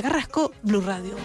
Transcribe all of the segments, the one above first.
Carrasco, Blue Radio.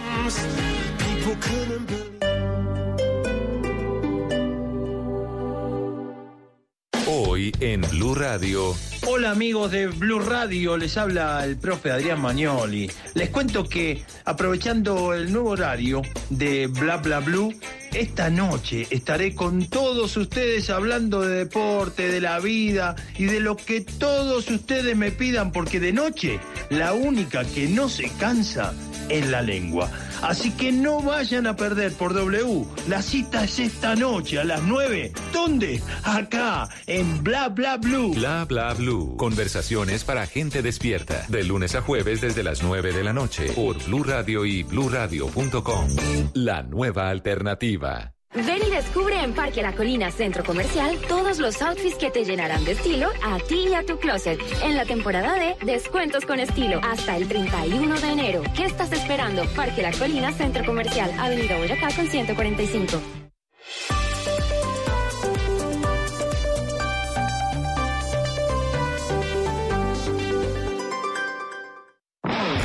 Hoy en Blue Radio. Hola amigos de Blue Radio, les habla el profe Adrián Magnoli. Les cuento que aprovechando el nuevo horario de Bla Bla Blue, esta noche estaré con todos ustedes hablando de deporte, de la vida y de lo que todos ustedes me pidan, porque de noche la única que no se cansa es la lengua. Así que no vayan a perder por W. La cita es esta noche a las 9. ¿Dónde? Acá, en Bla Bla Blue. Bla Bla Blue. Conversaciones para gente despierta. De lunes a jueves desde las 9 de la noche. Por Blue Radio y bluradio.com. La nueva alternativa. Ven y descubre en Parque La Colina Centro Comercial todos los outfits que te llenarán de estilo a ti y a tu closet en la temporada de Descuentos con Estilo hasta el 31 de enero. ¿Qué estás esperando? Parque La Colina Centro Comercial, Avenida Boyacá con 145.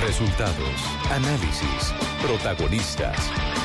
Resultados, análisis, protagonistas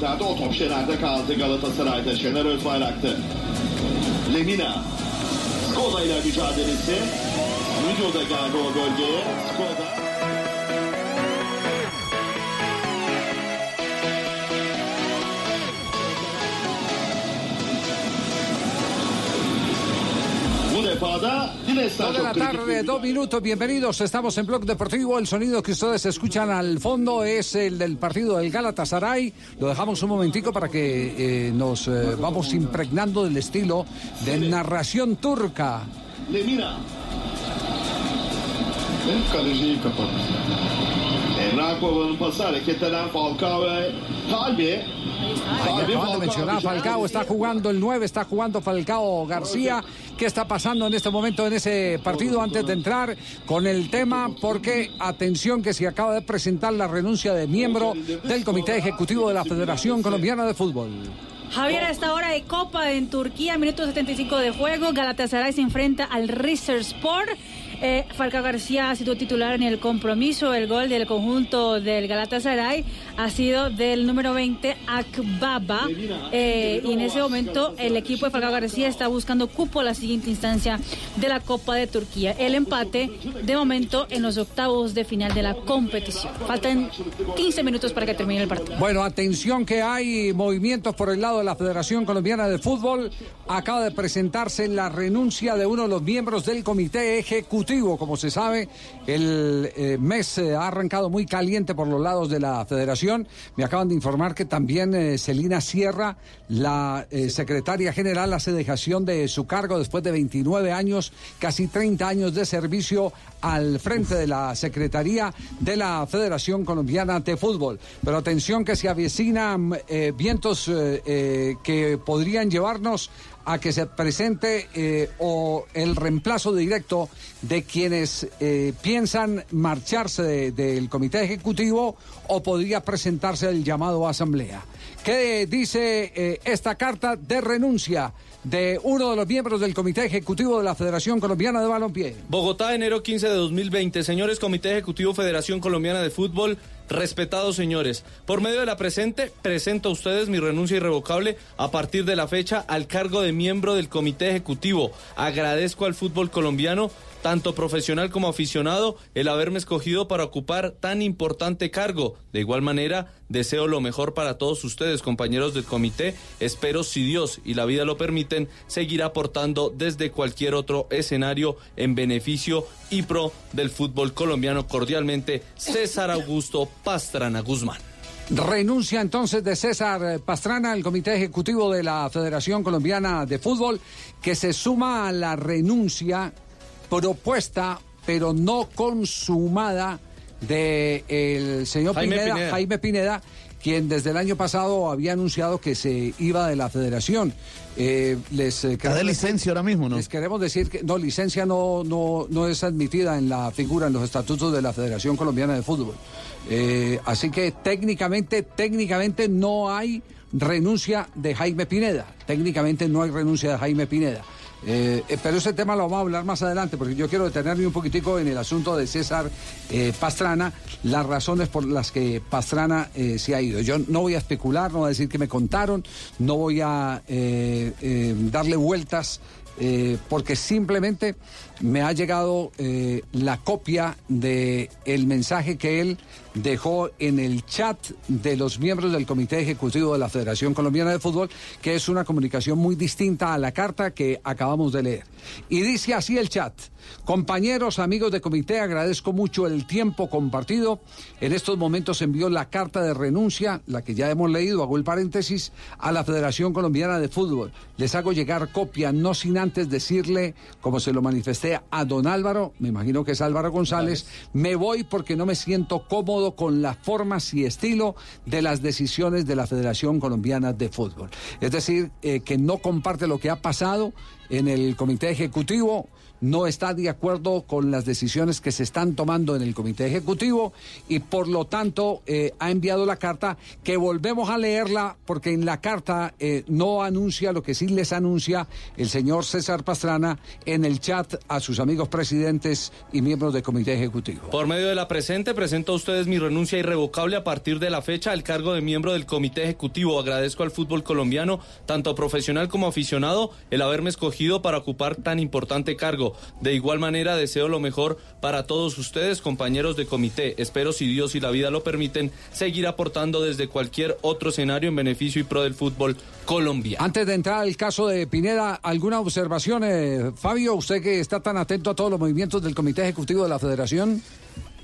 Gönderdi. O top Şener'de kaldı Galatasaray'da. Şener Özbayrak'tı. Lemina. Skoda ile mücadelesi. Müco da geldi o bölgeye. Skoda. Bu defa Dos de la tarde, dos minutos, bienvenidos. Estamos en Blog Deportivo. El sonido que ustedes escuchan al fondo es el del partido del Galatasaray. Lo dejamos un momentico para que eh, nos eh, vamos impregnando del estilo de narración turca. Ve kapattı. Emre Akbaba'nın pası hareketlenen Falcao ve Acaban de mencionar Falcao, está jugando el 9, está jugando Falcao García. ¿Qué está pasando en este momento en ese partido antes de entrar con el tema? Porque atención que se acaba de presentar la renuncia de miembro del Comité Ejecutivo de la Federación Colombiana de Fútbol. Javier, a esta hora de Copa en Turquía, minuto 75 de juego, Galatasaray se enfrenta al Sport. Eh, García ha sido titular en el compromiso. El gol del conjunto del Galatasaray ha sido del número 20, Akbaba. Eh, y en ese momento el equipo de Falcao García está buscando cupo a la siguiente instancia de la Copa de Turquía. El empate, de momento, en los octavos de final de la competición. Faltan 15 minutos para que termine el partido. Bueno, atención que hay movimientos por el lado de la Federación Colombiana de Fútbol. Acaba de presentarse la renuncia de uno de los miembros del Comité Ejecutivo. Como se sabe, el eh, mes eh, ha arrancado muy caliente por los lados de la Federación. Me acaban de informar que también eh, Celina Sierra, la eh, secretaria general, hace dejación de su cargo después de 29 años, casi 30 años de servicio al frente de la Secretaría de la Federación Colombiana de Fútbol. Pero atención que se avecinan eh, vientos que podrían llevarnos a que se presente eh, o el reemplazo directo de quienes eh, piensan marcharse de- del comité ejecutivo o podría presentarse el llamado a asamblea. ¿Qué dice eh, esta carta de renuncia de uno de los miembros del comité ejecutivo de la Federación Colombiana de Balompié? Bogotá, enero 15 de 2020. Señores Comité Ejecutivo Federación Colombiana de Fútbol, Respetados señores, por medio de la presente, presento a ustedes mi renuncia irrevocable a partir de la fecha al cargo de miembro del Comité Ejecutivo. Agradezco al fútbol colombiano tanto profesional como aficionado, el haberme escogido para ocupar tan importante cargo. De igual manera, deseo lo mejor para todos ustedes, compañeros del comité. Espero, si Dios y la vida lo permiten, seguir aportando desde cualquier otro escenario en beneficio y pro del fútbol colombiano. Cordialmente, César Augusto Pastrana Guzmán. Renuncia entonces de César Pastrana al Comité Ejecutivo de la Federación Colombiana de Fútbol, que se suma a la renuncia propuesta, pero no consumada, del el señor Jaime Pineda, Pineda. Jaime Pineda, quien desde el año pasado había anunciado que se iba de la federación. Eh, les, eh, Está queremos de decir- licencia ahora mismo, ¿no? Les queremos decir que no, licencia no, no, no es admitida en la figura, en los estatutos de la Federación Colombiana de Fútbol. Eh, así que técnicamente, técnicamente no hay renuncia de Jaime Pineda. Técnicamente no hay renuncia de Jaime Pineda. Eh, eh, pero ese tema lo vamos a hablar más adelante, porque yo quiero detenerme un poquitico en el asunto de César eh, Pastrana, las razones por las que Pastrana se ha ido. Yo no voy a especular, no voy a decir que me contaron, no voy a darle vueltas porque simplemente me ha llegado eh, la copia de el mensaje que él dejó en el chat de los miembros del Comité Ejecutivo de la Federación Colombiana de Fútbol, que es una comunicación muy distinta a la carta que acabamos de leer. Y dice así el chat. Compañeros, amigos de comité, agradezco mucho el tiempo compartido. En estos momentos envío la carta de renuncia, la que ya hemos leído, hago el paréntesis, a la Federación Colombiana de Fútbol. Les hago llegar copia, no sin antes decirle, como se lo manifesté a don Álvaro, me imagino que es Álvaro González, me voy porque no me siento cómodo con las formas y estilo de las decisiones de la Federación Colombiana de Fútbol. Es decir, eh, que no comparte lo que ha pasado en el comité ejecutivo, no está de acuerdo con las decisiones que se están tomando en el comité ejecutivo y por lo tanto eh, ha enviado la carta que volvemos a leerla porque en la carta eh, no anuncia lo que sí les anuncia el señor César Pastrana en el chat a sus amigos presidentes y miembros del comité ejecutivo. Por medio de la presente, presento a ustedes mi renuncia irrevocable a partir de la fecha al cargo de miembro del Comité Ejecutivo. Agradezco al fútbol colombiano, tanto profesional como aficionado, el haberme escogido para ocupar tan importante cargo. De igual manera, deseo lo mejor para todos ustedes, compañeros de comité. Espero, si Dios y la vida lo permiten, seguir aportando desde cualquier otro escenario en beneficio y pro del fútbol colombiano. Antes de entrar al caso de Pineda, ¿alguna observación, eh, Fabio? Usted que está tan atento a todos los movimientos del Comité Ejecutivo de la Federación.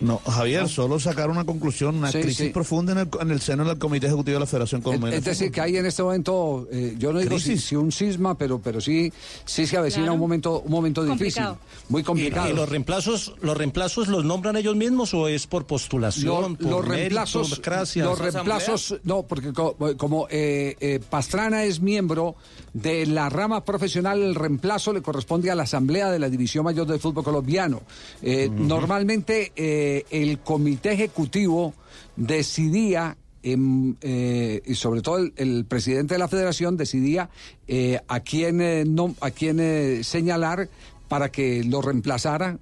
No, Javier, solo sacar una conclusión, una Sí, crisis sí. profunda en el, en el seno del Comité Ejecutivo de la Federación Colombiana. Es de decir, que hay en este momento, eh, yo no digo si, si un sisma, pero, pero sí, sí se avecina Claro. un momento, un momento Complicado. difícil, muy complicado. ¿Y, y los reemplazos, los reemplazos los nombran ellos mismos o es por Lo- postulación, por los mérito, reemplazos, burocracia? los reemplazos, no, porque co- como eh, eh, Pastrana es miembro de la rama profesional, el reemplazo le corresponde a la Asamblea de la División Mayor del Fútbol Colombiano. Eh, Normalmente eh, el comité ejecutivo decidía eh, y sobre todo el, presidente de la federación decidía eh, a quién no, a quién señalar para que lo reemplazara,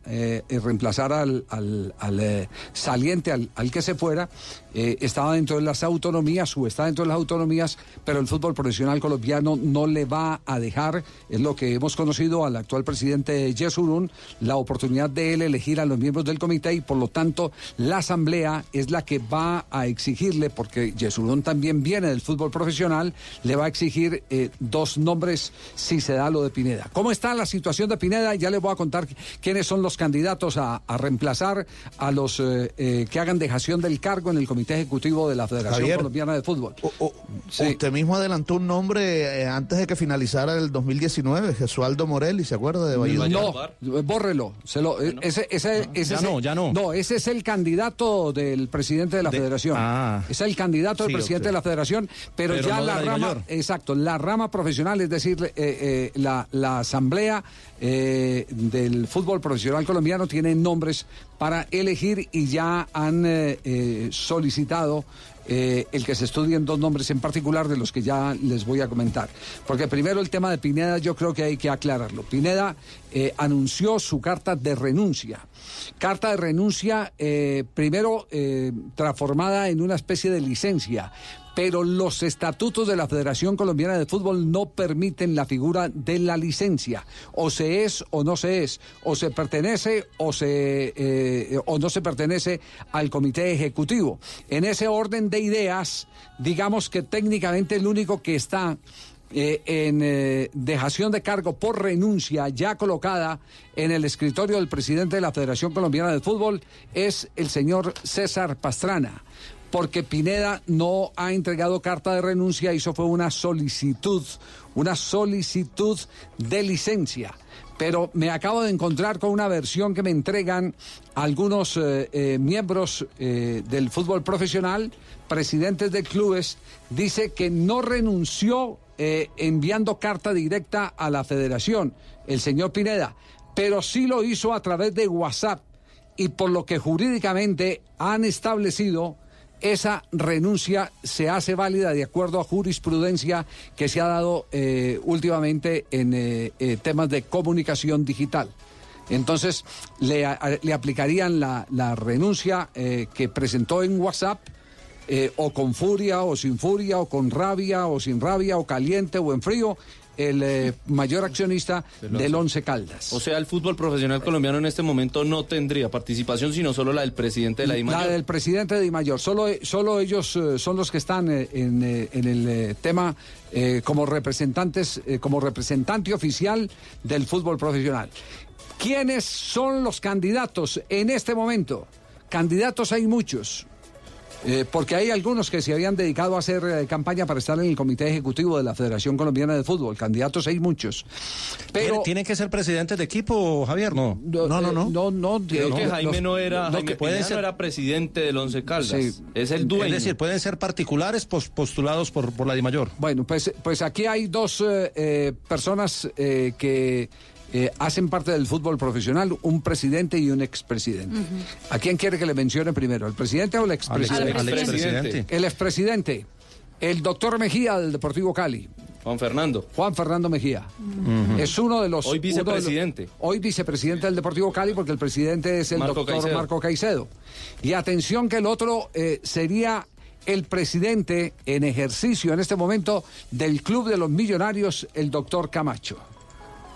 reemplazara al, al- al, saliente, al, al que se fuera, eh, estaba dentro de las autonomías o está dentro de las autonomías, pero el fútbol profesional colombiano no le va a dejar, es lo que hemos conocido al actual presidente Yesurún, la oportunidad de él elegir a los miembros del comité y por lo tanto la asamblea es la que va a exigirle, porque Yesurún también viene del fútbol profesional, le va a exigir eh, dos nombres si se da lo de Pineda. ¿Cómo está la situación de Pineda? Ya les voy a contar quiénes son los candidatos a, reemplazar a los eh, que hagan dejación del cargo en el Comité Ejecutivo de la Federación Javier, Colombiana de Fútbol. Usted mismo adelantó un nombre eh, antes de que finalizara el 2019, Jesualdo Morelli, ¿se acuerda de Valledupar? No, bórrelo. Se lo- eh, ese, ese, ese ya es no, el- ya no. No, ese es el candidato del presidente de la De- Federación. Ah. Es el candidato del Sí, presidente de la Federación, pero, Pero ya no la la rama, mayor. exacto, la rama profesional, es decir, eh, eh, la, la asamblea del fútbol profesional colombiano tienen nombres para elegir y ya han eh, eh, solicitado eh, el que se estudien dos nombres en particular de los que ya les voy a comentar. Porque primero el tema de Pineda yo creo que hay que aclararlo. Pineda anunció su carta de renuncia. Carta de renuncia primero transformada en una especie de licencia. Pero los estatutos de la Federación Colombiana de Fútbol no permiten la figura de la licencia. O se es o no se es. O se pertenece o, se, eh, o no se pertenece al comité ejecutivo. En ese orden de ideas, digamos que técnicamente el único que está eh, en eh, dejación de cargo por renuncia ya colocada en el escritorio del presidente de la Federación Colombiana de Fútbol es el señor César Pastrana porque Pineda no ha entregado carta de renuncia, hizo fue una solicitud, una solicitud de licencia. Pero me acabo de encontrar con una versión que me entregan algunos eh, eh, miembros eh, del fútbol profesional, presidentes de clubes, dice que no renunció enviando carta directa a la federación, el señor Pineda, pero sí lo hizo a través de WhatsApp y por lo que jurídicamente han establecido esa renuncia se hace válida de acuerdo a jurisprudencia que se ha dado eh, últimamente en eh, eh, temas de comunicación digital. Entonces, le, le aplicarían la, la renuncia que presentó en WhatsApp, o con furia, o sin furia, o con rabia, o sin rabia, o caliente, o en frío, el eh, mayor accionista del Once Caldas. O sea, el fútbol profesional colombiano en este momento no tendría participación, sino solo la del presidente de la La DIMAYOR. del presidente de Dimayor. Solo, solo ellos eh, son los que están eh, en, eh, en el eh, tema eh, como representantes, eh, como representante oficial del fútbol profesional. ¿Quiénes son los candidatos en este momento? Candidatos hay muchos. Eh, porque hay algunos que se habían dedicado a hacer eh, campaña para estar en el comité ejecutivo de la Federación Colombiana de Fútbol. Candidatos hay muchos. Pero ¿Tienen que ser presidentes de equipo, Javier? No. No, no, no. No, no. Creo eh, que Jaime no era, no, Jaime que ser- era presidente del Once Caldas. Sí. Es el dueño. Es decir, pueden ser particulares pos- postulados por, por la DIMAYOR. Bueno, pues, pues aquí hay dos eh, eh, personas eh, que eh, hacen parte del fútbol profesional, un presidente y un expresidente. ¿A quién quiere que le mencione primero? ¿El presidente o el expresidente? Al Al expresidente. El expresidente, el doctor Mejía del Deportivo Cali. Juan Fernando. Juan Fernando Mejía. Es uno de los... Hoy los- vicepresidente. hoy vicepresidente del Deportivo Cali porque el presidente es el Marco doctor Caicedo. Marco Caicedo. Y atención que el otro eh, sería el presidente en ejercicio en este momento del Club de los Millonarios, el doctor Camacho.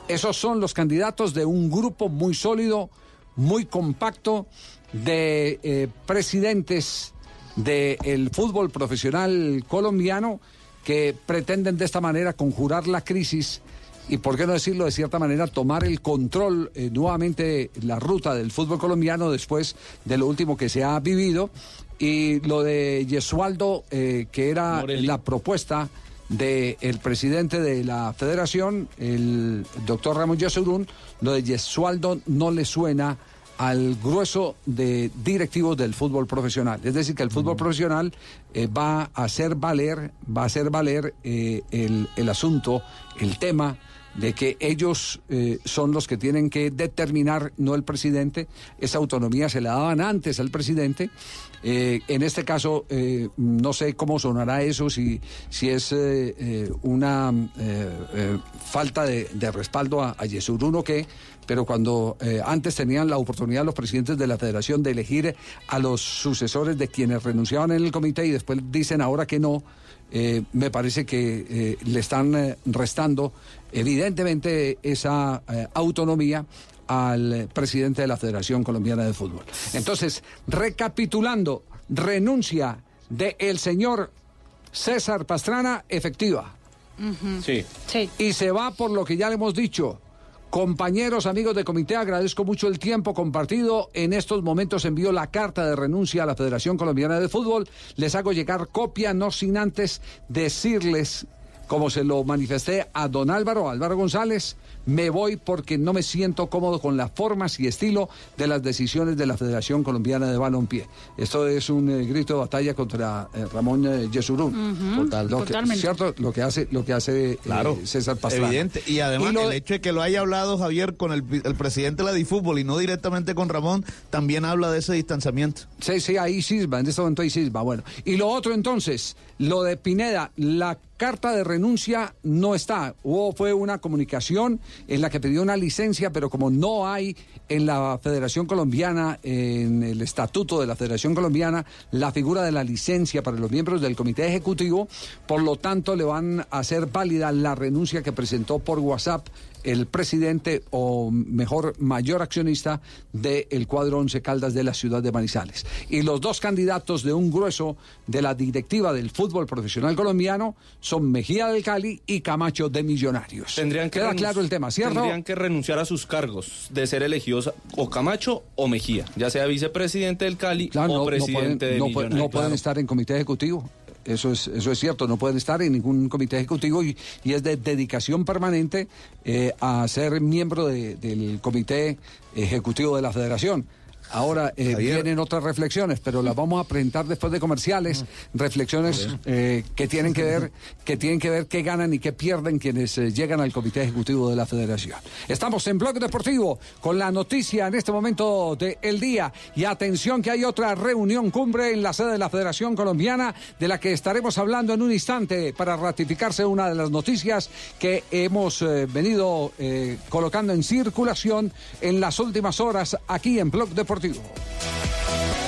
Esos son los candidatos de un grupo muy sólido, muy compacto de eh, presidentes del fútbol profesional colombiano que pretenden de esta manera conjurar la crisis y, por qué no decirlo de cierta manera, tomar el control eh, nuevamente la ruta del fútbol colombiano después de lo último que se ha vivido. Y lo de Yesualdo, eh, que era Morelli. la propuesta del presidente de la federación, el doctor Ramón Yesurún, lo de Yesualdo no le suena al grueso de directivos del fútbol profesional. Es decir, que el fútbol profesional eh, va a hacer valer, va a hacer valer eh, el, el asunto, el tema de que ellos eh, son los que tienen que determinar, no el presidente, esa autonomía se la daban antes al presidente. Eh, en este caso, eh, no sé cómo sonará eso, si, si es una falta de, respaldo a, a o qué, pero cuando antes tenían la oportunidad los presidentes de la federación de elegir a los sucesores de quienes renunciaban en el comité y después dicen ahora que no, eh, me parece que eh, le están eh, restando evidentemente esa eh, autonomía al presidente de la Federación Colombiana de Fútbol. Entonces, recapitulando, renuncia del el señor César Pastrana efectiva. Sí. Sí. Y se va por lo que ya le hemos dicho. Compañeros, amigos de comité, agradezco mucho el tiempo compartido. En estos momentos envío la carta de renuncia a la Federación Colombiana de Fútbol. Les hago llegar copia, no sin antes decirles como se lo manifesté a don Álvaro, Álvaro González, me voy porque no me siento cómodo con las formas y estilo de las decisiones de la Federación Colombiana de Balompié. Esto es un eh, grito de batalla contra eh, Ramón eh, Yesurún. Ujú, Total, lo que- totalmente. ¿Cierto? Lo que hace, lo que hace eh, Claro, César Pastrana. Evidente. Y además lo el hecho de que lo haya hablado Javier con el, el presidente de la Difútbol y no directamente con Ramón, también habla de ese distanciamiento. Sí, sí, ahí sisma, en este momento ahí sisma. Bueno, y lo otro entonces, lo de Pineda, la carta de renuncia no está. Hubo, fue una comunicación en la que pidió una licencia, pero como no hay en la Federación Colombiana, en el estatuto de la Federación Colombiana, la figura de la licencia para los miembros del Comité Ejecutivo, por lo tanto le van a hacer válida la renuncia que presentó por WhatsApp el presidente o mejor mayor accionista del cuadro Once Caldas de la ciudad de Manizales. Y los dos candidatos de un grueso de la directiva del fútbol profesional colombiano son Mejía del Cali y Camacho de Millonarios. Tendrían que Queda claro el tema, ¿cierto? Tendrían que renunciar a sus cargos de ser elegidos o Camacho o Mejía, ya sea vicepresidente del Cali Claro, o no, no presidente pueden, de no Millonarios. no pueden estar en comité ejecutivo. Eso es, eso es cierto, no pueden estar en ningún comité ejecutivo y, y es de dedicación permanente eh, a ser miembro de- del comité ejecutivo de la federación. Ahora eh, vienen otras reflexiones, pero las vamos a presentar después de comerciales. Reflexiones eh, que tienen que ver, que tienen que ver qué ganan y qué pierden quienes eh, llegan al comité ejecutivo de la Federación. Estamos en Blog Deportivo con la noticia en este momento del día y atención que hay otra reunión cumbre en la sede de la Federación Colombiana de la que estaremos hablando en un instante para ratificarse una de las noticias que hemos venido colocando en circulación en las últimas horas aquí en Blog Deportivo. Deportivo.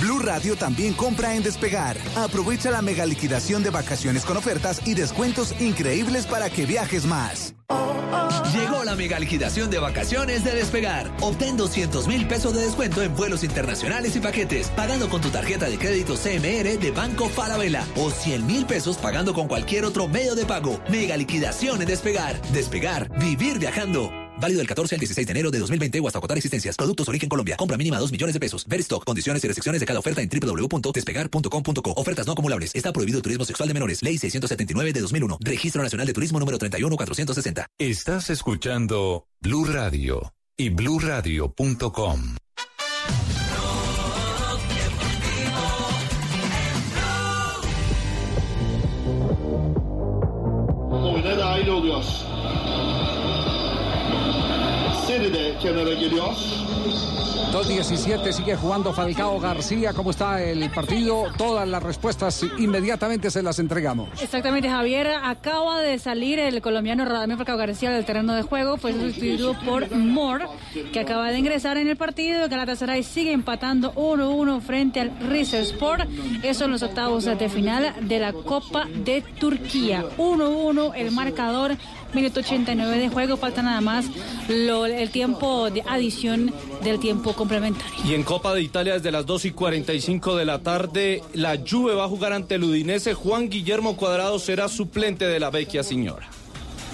Blue Radio también compra en Despegar. Aprovecha la mega liquidación de vacaciones con ofertas y descuentos increíbles para que viajes más. Llegó la mega liquidación de vacaciones de Despegar. Obtén 200 mil pesos de descuento en vuelos internacionales y paquetes, pagando con tu tarjeta de crédito CMR de Banco Falabella o 100 mil pesos pagando con cualquier otro medio de pago. Mega liquidación en Despegar. Despegar, vivir viajando. Válido del 14 al 16 de enero de 2020 o hasta agotar existencias. Productos origen Colombia. Compra mínima 2 millones de pesos. Ver stock. Condiciones y restricciones de cada oferta en www.despegar.com.co. Ofertas no acumulables. Está prohibido el turismo sexual de menores. Ley 679 de 2001. Registro Nacional de Turismo número 31460. Estás escuchando Blue Radio y bluradio.com. Oyuna dahil oluyor. Seri de kenara geliyor. 2.17 sigue jugando Falcao García. ¿Cómo está el partido? Todas las respuestas inmediatamente se las entregamos. Exactamente, Javier. Acaba de salir el colombiano Radamel Falcao García del terreno de juego. Fue sustituido por Moore, que acaba de ingresar en el partido. Galatasaray sigue empatando 1-1 frente al Rizespor. Eso en los octavos de final de la Copa de Turquía. 1-1 el marcador. Minuto 89 de juego. Falta nada más el tiempo de adición del tiempo complementario. Y en Copa de Italia desde las 2 y 45 de la tarde, la Juve va a jugar ante el Udinese. Juan Guillermo Cuadrado será suplente de la Vecchia Signora.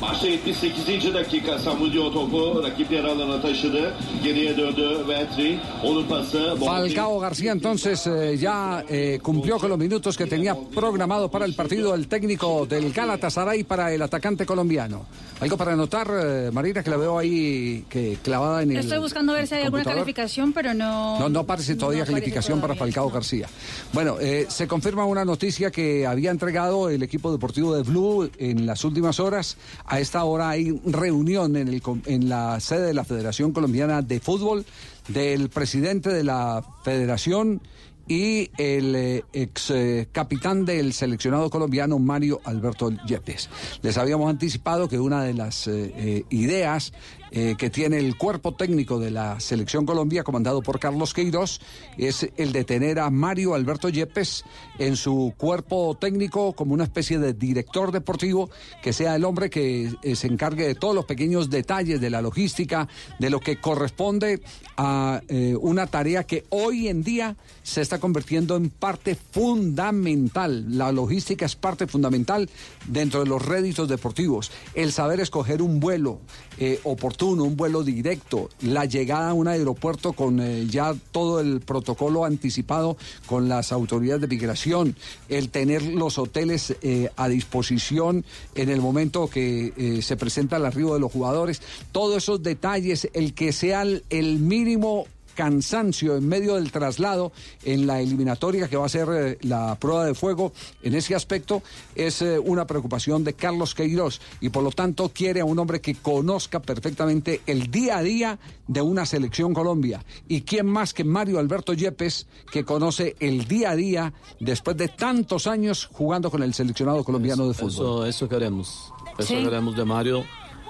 Maçta 78. dakika Samudio topu rakip yer alana taşıdı. Geriye döndü Vetri. Onun pası. Falcao García entonces eh, ya eh, cumplió con los minutos que tenía programado para el partido el técnico del Galatasaray para el atacante colombiano. Algo para anotar, eh, Marina, que la veo ahí que clavada en el. Estoy buscando ver si hay alguna calificación, pero no. No, no aparece todavía no aparece calificación para. Falcao García. Bueno, eh, se confirma una noticia que había entregado el equipo deportivo de Blue en las últimas horas. A esta hora hay reunión en, el, en la sede de la Federación Colombiana de Fútbol del presidente de la federación y el eh, ex eh, capitán del seleccionado colombiano Mario Alberto Yepes. Les habíamos anticipado que una de las eh, eh, ideas eh, que tiene el cuerpo técnico de la selección Colombia, comandado por Carlos Queiroz, es el de tener a Mario Alberto Yepes en su cuerpo técnico como una especie de director deportivo, que sea el hombre que eh, se encargue de todos los pequeños detalles de la logística, de lo que corresponde a eh, una tarea que hoy en día se está convirtiendo en parte fundamental. La logística es parte fundamental dentro de los réditos deportivos. El saber escoger un vuelo eh, un vuelo directo, la llegada a un aeropuerto con eh, ya todo el protocolo anticipado con las autoridades de migración, el tener los hoteles eh, a disposición en el momento que eh, se presenta el arribo de los jugadores, todos esos detalles, el que sea el mínimo cansancio en medio del traslado en la eliminatoria que va a ser eh, la prueba de fuego en ese aspecto es eh, una preocupación de Carlos Queiroz y por lo tanto quiere a un hombre que conozca perfectamente el día a día de una selección Colombia y quién más que Mario Alberto Yepes que conoce el día a día después de tantos años jugando con el seleccionado colombiano de fútbol. Eso, eso queremos. Eso Sí. queremos de Mario.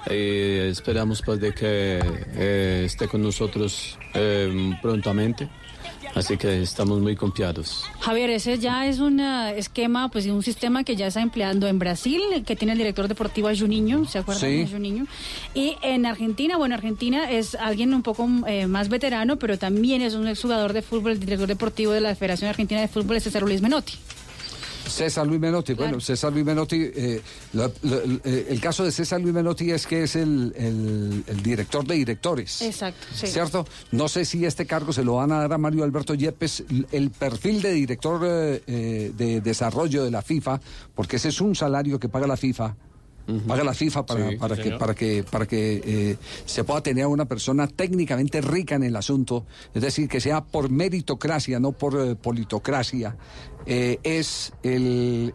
Y esperamos pues de que eh, esté con nosotros eh, prontamente. Así que estamos muy confiados. Javier, ese ya es un eh, esquema, pues un sistema que ya está empleando en Brasil, que tiene el director deportivo Juninho, ¿se acuerdan Sí. de Juninho? Y en Argentina, bueno, Argentina es alguien un poco eh, más veterano, pero también es un exjugador de fútbol, el director deportivo de la Federación Argentina de Fútbol es César Luis Menotti. César Luis Menotti, bueno, César Luis Menotti, eh, el caso de César Luis Menotti es que es el, el- el director de directores. Exacto, sí. ¿Cierto? No sé si este cargo se lo van a dar a Mario Alberto Yepes, el perfil de director eh, eh, de desarrollo de la FIFA, porque ese es un salario que paga la FIFA. Paga la FIFA para, Sí, para sí, que, para que, para que eh, se pueda tener a una persona técnicamente rica en el asunto, es decir, que sea por meritocracia, no por eh, politocracia, eh, es el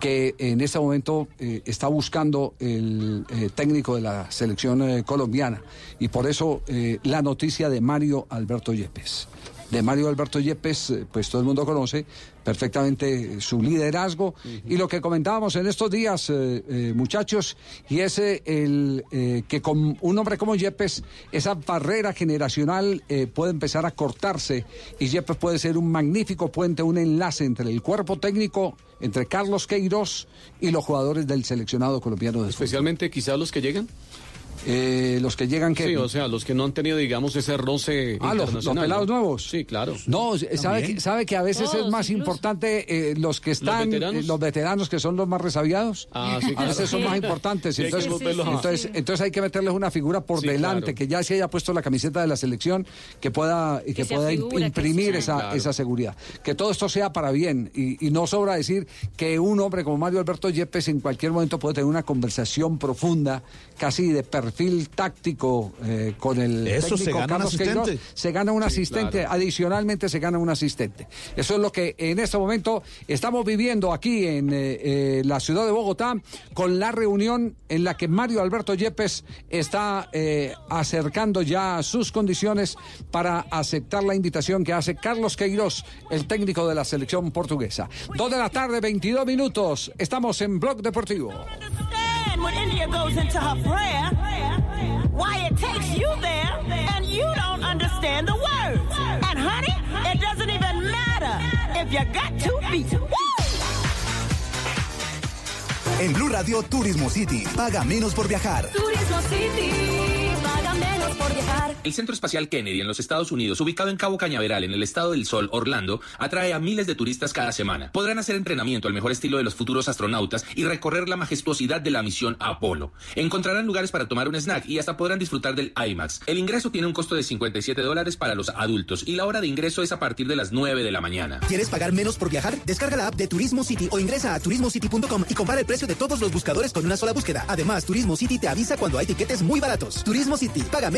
que en este momento está buscando el técnico de la selección colombiana. Y por eso la noticia de Mario Alberto Yepes. De Mario Alberto Yepes, pues todo el mundo conoce perfectamente su liderazgo. Y lo que comentábamos en estos días, eh, eh, muchachos, y es eh, el eh, que con un hombre como Yepes, esa barrera generacional eh, puede empezar a cortarse. Y Yepes puede ser un magnífico puente, un enlace entre el cuerpo técnico, entre Carlos Queiroz y los jugadores del seleccionado colombiano de Especialmente quizás los que llegan. Eh, los que llegan que Sí, o sea, los que no han tenido, digamos, ese roce Ah, los, los pelados ¿no? nuevos. Sí, claro. No, sabe que, sabe que a veces es más importante eh, los que están, veteranos? eh, los veteranos que son los más resabiados. Ah, sí, A claro. veces son más importantes. Entonces, a- entonces, entonces hay que meterles una figura por Sí, delante, claro. que ya se haya puesto la camiseta de la selección, que pueda, que, pueda imprimir esa, Claro. esa seguridad. Que todo esto sea para bien. Y, y no sobra decir que un hombre como Mario Alberto Yepes en cualquier momento puede tener una conversación profunda, casi de perfil táctico, eh, con el Eso, se técnico gana un Carlos Queiroz. asistente. Se gana un Sí, asistente, claro. adicionalmente se gana un asistente. Eso es lo que en este momento estamos viviendo aquí en eh, eh, la ciudad de Bogotá con la reunión en la que Mario Alberto Yepes está acercando ya sus condiciones para aceptar la invitación que hace Carlos Queiroz, el técnico de la selección portuguesa. Dos de la tarde, 22 minutos. Estamos en Blog Deportivo. When India goes into her prayer, why it takes you there, and you don't understand the words. And honey, it doesn't even matter if you got two feet. En Blue Radio Turismo City, paga menos por viajar. Turismo City, paga menos por viajar. El Centro Espacial Kennedy en los Estados Unidos, ubicado en Cabo Cañaveral, en el estado del Sol, Orlando, atrae a miles de turistas cada semana. Podrán hacer entrenamiento al mejor estilo de los futuros astronautas y recorrer la majestuosidad de la misión Apolo. Encontrarán lugares para tomar un snack y hasta podrán disfrutar del IMAX. El ingreso tiene un costo de 57 dólares para los adultos y la hora de ingreso es a partir de las 9 de la mañana. ¿Quieres pagar menos por viajar? Descarga la app de Turismo City o ingresa a turismocity.com y compara el precio de todos los buscadores con una sola búsqueda. Además, Turismo City te avisa cuando hay tiquetes muy baratos. Turismo City, paga menos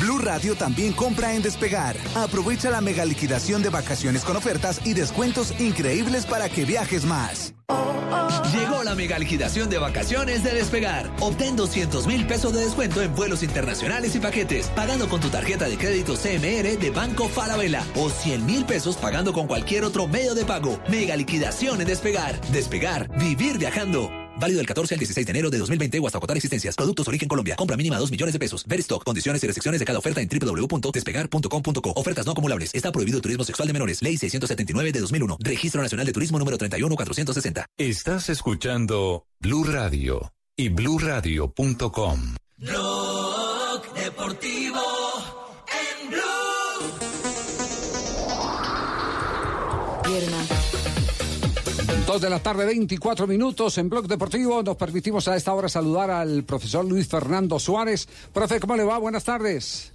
Blue Radio también compra en Despegar. Aprovecha la mega liquidación de vacaciones con ofertas y descuentos increíbles para que viajes más. Llegó la mega liquidación de vacaciones de Despegar. Obtén 200 mil pesos de descuento en vuelos internacionales y paquetes, pagando con tu tarjeta de crédito CMR de Banco Falabella o 100 mil pesos pagando con cualquier otro medio de pago. Mega liquidación en Despegar. Despegar, vivir viajando. Válido del 14 al 16 de enero de 2020 o hasta agotar existencias. Productos origen Colombia. Compra mínima 2 millones de pesos. Ver stock, condiciones y restricciones de cada oferta en www.despegar.com.co. Ofertas no acumulables. Está prohibido el turismo sexual de menores. Ley 679 de 2001. Registro Nacional de Turismo número 31460. Estás escuchando Blue Radio y bluradio.com. Blog Deportivo en Blue. Dos de la tarde, 24 minutos en Blog Deportivo. Nos permitimos a esta hora saludar al profesor Luis Fernando Suárez. Profe, ¿cómo le va? Buenas tardes.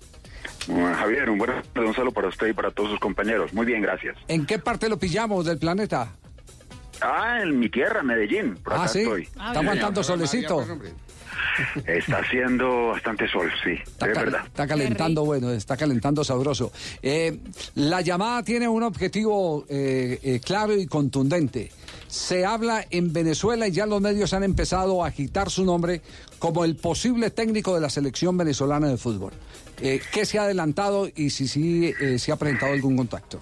Bueno, Javier, un, buen, un saludo para usted y para todos sus compañeros. Muy bien, gracias. ¿En qué parte lo pillamos del planeta? Ah, en mi tierra, Medellín. Por acá Ah, sí. estoy. Está aguantando solecito. Está haciendo bastante sol, sí, Está, es verdad. está calentando, bueno, está calentando sabroso. Eh, la llamada tiene un objetivo eh, eh, claro y contundente. Se habla en Venezuela y ya los medios han empezado a agitar su nombre como el posible técnico de la selección venezolana de fútbol. Eh, ¿Qué se ha adelantado y si sí eh, se ha presentado algún contacto?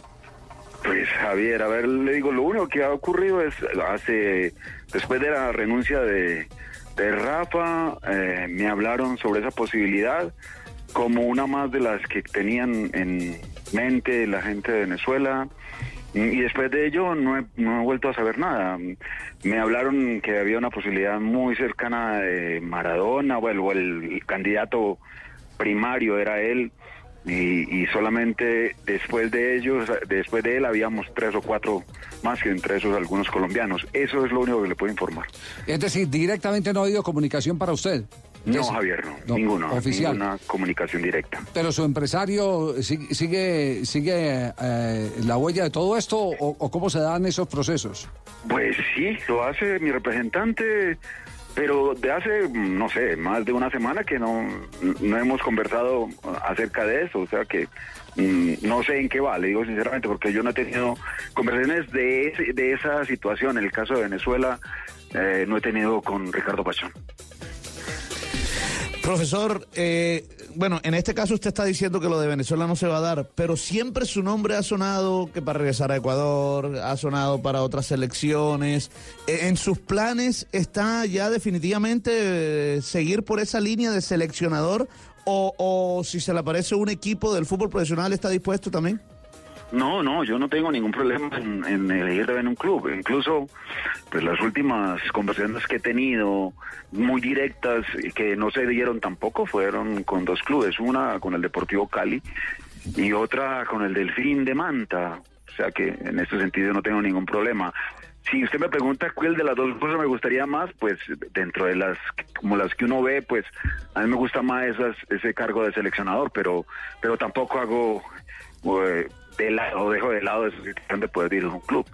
Pues Javier, a ver, le digo, lo único que ha ocurrido es, hace, después de la renuncia de, de Rafa, eh, me hablaron sobre esa posibilidad como una más de las que tenían en mente la gente de Venezuela. Y después de ello no he, no he vuelto a saber nada. Me hablaron que había una posibilidad muy cercana de Maradona, o el candidato primario era él. Y, y solamente después de ellos, después de él habíamos tres o cuatro más que entre esos algunos colombianos. Eso es lo único que le puedo informar. Es decir, directamente no ha habido comunicación para usted. No, Javier, no, no, ninguno, oficial. ninguna comunicación directa. Pero su empresario sigue sigue, eh, la huella de todo esto o, o cómo se dan esos procesos. Pues sí, lo hace mi representante, pero de hace, no sé, más de una semana que no, no hemos conversado acerca de eso, o sea que mm, no sé en qué va, le digo sinceramente, porque yo no he tenido conversaciones de, ese- de esa situación, en el caso de Venezuela, eh, no he tenido con Ricardo Pachón. Profesor, eh, bueno, en este caso usted está diciendo que lo de Venezuela no se va a dar, pero siempre su nombre ha sonado que para regresar a Ecuador, ha sonado para otras selecciones. Eh, ¿En sus planes está ya definitivamente eh, seguir por esa línea de seleccionador o, o si se le aparece un equipo del fútbol profesional está dispuesto también? No, no, yo no tengo ningún problema en, en elegir de en un club. Incluso, pues las últimas conversaciones que he tenido, muy directas, que no se dieron tampoco, fueron con dos clubes. Una con el Deportivo Cali y otra con el Delfín de Manta. O sea que en ese sentido no tengo ningún problema. Si usted me pregunta cuál de las dos cosas me gustaría más, pues dentro de las como las que uno ve, pues a mí me gusta más esas, ese cargo de seleccionador, pero pero tampoco hago eh, de lado, dejo de lado esa situación de poder ir a un club.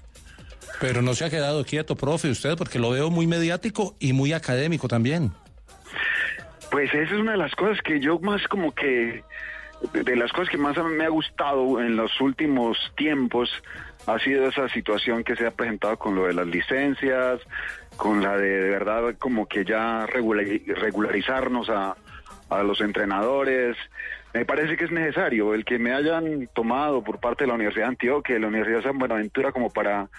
Pero no se ha quedado quieto, profe, usted, porque lo veo muy mediático y muy académico también. Pues esa es una de las cosas que yo más como que, de- de las cosas que más me ha gustado en los últimos tiempos, ha sido esa situación que se ha presentado con lo de las licencias, con la de, de verdad como que ya regulari- regularizarnos a, a los entrenadores. Me parece que es necesario el que me hayan tomado por parte de la Universidad de Antioquia, de la Universidad de San Buenaventura, como para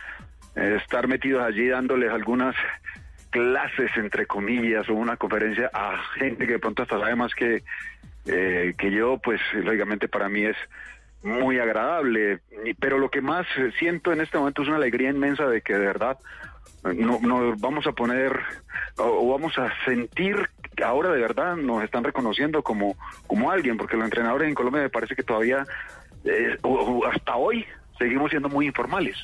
eh, estar metidos allí dándoles algunas clases, entre comillas, o una conferencia a gente que de pronto hasta sabe más que, eh, que yo, pues lógicamente para mí es muy agradable. Pero lo que más siento en este momento es una alegría inmensa de que de verdad eh, no, nos vamos a poner o, o vamos a sentir que ahora de verdad nos están reconociendo como, como alguien, porque los entrenadores en Colombia me parece que todavía, eh, o- o hasta hoy, seguimos siendo muy informales.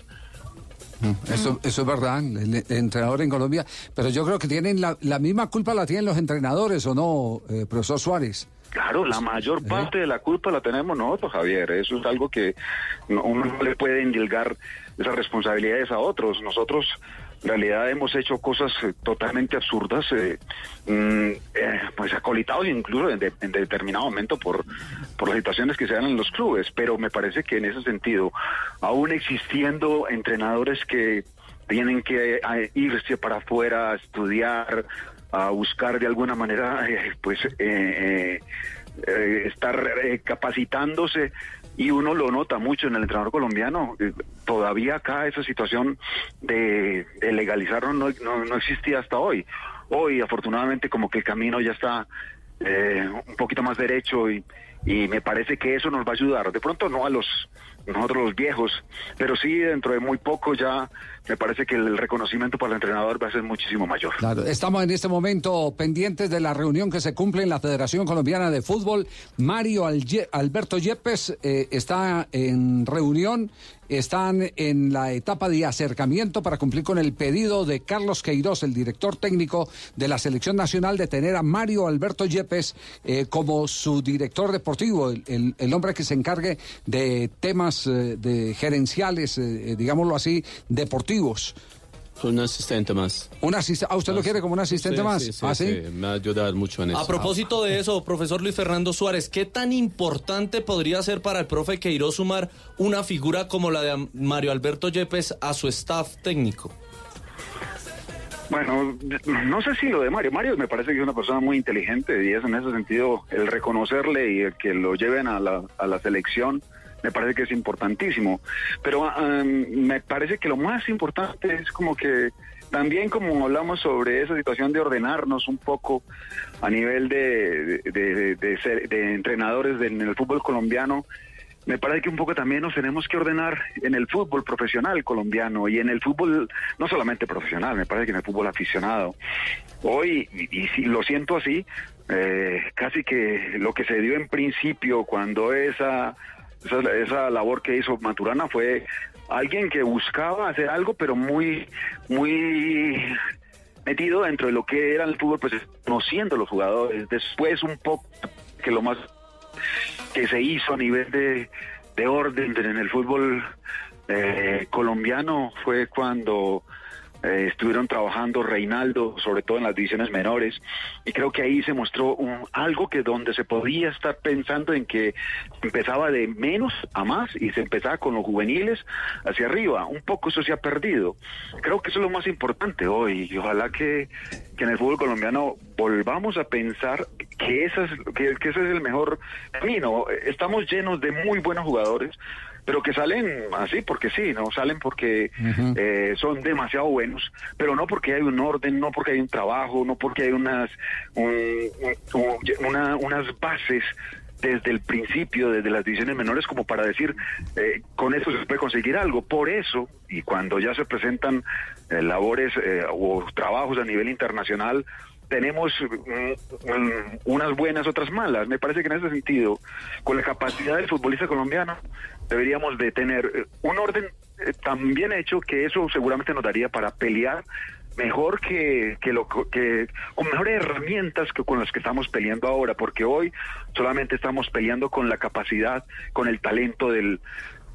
Eso, eso es verdad, el, entrenador en Colombia, pero yo creo que tienen la, la misma culpa la tienen los entrenadores, ¿o no, eh, profesor Suárez? Claro, la mayor parte de la culpa la tenemos nosotros, Javier. Eso es algo que no- uno no le puede indilgar esas responsabilidades a otros. Nosotros En realidad hemos hecho cosas eh, totalmente absurdas, eh, mm, eh, pues acolitados incluso en, de- determinado momento por, por las situaciones que se dan en los clubes, pero me parece que en ese sentido, aún existiendo entrenadores que tienen que eh, irse para afuera a estudiar, a buscar de alguna manera, pues, eh, estar capacitándose y uno lo nota mucho en el entrenador colombiano. eh, Todavía acá esa situación de, de legalizarlo no, no, no existía hasta hoy. Hoy, afortunadamente, como que el camino ya está eh, un poquito más derecho y, y me parece que eso nos va a ayudar. De pronto no a los nosotros los viejos, pero sí dentro de muy poco ya me parece que el reconocimiento para el entrenador va a ser muchísimo mayor. Estamos en este momento pendientes de la reunión que se cumple en la Federación Colombiana de Fútbol. Mario Alberto Yepes eh, está en reunión, están en la etapa de acercamiento para cumplir con el pedido de Carlos Queiroz, el director técnico de la Selección Nacional, de tener a Mario Alberto Yepes eh, como su director deportivo, el, hombre que se encargue de temas eh, de gerenciales, eh, digámoslo así, deportivos. Un asistente más. Un asist- ¿A usted lo quiere como un asistente Sí, más? sí, sí, ¿Ah, sí? sí, me va a ayudar mucho en eso. A propósito de eso, profesor Luis Fernando Suárez, ¿qué tan importante podría ser para el profe Queiroz sumar una figura como la de Mario Alberto Yepes a su staff técnico? Bueno, no sé si lo de Mario. Mario me parece que es una persona muy inteligente y es en ese sentido el reconocerle y el que lo lleven a la, a la selección me parece que es importantísimo. Pero um, me parece que lo más importante es como que también como hablamos sobre esa situación de ordenarnos un poco a nivel de, de, ser- de entrenadores en el fútbol colombiano, me parece que un poco también nos tenemos que ordenar en el fútbol profesional colombiano y en el fútbol no solamente profesional, me parece que en el fútbol aficionado. Hoy, y, y si lo siento así, eh, casi que lo que se dio en principio cuando esa, esa, labor que hizo Maturana fue alguien que buscaba hacer algo, pero muy, muy metido dentro de lo que era el fútbol, pues conociendo a los jugadores. Después un poco que lo más que se hizo a nivel de, de orden en el fútbol eh, colombiano fue cuando eh, estuvieron trabajando Reinaldo, sobre todo en las divisiones menores, y creo que ahí se mostró un- algo que donde se podía estar pensando en que empezaba de menos a más y se empezaba con los juveniles hacia arriba. Un poco eso se ha perdido. Creo que eso es lo más importante hoy y ojalá que, que en el fútbol colombiano volvamos a pensar que, que, que ese es el mejor camino. Estamos llenos de muy buenos jugadores pero que salen así porque sí, no salen porque eh, son demasiado buenos, pero no porque hay un orden, no porque hay un trabajo, no porque hay unas un- un- una- unas bases desde el principio, desde las divisiones menores, como para decir, eh, con eso se puede conseguir algo. Por eso, y cuando ya se presentan eh, labores eh, o trabajos a nivel internacional, tenemos mm, mm, unas buenas, otras malas. Me parece que en ese sentido, con la capacidad del futbolista colombiano, deberíamos de tener eh, un orden eh, tan bien hecho que eso seguramente nos daría para pelear mejor que, que lo que con mejores herramientas que con las que estamos peleando ahora, porque hoy solamente estamos peleando con la capacidad, con el talento del,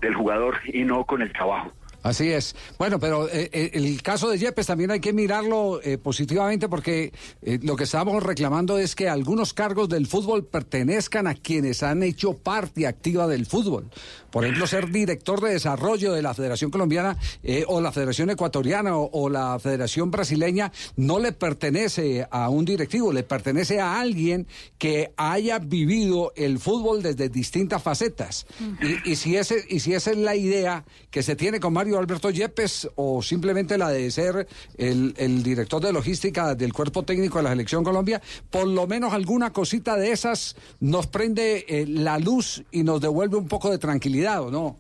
del jugador y no con el trabajo. Así es. Bueno, pero eh, eh, el caso de Yepes también hay que mirarlo eh, positivamente porque eh, lo que estamos reclamando es que algunos cargos del fútbol pertenezcan a quienes han hecho parte activa del fútbol. Por ejemplo, ser director de desarrollo de la Federación Colombiana eh, o la Federación Ecuatoriana o, o la Federación Brasileña no le pertenece a un directivo, le pertenece a alguien que haya vivido el fútbol desde distintas facetas. Y, y si ese, y si esa es la idea que se tiene con Mario Alberto Yepes o simplemente la de ser el, el director de logística del cuerpo técnico de la selección Colombia, por lo menos alguna cosita de esas nos prende eh, la luz y nos devuelve un poco de tranquilidad, ¿o no?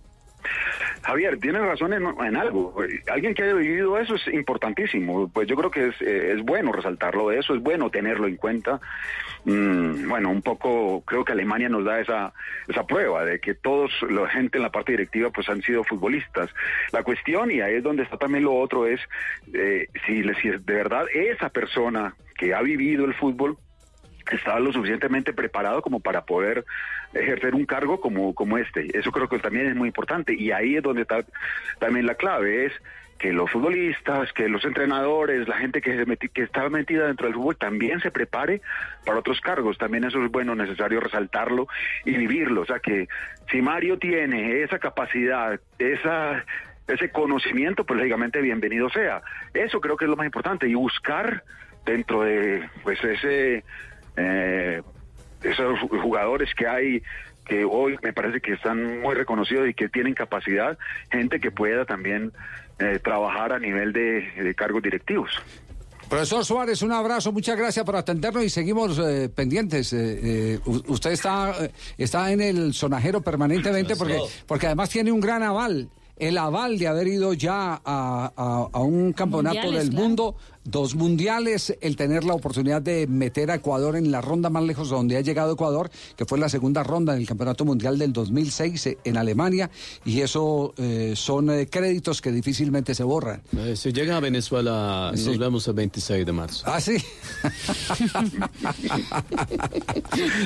Javier, tienes razón en, algo. Alguien que haya vivido eso es importantísimo. Pues yo creo que es, eh, es bueno resaltarlo de eso, es bueno tenerlo en cuenta. Mm, bueno, un poco creo que Alemania nos da esa, esa prueba de que todos, la gente en la parte directiva, pues han sido futbolistas. La cuestión, y ahí es donde está también lo otro, es eh, si, si de verdad esa persona que ha vivido el fútbol estaba lo suficientemente preparado como para poder ejercer un cargo como, como este. Eso creo que también es muy importante. Y ahí es donde está también la clave, es que los futbolistas, que los entrenadores, la gente que, se meti- que está metida dentro del fútbol también se prepare para otros cargos. También eso es bueno, necesario resaltarlo y vivirlo. O sea que si Mario tiene esa capacidad, esa ese conocimiento, pues lógicamente bienvenido sea. Eso creo que es lo más importante y buscar dentro de pues ese eh, esos jugadores que hay que hoy me parece que están muy reconocidos y que tienen capacidad, gente que pueda también eh, trabajar a nivel de, de cargos directivos. Profesor Suárez, un abrazo, muchas gracias por atendernos y seguimos eh, pendientes. Eh, eh, usted está, está en el sonajero permanentemente porque, porque además tiene un gran aval. El aval de haber ido ya a, a- a un campeonato Mundiales, del claro. mundo, dos mundiales, el tener la oportunidad de meter a Ecuador en la ronda más lejos donde ha llegado Ecuador, que fue la segunda ronda en el Campeonato Mundial del 2006 eh, en Alemania, y eso eh, son eh, créditos que difícilmente se borran. Eh, si llega a Venezuela, Sí. nos vemos el 26 de marzo. Ah, sí.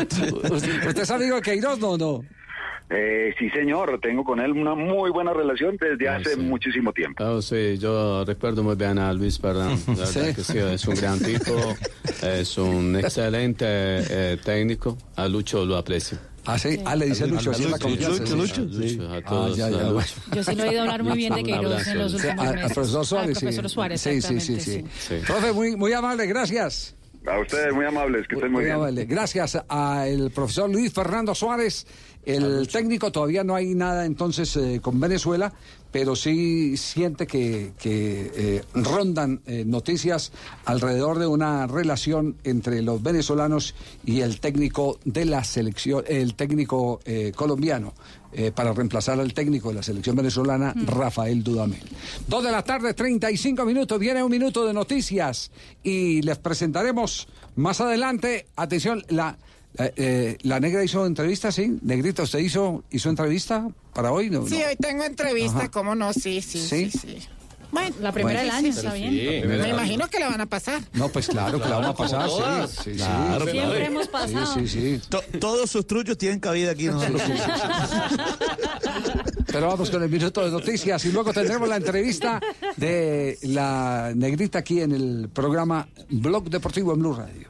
¿Usted usted es amigo de Queiroz, no? no? Eh, sí, señor, tengo con él una muy buena relación desde Ah, hace muchísimo tiempo. Oh, sí, yo recuerdo muy bien a Luis Perdán. La verdad Sí. que sí, es un gran tipo, es un excelente eh, técnico. A Lucho lo aprecio. Ah, sí. Ah, le dice A Lucho, así la confianza. sí. Lucho, a todos. ya, ya, a bueno. Lucho. Yo sí lo he oído hablar muy bien de Queiroz en los Lucho. Sí, últimos a- al meses. profesor Suárez, Al sí. profesor Suárez, Sí, sí, sí, sí. Profe, muy, muy amable, gracias. A ustedes muy amables, que estén muy, Muy bien. amable. Gracias al profesor Luis Fernando Suárez, el técnico. Todavía no hay nada entonces eh, con Venezuela, pero sí siente que, que, eh, rondan eh, noticias alrededor de una relación entre los venezolanos y el técnico de la selección, el técnico eh, colombiano. para reemplazar al técnico de la selección venezolana, Rafael Dudamel. Dos de la tarde, 35 minutos. Viene un minuto de noticias y les presentaremos más adelante. Atención, la, eh, eh, la negra hizo entrevista, ¿sí? Negrita, ¿usted hizo, hizo entrevista para hoy? No, Sí, no. hoy tengo entrevista, Ajá. ¿cómo no? Sí, sí, ¿Sí? sí, sí. Bueno, La primera Bueno. del año, está bien. Me imagino que la van a pasar. No, pues claro que la vamos a pasar, sí. Claro, Siempre claro. hemos pasado. Sí, sí, sí. To- todos sus truchos tienen cabida aquí. No se preocupen. Pero vamos con el minuto de noticias y luego tendremos la entrevista de la negrita aquí en el programa Blog Deportivo en Blue Radio.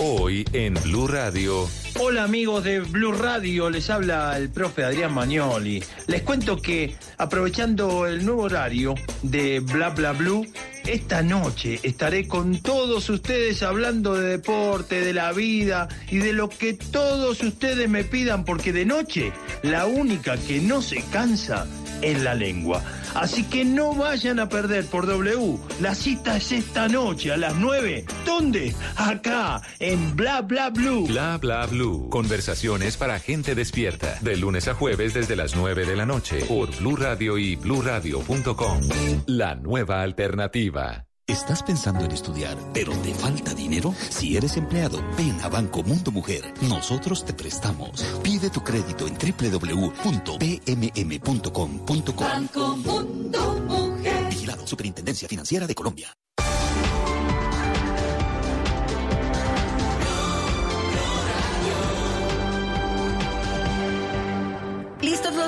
Hoy en Blue Radio. Hola amigos de Blue Radio, les habla el profe Adrián Magnoli. Les cuento que aprovechando el nuevo horario de Bla Bla Blue, esta noche estaré con todos ustedes hablando de deporte, de la vida y de lo que todos ustedes me pidan, porque de noche la única que no se cansa es la lengua. Así que no vayan a perder por W. La cita es esta noche a las 9. ¿Dónde? Acá, en Bla Bla Blue. Bla bla blue. Conversaciones para gente despierta. De lunes a jueves desde las 9 de la noche. Por Blue Radio y bluradio.com. La nueva alternativa. ¿Estás pensando en estudiar, pero te falta dinero? Si eres empleado, ven a Banco Mundo Mujer. Nosotros te prestamos. Pide tu crédito en www.pmm.com.co. Banco Mundo Mujer. Vigilado Superintendencia Financiera de Colombia.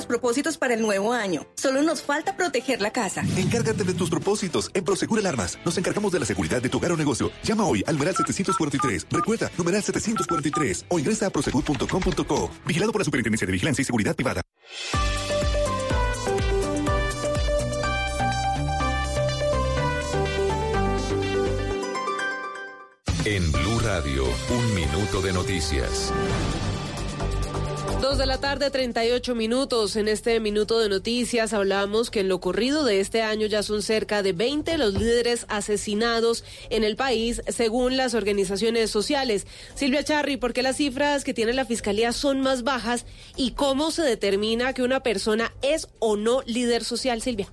Los propósitos para el nuevo año. Solo nos falta proteger la casa. Encárgate de tus propósitos. En Prosegur Alarmas nos encargamos de la seguridad de tu hogar o negocio. Llama hoy al numeral 743. Recuerda, numeral 743 o ingresa a prosegur.com.co. Vigilado por la Superintendencia de Vigilancia y Seguridad Privada. En Blue Radio, un minuto de noticias. Dos de la tarde, 38 minutos. En este minuto de noticias hablamos que en lo corrido de este año ya son cerca de 20 los líderes asesinados en el país, según las organizaciones sociales. Silvia Charri, ¿por qué las cifras que tiene la Fiscalía son más bajas y cómo se determina que una persona es o no líder social, Silvia?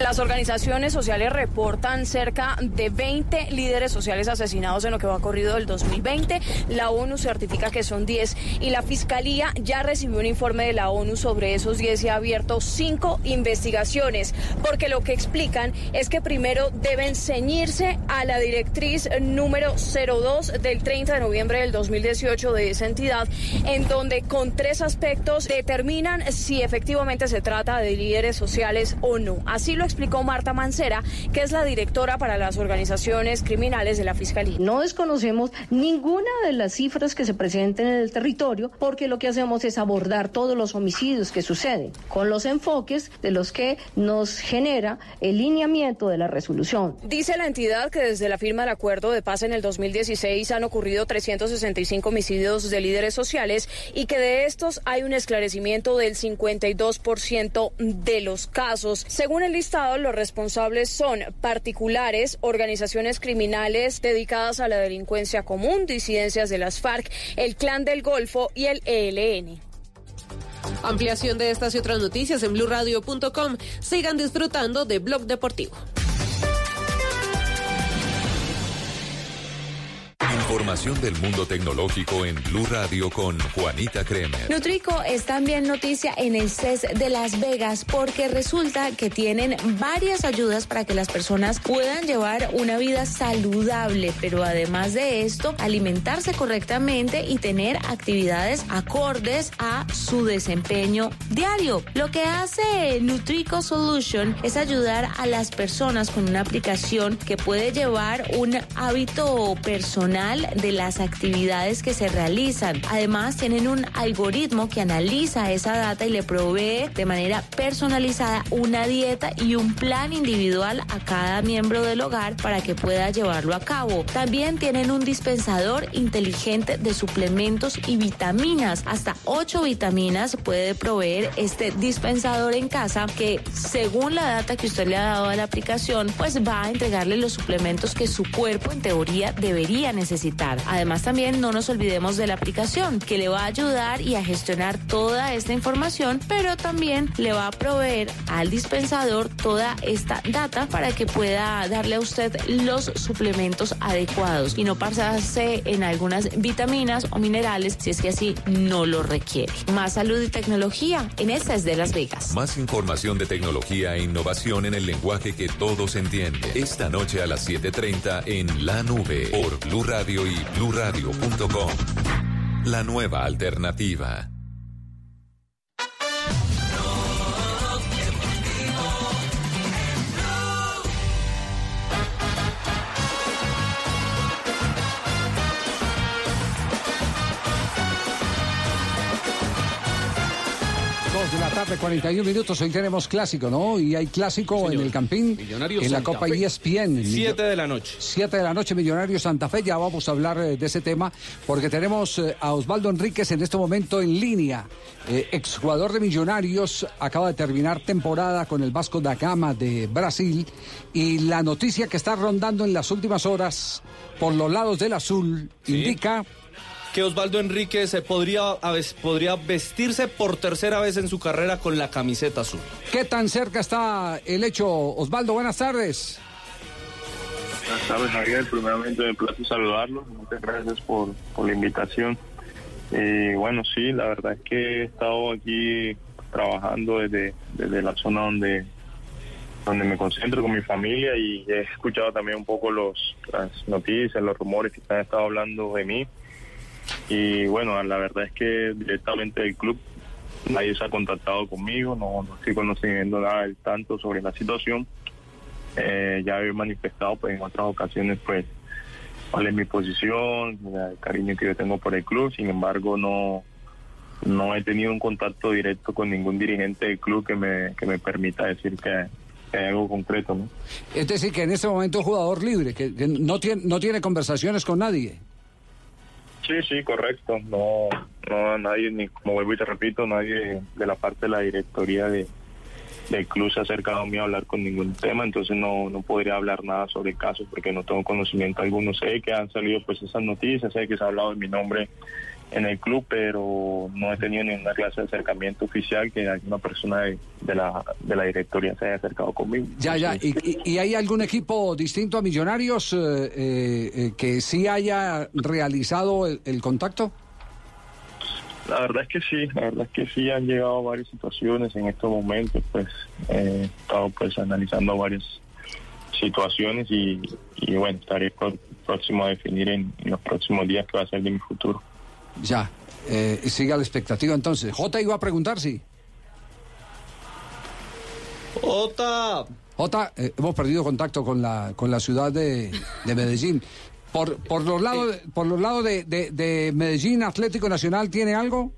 Las organizaciones sociales reportan cerca de 20 líderes sociales asesinados en lo que va corrido del 2020. La ONU certifica que son 10 y la Fiscalía ya recibió un informe de la ONU sobre esos 10 y ha abierto cinco investigaciones, porque lo que explican es que primero deben ceñirse a la directriz número 02 del 30 de noviembre del 2018 de esa entidad, en donde con tres aspectos determinan si efectivamente se trata de líderes sociales o no. Así lo explicó Marta Mancera, que es la directora para las organizaciones criminales de la Fiscalía. No desconocemos ninguna de las cifras que se presenten en el territorio porque lo que hacemos es abordar todos los homicidios que suceden con los enfoques de los que nos genera el lineamiento de la resolución. Dice la entidad que desde la firma del acuerdo de paz en el 2016 han ocurrido 365 homicidios de líderes sociales y que de estos hay un esclarecimiento del 52% de los casos. Según el los responsables son particulares, organizaciones criminales dedicadas a la delincuencia común, disidencias de las FARC, el Clan del Golfo y el ELN. Ampliación de estas y otras noticias en blurradio.com. Sigan disfrutando de Blog Deportivo. Información del mundo tecnológico en Blue Radio con Juanita Kremer. Nutrico es también noticia en el CES de Las Vegas porque resulta que tienen varias ayudas para que las personas puedan llevar una vida saludable, pero además de esto, alimentarse correctamente y tener actividades acordes a su desempeño diario. Lo que hace Nutrico Solution es ayudar a las personas con una aplicación que puede llevar un hábito personal de las actividades que se realizan. Además, tienen un algoritmo que analiza esa data y le provee de manera personalizada una dieta y un plan individual a cada miembro del hogar para que pueda llevarlo a cabo. También tienen un dispensador inteligente de suplementos y vitaminas. Hasta 8 vitaminas puede proveer este dispensador en casa que según la data que usted le ha dado a la aplicación, pues va a entregarle los suplementos que su cuerpo en teoría debería necesitar. Además también no nos olvidemos de la aplicación que le va a ayudar y a gestionar toda esta información, pero también le va a proveer al dispensador toda esta data para que pueda darle a usted los suplementos adecuados y no pasarse en algunas vitaminas o minerales si es que así no lo requiere. Más salud y tecnología en estas de Las Vegas. Más información de tecnología e innovación en el lenguaje que todos entienden. Esta noche a las 7:30 en La Nube por Blue Radio y bluradio.com. La nueva alternativa. Tarde, 41 minutos. Hoy tenemos clásico, ¿no? Y hay clásico en el Campín, en la Copa Fe. ESPN. Siete de la noche. 7 de la noche, Millonarios Santa Fe. Ya vamos a hablar eh, de ese tema porque tenemos eh, a Osvaldo Enríquez en este momento en línea. Eh, exjugador de Millonarios, acaba de terminar temporada con el Vasco da Gama de Brasil. Y la noticia que está rondando en las últimas horas por los lados del azul indica que Osvaldo Enríquez eh, podría, podría vestirse por tercera vez en su carrera con la camiseta azul. ¿Qué tan cerca está el hecho? Osvaldo, buenas tardes. Buenas tardes, Javier. Primeramente, me place saludarlos. Muchas gracias por, por la invitación. Y bueno, sí, la verdad es que he estado aquí trabajando desde, desde la zona donde, donde me concentro con mi familia y he escuchado también un poco los, las noticias, los rumores que se han estado hablando de mí. Y bueno, la verdad es que directamente del club nadie se ha contactado conmigo, no, no estoy conociendo nada del tanto sobre la situación. Eh, ya he manifestado pues en otras ocasiones pues cuál es mi posición, el cariño que yo tengo por el club, sin embargo no no he tenido un contacto directo con ningún dirigente del club que me, que me permita decir que, hay algo concreto, ¿no? Es decir, que en este momento es jugador libre, que, que no, tiene, no tiene conversaciones con nadie. Sí, sí, correcto. No, no, nadie, ni como vuelvo y te repito, nadie de la parte de la directoría de, del club se ha acercado a mí a hablar con ningún tema, entonces no, no podría hablar nada sobre el caso porque no tengo conocimiento alguno. Sé que han salido pues esas noticias, sé que se ha hablado de mi nombre en el club, pero no he tenido ninguna clase de acercamiento oficial que alguna persona de, de la, de la directoría se haya acercado conmigo. Ya, ya. ¿Y, y- y hay algún equipo distinto a Millonarios eh, eh, eh, que sí haya realizado el, el contacto? La verdad es que sí, la verdad es que sí han llegado varias situaciones en estos momentos, pues eh, he estado pues analizando varias situaciones y, y bueno, estaré pro- próximo a definir en, en los próximos días qué va a ser de mi futuro. Ya. Eh, siga la expectativa entonces. J iba a preguntar, sí. Jota. Jota, eh, hemos perdido contacto con la, con la ciudad de, de Medellín. Por, por los lados, por los lados de, de- de Medellín, Atlético Nacional, ¿tiene algo?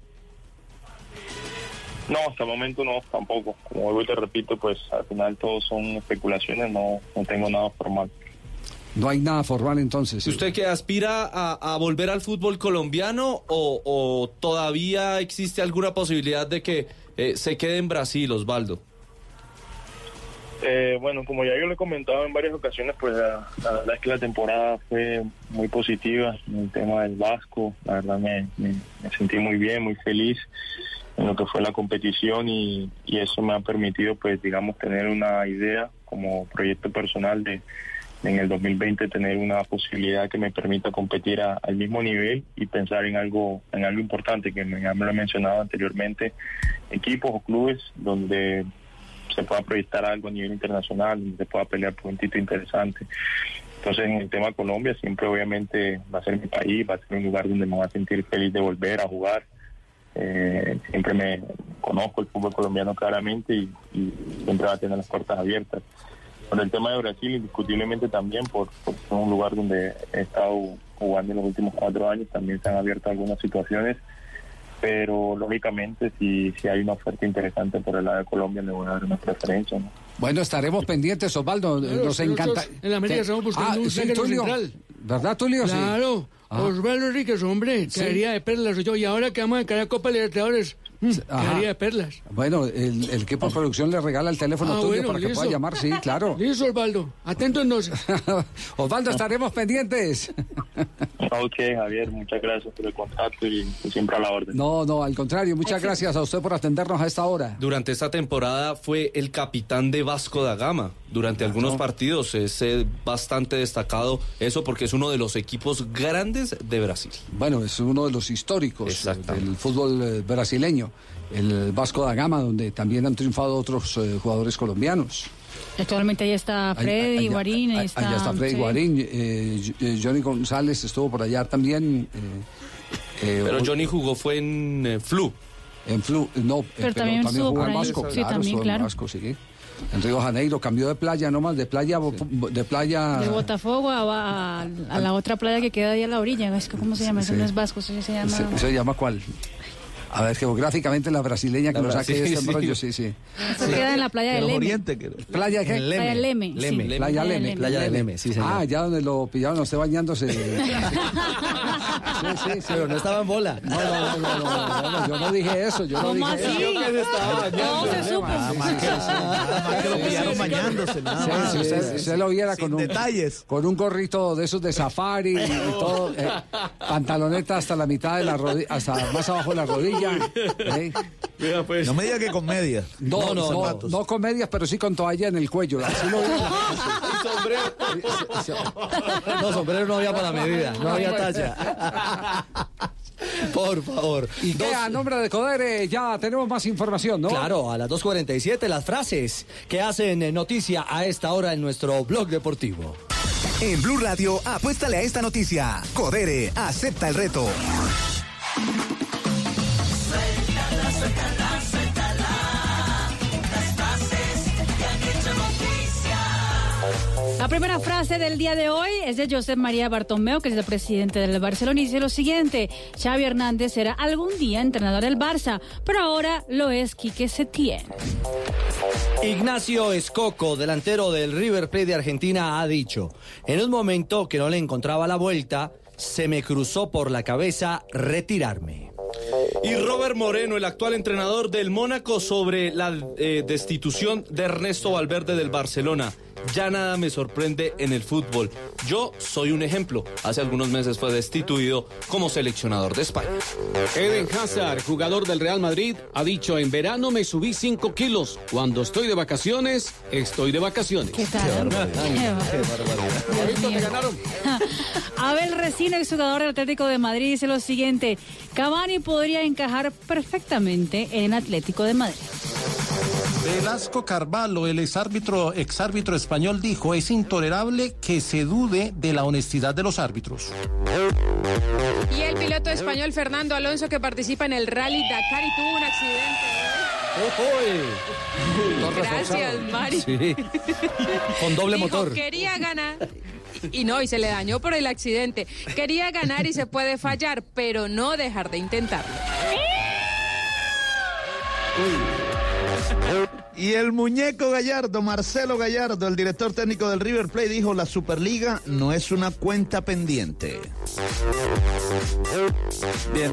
No, hasta el momento no, tampoco. Como vuelvo y te repito, pues al final todo son especulaciones, no, no tengo nada formal. No hay nada formal entonces. ¿Usted que aspira a, a volver al fútbol colombiano o, o todavía existe alguna posibilidad de que eh, se quede en Brasil, Osvaldo? Eh, bueno, como ya yo le he comentado en varias ocasiones, pues la, la verdad es que la temporada fue muy positiva en el tema del Vasco. La verdad me, me- me sentí muy bien, muy feliz en lo que fue la competición y, y eso me ha permitido, pues, digamos, tener una idea como proyecto personal de, de en el 2020 tener una posibilidad que me permita competir al mismo nivel y pensar en algo, en algo importante que me, lo he mencionado anteriormente, equipos o clubes donde se pueda proyectar algo a nivel internacional, donde se pueda pelear por un título interesante. Entonces, en el tema Colombia, siempre obviamente va a ser mi país, va a ser un lugar donde me voy a sentir feliz de volver a jugar. Eh, siempre me conozco el fútbol colombiano claramente y siempre va a tener las puertas abiertas. Con el tema de Brasil, indiscutiblemente también, por, por ser un lugar donde he estado jugando en los últimos cuatro años, también se han abierto algunas situaciones pero lógicamente si, si hay una oferta interesante por el lado de Colombia le voy a dar una preferencia. ¿no? Bueno, estaremos pendientes, Osvaldo. Claro, Nos encanta. en la América ¿Qué? estamos buscando Ah, un sí, Tulio. central. ¿Verdad, Tulio? Sí. Claro, Ah. Osvaldo Enríquez, hombre, Sí. caería de perlas. Yo, y ahora que vamos a caer a Copa Libertadores, mm, de perlas. Bueno, el, el equipo de producción le regala el teléfono Ah, tuyo bueno, para que listo. pueda llamar. Sí, claro. Listo, Osvaldo. Atento entonces. Osvaldo, estaremos pendientes. Ok, Javier, muchas gracias por el contacto y, y siempre a la orden. No, no, al contrario. Muchas gracias a usted por atendernos a esta hora. Durante esta temporada fue el capitán de Vasco da Gama. Durante algunos partidos es eh, bastante destacado eso porque es uno de los equipos grandes de Brasil. Bueno, es uno de los históricos eh, del fútbol eh, brasileño, el Vasco da Gama, donde también han triunfado otros eh, jugadores colombianos. Actualmente ahí está Freddy Allá- Guarín. Ahí allá está, está Freddy sí. Guarín, eh, eh, Johnny González estuvo por allá también. eh, eh, Pero Johnny jugó fue en eh, Flu. En Flu, no, eh, Pero también estuvo jugó por en. Vasco, Sí, claro, también, estuvo en claro. Vasco, sí. En Río Janeiro, cambió de playa nomás, de playa, de playa... De Botafogo a, a- a la otra playa que queda ahí a la orilla. Es que, ¿Cómo se llama? Eso Sí. no es vasco, eso se llama... ¿Se, se llama cuál? A ver, geográficamente la brasileña que La nos saque Brasil, este sí. embrollo, sí, sí. Eso queda en la playa de Leme. ¿Playa qué? Playa Leme. sí. Playa Playa Leme. Leme. Playa de Leme, sí, señor. Ah, ya donde lo pillaron a usted bañándose. sí, sí, sí. Pero no estaba en bola. No, no, no, no, no, no, no, yo no dije eso, yo no ¿Cómo dije así? eso. Yo que se estaba bañando. No se supo. Ah, más que- más que lo pillaron bañándose, nada más. si usted, usted lo viera con un, detalles. con un gorrito de esos de safari y todo, eh, pantaloneta hasta la mitad de la rodilla, hasta más abajo de la rodilla. ¿Eh? No me diga que con medias. No, no, no, no con medias, pero sí con toalla en el cuello. Así lo vi. No, sombrero no había para medida, no había talla. Por favor. Y que a nombre de Codere ya tenemos más información, ¿no? Claro, a las 2.47 las frases que hacen eh, noticia a esta hora en nuestro blog deportivo. En Blue Radio, apuéstale a esta noticia. Codere, acepta el reto. La primera frase del día de hoy es de Josep María Bartomeu, que es el presidente del Barcelona, y dice lo siguiente, Xavi Hernández será algún día entrenador del Barça, pero ahora lo es Quique Setién. Ignacio Escoco, delantero del River Plate de Argentina, ha dicho, en un momento que no le encontraba la vuelta, se me cruzó por la cabeza retirarme. Y Robert Moreno, el actual entrenador del Mónaco, sobre la eh, destitución de Ernesto Valverde del Barcelona. Ya nada me sorprende en el fútbol. Yo soy un ejemplo. Hace algunos meses fue destituido como seleccionador de España. Eden Hazard, jugador del Real Madrid, ha dicho en verano me subí 5 kilos. Cuando estoy de vacaciones, estoy de vacaciones. ¿Qué tal? Abel Resino, exjugador del Atlético de Madrid, dice lo siguiente: Cavani podría encajar perfectamente en Atlético de Madrid. Velasco Carvalho, el exárbitro, exárbitro español, dijo, es intolerable que se dude de la honestidad de los árbitros. Y el piloto español Fernando Alonso que participa en el Rally Dakar y tuvo un accidente. Gracias, Mari. Sí. Con doble Dijo, motor. Quería ganar. Y no, y se le dañó por el accidente. Quería ganar y se puede fallar, pero no dejar de intentarlo. Y el muñeco Gallardo, Marcelo Gallardo, el director técnico del River Plate, dijo, la Superliga no es una cuenta pendiente. Bien,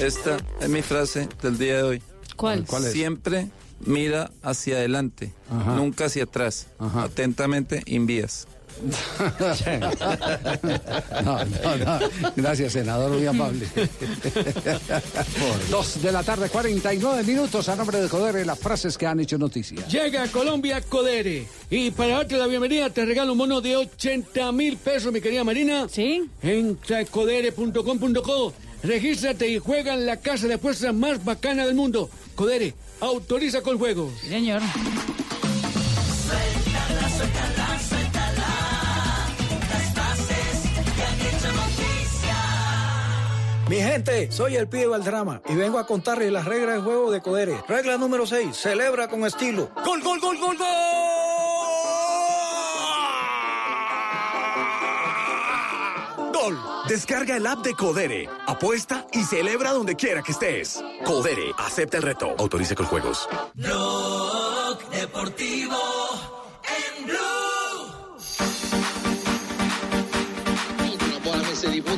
esta es mi frase del día de hoy. ¿Cuál? ¿Cuál es? Siempre mira hacia adelante, Ajá. nunca hacia atrás. Atentamente, Invías. No, no, no. Gracias, senador, muy amable. Dos de la tarde, 49 minutos. A nombre de Joder, las frases que han hecho noticia. Llega a Colombia Codere. Y para darte la bienvenida te regalo un bono de 80 mil pesos, mi querida Marina. Sí. En codere.com.co. Regístrate y juega en la casa de apuestas más bacana del mundo. Codere, autoriza con juegos. señor. Mi gente, soy el pibe Valdrama y vengo a contarles las reglas de juego de Codere. Regla número 6, celebra con estilo. ¡Gol, gol, gol, gol, Gol. Descarga el app de Codere, apuesta y celebra donde quiera que estés. Codere, acepta el reto. Autorice con juegos. Blog Deportivo en Blue.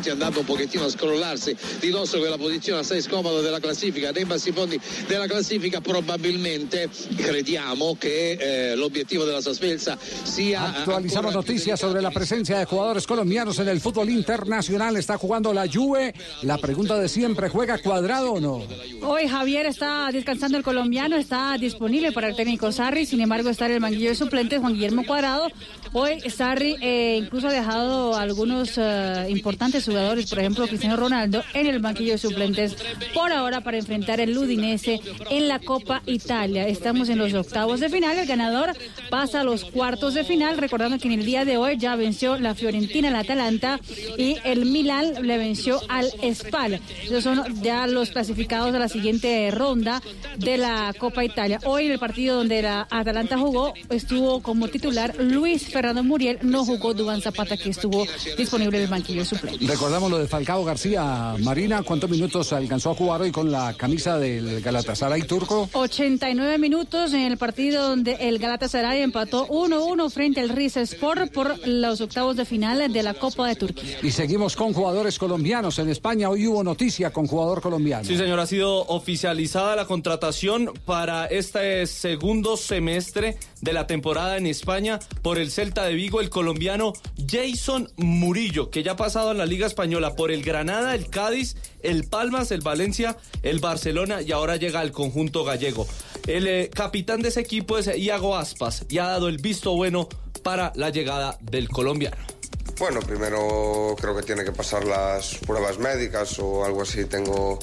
Punti andando un pochettino a scrollarsi di dosso quella posizione assai scomoda della classifica nei bassi fondi della classifica probabilmente crediamo che eh, l'obiettivo della Sasvelsa sia Actualizamos noticias sobre la presencia de jugadores colombianos en el fútbol internacional. Está jugando la Juve. La pregunta de siempre, ¿juega cuadrado o no? Hoy Javier está descansando el colombiano, está disponible para el técnico Sarri, sin embargo está en el banquillo de suplentes Juan Guillermo Cuadrado. Hoy Sarri eh, incluso ha dejado algunos eh, importantes jugadores, por ejemplo Cristiano Ronaldo, en el banquillo de suplentes por ahora para enfrentar el Udinese en la Copa Italia. Estamos en los octavos de final, el ganador pasa a los cuartos de final, recordando que en el día de hoy ya venció la Fiorentina, el Atalanta y el Milan le venció al Spal. Esos son ya los clasificados a la siguiente ronda de la Copa Italia. Hoy en el partido donde la Atalanta jugó estuvo como titular Luis Fernando Muriel, no jugó Dubán Zapata que estuvo disponible en el banquillo suplente. Recordamos lo de Falcao García Marina. ¿Cuántos minutos alcanzó a jugar hoy con la camisa del Galatasaray turco? 89 minutos en el partido donde el Galatasaray empató 1-1 frente al Rizespor por los octavos de final de la Copa de Turquía. Y seguimos con jugadores colombianos. En España hoy hubo noticia con jugador colombiano. Sí, señor, ha sido oficializada la contratación para este segundo semestre de la temporada en España por el Celta de Vigo, el colombiano Jason Murillo, que ya ha pasado en la Liga Española por el Granada, el Cádiz, el Palmas, el Valencia, el Barcelona y ahora llega al conjunto gallego. El eh, capitán de ese equipo es Iago Aspas y ha dado el visto bueno para la llegada del colombiano. Bueno, primero creo que tiene que pasar las pruebas médicas o algo así, tengo,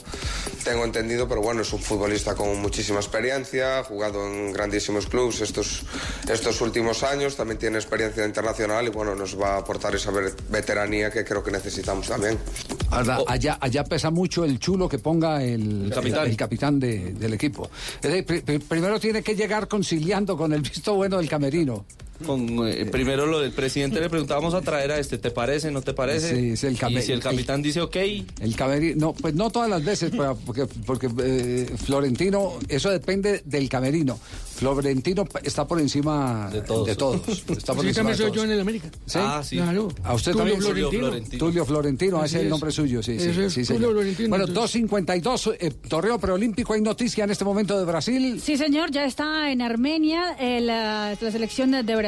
tengo entendido, pero bueno, es un futbolista con muchísima experiencia, ha jugado en grandísimos clubes estos, estos últimos años, también tiene experiencia internacional y bueno, nos va a aportar esa ver- veteranía que creo que necesitamos también. Ahora, allá, allá pesa mucho el chulo que ponga el, capitán. el capitán de- del equipo. Primero tiene que llegar conciliando con el visto bueno del camerino. Con, eh, primero lo del presidente le preguntábamos a traer a este, ¿te parece, no te parece? Sí, es el y si el capitán dice ok, El camerino, no, pues no todas las veces, porque, porque eh, Florentino, eso depende del camerino. Florentino está por encima de todos. Está por Sí, encima también de soy todos. yo en el América. ¿Sí? Ah, sí. Claro. A usted Tulio también. Florentino. Tulio Florentino, ese es el nombre suyo, sí, sí. Es sí, Tulio. Florentino, Bueno, entonces. 2.52, eh, torneo preolímpico, hay noticia en este momento de Brasil. Sí, señor, ya está en Armenia. eh, la, la selección de Brasil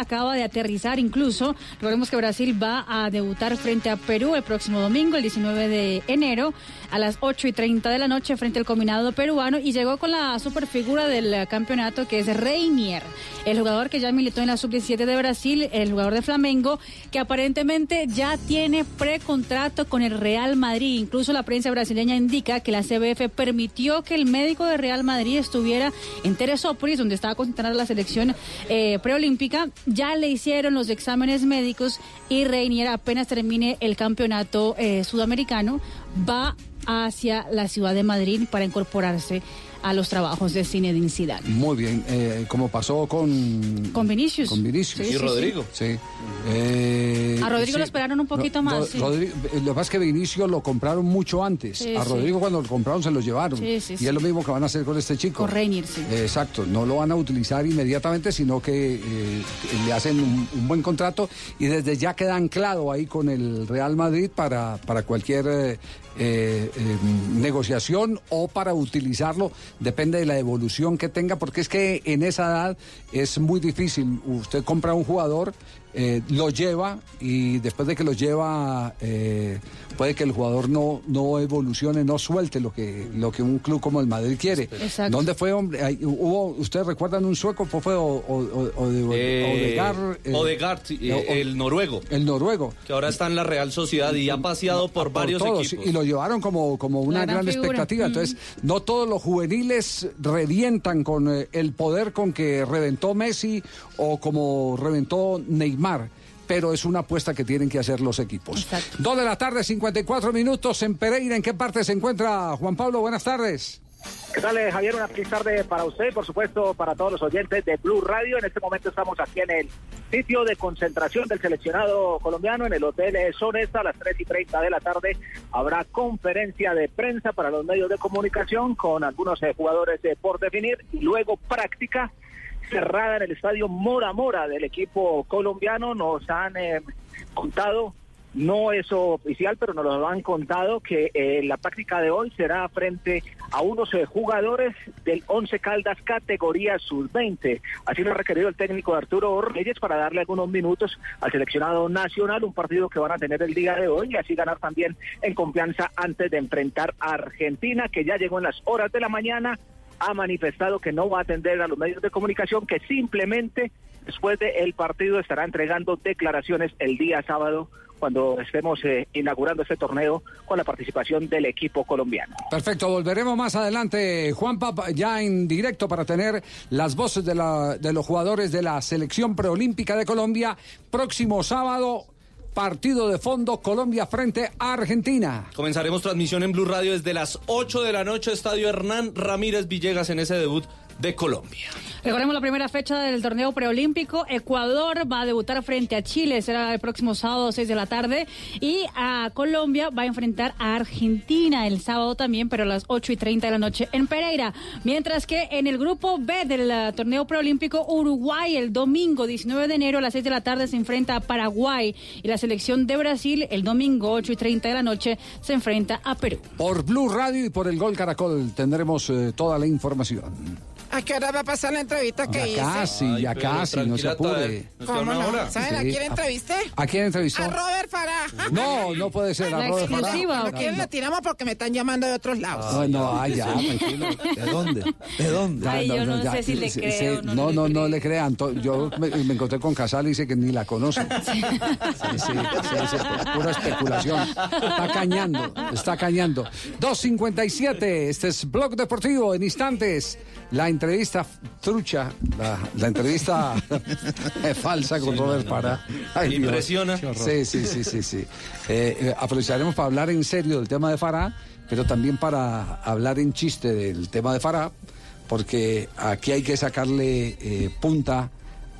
acaba de aterrizar incluso. Recordemos que Brasil va a debutar frente a Perú el próximo domingo, el 19 de enero, a las 8 y 30 de la noche frente al combinado peruano y llegó con la superfigura del campeonato que es Reinier, el jugador que ya militó en la sub-17 de Brasil, el jugador de Flamengo, que aparentemente ya tiene precontrato con el Real Madrid. Incluso la prensa brasileña indica que la CBF permitió que el médico de Real Madrid estuviera en Teresópolis, donde estaba concentrada la selección eh, preolímpica. Ya le hicieron los exámenes médicos y Reinier apenas termine el campeonato eh, sudamericano va hacia la ciudad de Madrid para incorporarse a los trabajos de Zinedine Zidane. Muy bien, eh, como pasó con... Con Vinicius. Con Vinicius. Sí, Y sí, Rodrigo. Sí. Eh, A Rodrigo sí. lo esperaron un poquito más, Ro- sí. Rodrigo- lo que pasa es que Vinicius lo compraron mucho antes. Sí, a sí. Rodrigo cuando lo compraron se lo llevaron. Sí, sí, y sí. es lo mismo que van a hacer con este chico. Con Reinier, sí. Eh, Exacto, no lo van a utilizar inmediatamente, sino que eh, le hacen un, un buen contrato y desde ya queda anclado ahí con el Real Madrid para, para cualquier eh, eh, negociación o para utilizarlo, depende de la evolución que tenga, porque es que en esa edad es muy difícil. Usted compra un jugador, eh, lo lleva y después de que lo lleva, eh, puede que el jugador no, no evolucione, no suelte lo que, lo que un club como el Madrid quiere. Exacto. ¿Dónde fue, hombre? Ahí ¿Hubo, ¿Ustedes recuerdan un sueco? ¿Fue fue o, o- o- o de- Eh, Odegaard, eh, Odegaard, eh, el noruego, el noruego. que ahora está en la Real Sociedad y ha paseado por, por varios todos, equipos. y lo llevaron como, como una La gran, expectativa. Mm. Entonces, no todos los juveniles revientan con eh, el poder con que reventó Messi o como reventó Neymar. Pero es una apuesta que tienen que hacer los equipos. Dos de la tarde, 54 minutos en Pereira. ¿En qué parte se encuentra Juan Pablo? Buenas tardes. ¿Qué tal, eh, Javier? Una feliz tarde para usted, por supuesto, para todos los oyentes de Blue Radio. En este momento estamos aquí en el sitio de concentración del seleccionado colombiano, en el Hotel Sonesta, a las 3 y 30 de la tarde. Habrá conferencia de prensa para los medios de comunicación con algunos eh, jugadores eh, por definir y luego práctica cerrada en el estadio Mora Mora del equipo colombiano. Nos han eh, contado no es oficial, pero nos lo han contado que eh, la práctica de hoy será frente a unos eh, jugadores del 11 Caldas categoría sub-20. Así lo ha requerido el técnico Arturo Reyes para darle algunos minutos al seleccionado nacional, un partido que van a tener el día de hoy y así ganar también en confianza antes de enfrentar a Argentina, que ya llegó en las horas de la mañana ha manifestado que no va a atender a los medios de comunicación, que simplemente después del partido estará entregando declaraciones el día sábado cuando estemos eh, inaugurando este torneo con la participación del equipo colombiano. Perfecto, volveremos más adelante, Juan Papa, ya en directo para tener las voces de, la- de los jugadores de la selección preolímpica de Colombia. Próximo sábado, partido de fondo Colombia frente a Argentina. Comenzaremos transmisión en Blue Radio desde las 8 de la noche, Estadio Hernán Ramírez Villegas en ese debut de Colombia. Recordemos la primera fecha del torneo preolímpico. Ecuador va a debutar frente a Chile, será el próximo sábado 6 de la tarde. Y a Colombia va a enfrentar a Argentina el sábado también, pero a las 8 y 30 de la noche en Pereira. Mientras que en el grupo B del eh, torneo preolímpico, Uruguay el domingo 19 de enero a las 6 de la tarde se enfrenta a Paraguay. Y la selección de Brasil el domingo 8 y 30 de la noche se enfrenta a Perú. Por Blue Radio y por el Gol Caracol tendremos eh, toda la información. ¿A qué hora va a pasar la entrevista que Ya hice? casi, ya casi, no se apure. ¿Cómo no? ¿Saben a quién entrevisté? ¿A quién entrevistó? A Robert Farah. No, no puede ser. a La Robert Farah. No, ¿A quién no. la tiramos porque me están llamando de otros lados? No, no, ay, ya, tranquilo. ¿De dónde? ¿De dónde? Ay, yo no sé si le sí, creo, sí, no No, le no, no le crean. Yo me, me encontré con Casal y dice que ni la conoce. Sí, sí, sí, sí, pura especulación. Está cañando, está cañando. 2.57, este es Blog Deportivo. En instantes, la entrevista trucha, la, la entrevista falsa con Sí, Robert no, no, Pará. Ay. Impresiona. Sí, sí, sí, sí. sí. Eh, eh, aprovecharemos para hablar en serio del tema de Farah, pero también para hablar en chiste del tema de Farah, porque aquí hay que sacarle eh, punta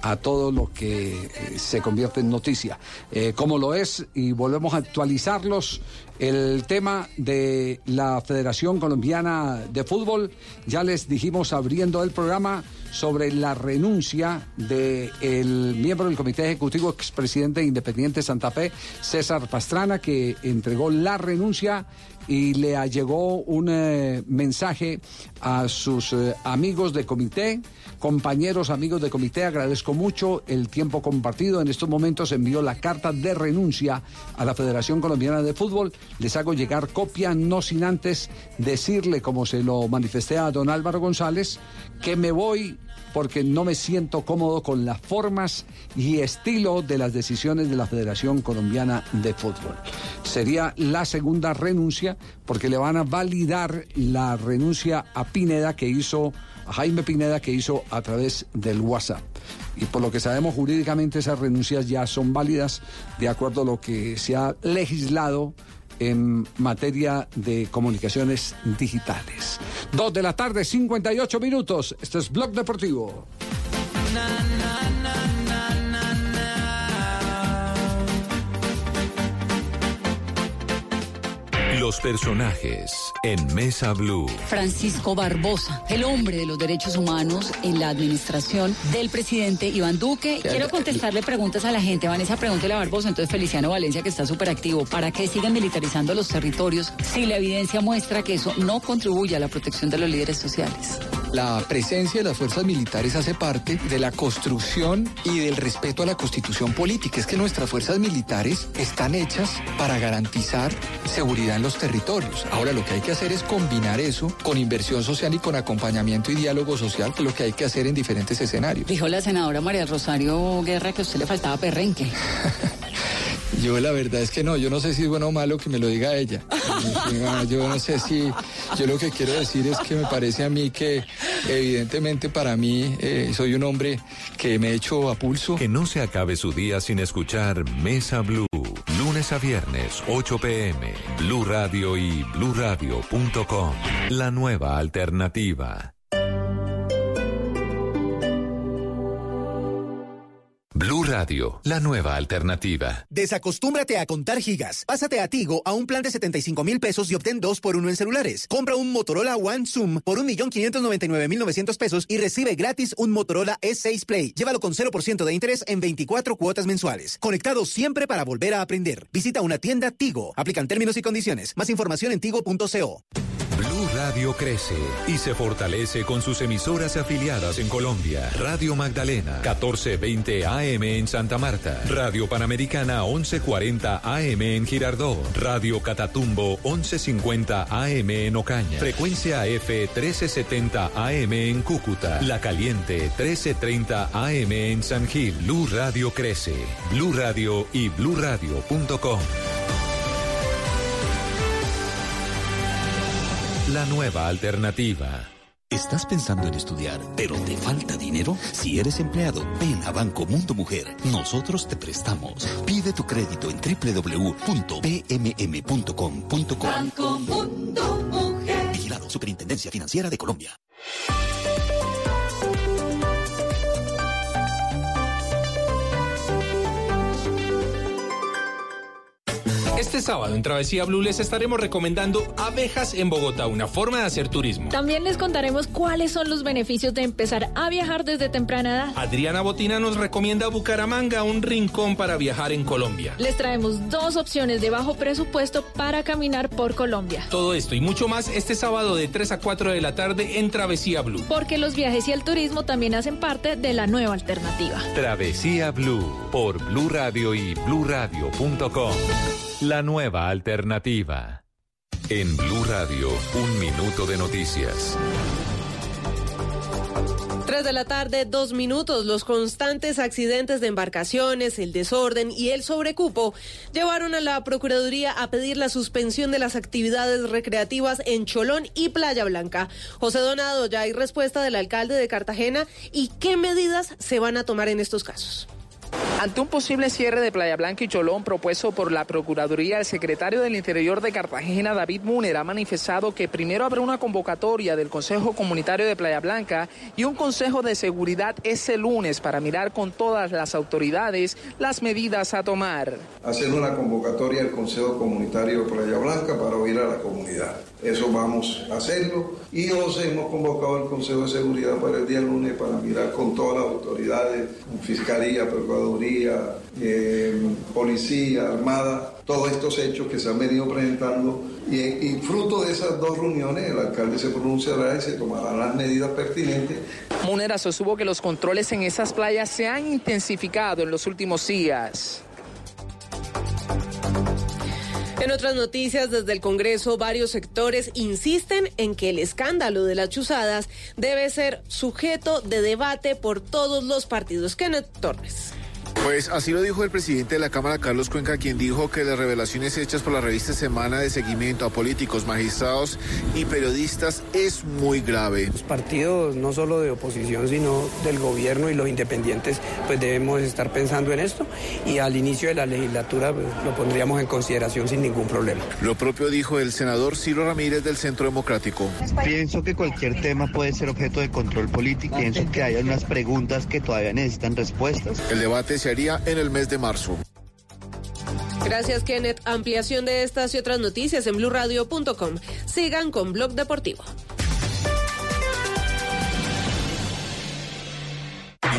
a todo lo que eh, se convierte en noticia. Eh, como lo es, y volvemos a actualizarlos, el tema de la Federación Colombiana de Fútbol, ya les dijimos abriendo el programa sobre la renuncia del miembro del Comité Ejecutivo, expresidente de Independiente Santa Fe, César Pastrana, que entregó la renuncia y le llegó un eh, mensaje a sus eh, amigos de comité, compañeros amigos de comité. Agradezco mucho el tiempo compartido. En estos momentos envió la carta de renuncia a la Federación Colombiana de Fútbol. Les hago llegar copia, no sin antes decirle, como se lo manifesté a don Álvaro González, que me voy porque no me siento cómodo con las formas y estilo de las decisiones de la Federación Colombiana de Fútbol. Sería la segunda renuncia porque le van a validar la renuncia a Pineda que hizo, a Jaime Pineda que hizo a través del WhatsApp. Y por lo que sabemos jurídicamente esas renuncias ya son válidas de acuerdo a lo que se ha legislado en materia de comunicaciones digitales. Dos de la tarde, 58 minutos. Este es Blog Deportivo. Los personajes en Mesa Blue. Francisco Barbosa, el hombre de los derechos humanos en la administración del presidente Iván Duque. Quiero contestarle preguntas a la gente. Vanessa, pregúntele a Barbosa, entonces Feliciano Valencia, que está súper activo. ¿Para qué siguen militarizando los territorios si la evidencia muestra que eso no contribuye a la protección de los líderes sociales? La presencia de las fuerzas militares hace parte de la construcción y del respeto a la constitución política. Es que nuestras fuerzas militares están hechas para garantizar seguridad en los territorios. Ahora lo que hay que hacer es combinar eso con inversión social y con acompañamiento y diálogo social, que es lo que hay que hacer en diferentes escenarios. Dijo la senadora María Rosario Guerra que a usted le faltaba perrenque. Yo la verdad es que no, yo no sé si es bueno o malo que me lo diga ella. Yo no sé si, yo lo que quiero decir es que me parece a mí que evidentemente para mí eh, soy un hombre que me echo a pulso. Que no se acabe su día sin escuchar Mesa Blue. Lunes a viernes, 8 pm. Blue Radio y bluradio.com. La nueva alternativa. Blue Radio, la nueva alternativa. Desacostúmbrate a contar gigas. Pásate a Tigo a un plan de 75 mil pesos y obtén dos por uno en celulares. Compra un Motorola One Zoom por 1.599.900 pesos y recibe gratis un Motorola S6 Play. Llévalo con 0% de interés en 24 cuotas mensuales. Conectado siempre para volver a aprender. Visita una tienda Tigo. Aplican términos y condiciones. Más información en tigo.co. Blue Radio crece y se fortalece con sus emisoras afiliadas en Colombia. Radio Magdalena, 1420 AM en Santa Marta. Radio Panamericana, 1140 AM en Girardot. Radio Catatumbo, 1150 AM en Ocaña. Frecuencia F, 1370 AM en Cúcuta. La Caliente, 1330 AM en San Gil. Blue Radio crece. Blue Radio y bluradio.com. La nueva alternativa. ¿Estás pensando en estudiar, pero te falta dinero? Si eres empleado, ven a Banco Mundo Mujer. Nosotros te prestamos. Pide tu crédito en www.pmm.com.co. Banco Mundo Mujer. Vigilado Superintendencia Financiera de Colombia. Este sábado en Travesía Blue les estaremos recomendando abejas en Bogotá, una forma de hacer turismo. También les contaremos cuáles son los beneficios de empezar a viajar desde temprana edad. Adriana Botina nos recomienda Bucaramanga, un rincón para viajar en Colombia. Les traemos dos opciones de bajo presupuesto para caminar por Colombia. Todo esto y mucho más este sábado de 3 a 4 de la tarde en Travesía Blue. Porque los viajes y el turismo también hacen parte de la nueva alternativa. Travesía Blue por Blue Radio y bluradio.com. La nueva alternativa. En Blue Radio, un minuto de noticias. Tres de la tarde, dos minutos. Los constantes accidentes de embarcaciones, el desorden y el sobrecupo llevaron a la Procuraduría a pedir la suspensión de las actividades recreativas en Cholón y Playa Blanca. José Donado, ya hay respuesta del alcalde de Cartagena y qué medidas se van a tomar en estos casos. Ante un posible cierre de Playa Blanca y Cholón propuesto por la Procuraduría, el secretario del Interior de Cartagena, David Múner, ha manifestado que primero habrá una convocatoria del Consejo Comunitario de Playa Blanca y un Consejo de Seguridad ese lunes para mirar con todas las autoridades las medidas a tomar. hacer una convocatoria al Consejo Comunitario de Playa Blanca para oír a la comunidad. Eso vamos a hacerlo. Y os hemos convocado al Consejo de Seguridad para el día lunes para mirar con todas las autoridades, Fiscalía, Procuraduría, eh, Policía, Armada, todos estos hechos que se han venido presentando. Y, fruto de esas dos reuniones, el alcalde se pronunciará y se tomarán las medidas pertinentes Múnera sostuvo que los controles en esas playas se han intensificado en los últimos días. En otras noticias, desde el Congreso, varios sectores insisten en que el escándalo de las chuzadas debe ser sujeto de debate por todos los partidos. Kenneth Torres. Pues así lo dijo el presidente de la Cámara, Carlos Cuenca, quien dijo que las revelaciones hechas por la revista Semana de seguimiento a políticos, magistrados y periodistas es muy grave. Los partidos, no solo de oposición, sino del gobierno y los independientes, pues debemos estar pensando en esto y al inicio de la legislatura pues, lo pondríamos en consideración sin ningún problema. Lo propio dijo el senador Ciro Ramírez del Centro Democrático. Pienso que cualquier tema puede ser objeto de control político. Pienso que hay unas preguntas que todavía necesitan respuestas. El debate se en el mes de marzo. Gracias, Kenneth. Ampliación de estas y otras noticias en blurradio.com. Sigan con Blog Deportivo.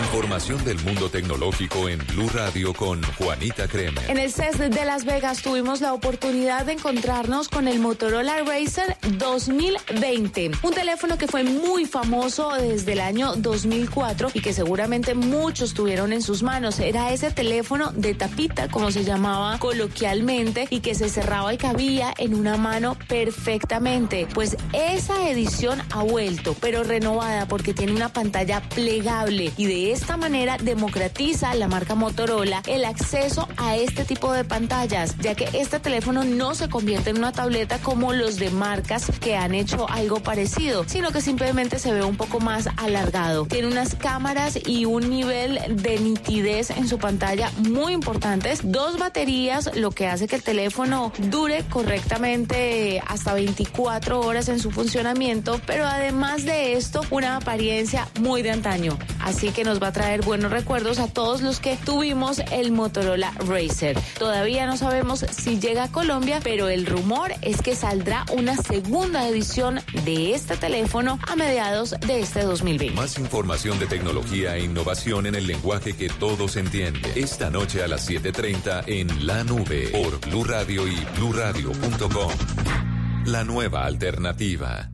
Información del mundo tecnológico en Blue Radio con Juanita Kremer. En el CES de Las Vegas tuvimos la oportunidad de encontrarnos con el Motorola Racer 2020, un teléfono que fue muy famoso desde el año 2004 y que seguramente muchos tuvieron en sus manos. Era ese teléfono de tapita, como se llamaba coloquialmente, y que se cerraba y cabía en una mano perfectamente. Pues esa edición ha vuelto, pero renovada porque tiene una pantalla plegable y de esta manera democratiza la marca Motorola el acceso a este tipo de pantallas, ya que este teléfono no se convierte en una tableta como los de marcas que han hecho algo parecido, sino que simplemente se ve un poco más alargado. Tiene unas cámaras y un nivel de nitidez en su pantalla muy importantes, dos baterías, lo que hace que el teléfono dure correctamente hasta 24 horas en su funcionamiento, pero además de esto, una apariencia muy de antaño. Así que nos va a traer buenos recuerdos a todos los que tuvimos el Motorola Racer. Todavía no sabemos si llega a Colombia, pero el rumor es que saldrá una segunda edición de este teléfono a mediados de este 2020. Más información de tecnología e innovación en el lenguaje que todos entienden. Esta noche a las 7:30 en La Nube por Blue Radio y bluradio.com. La nueva alternativa.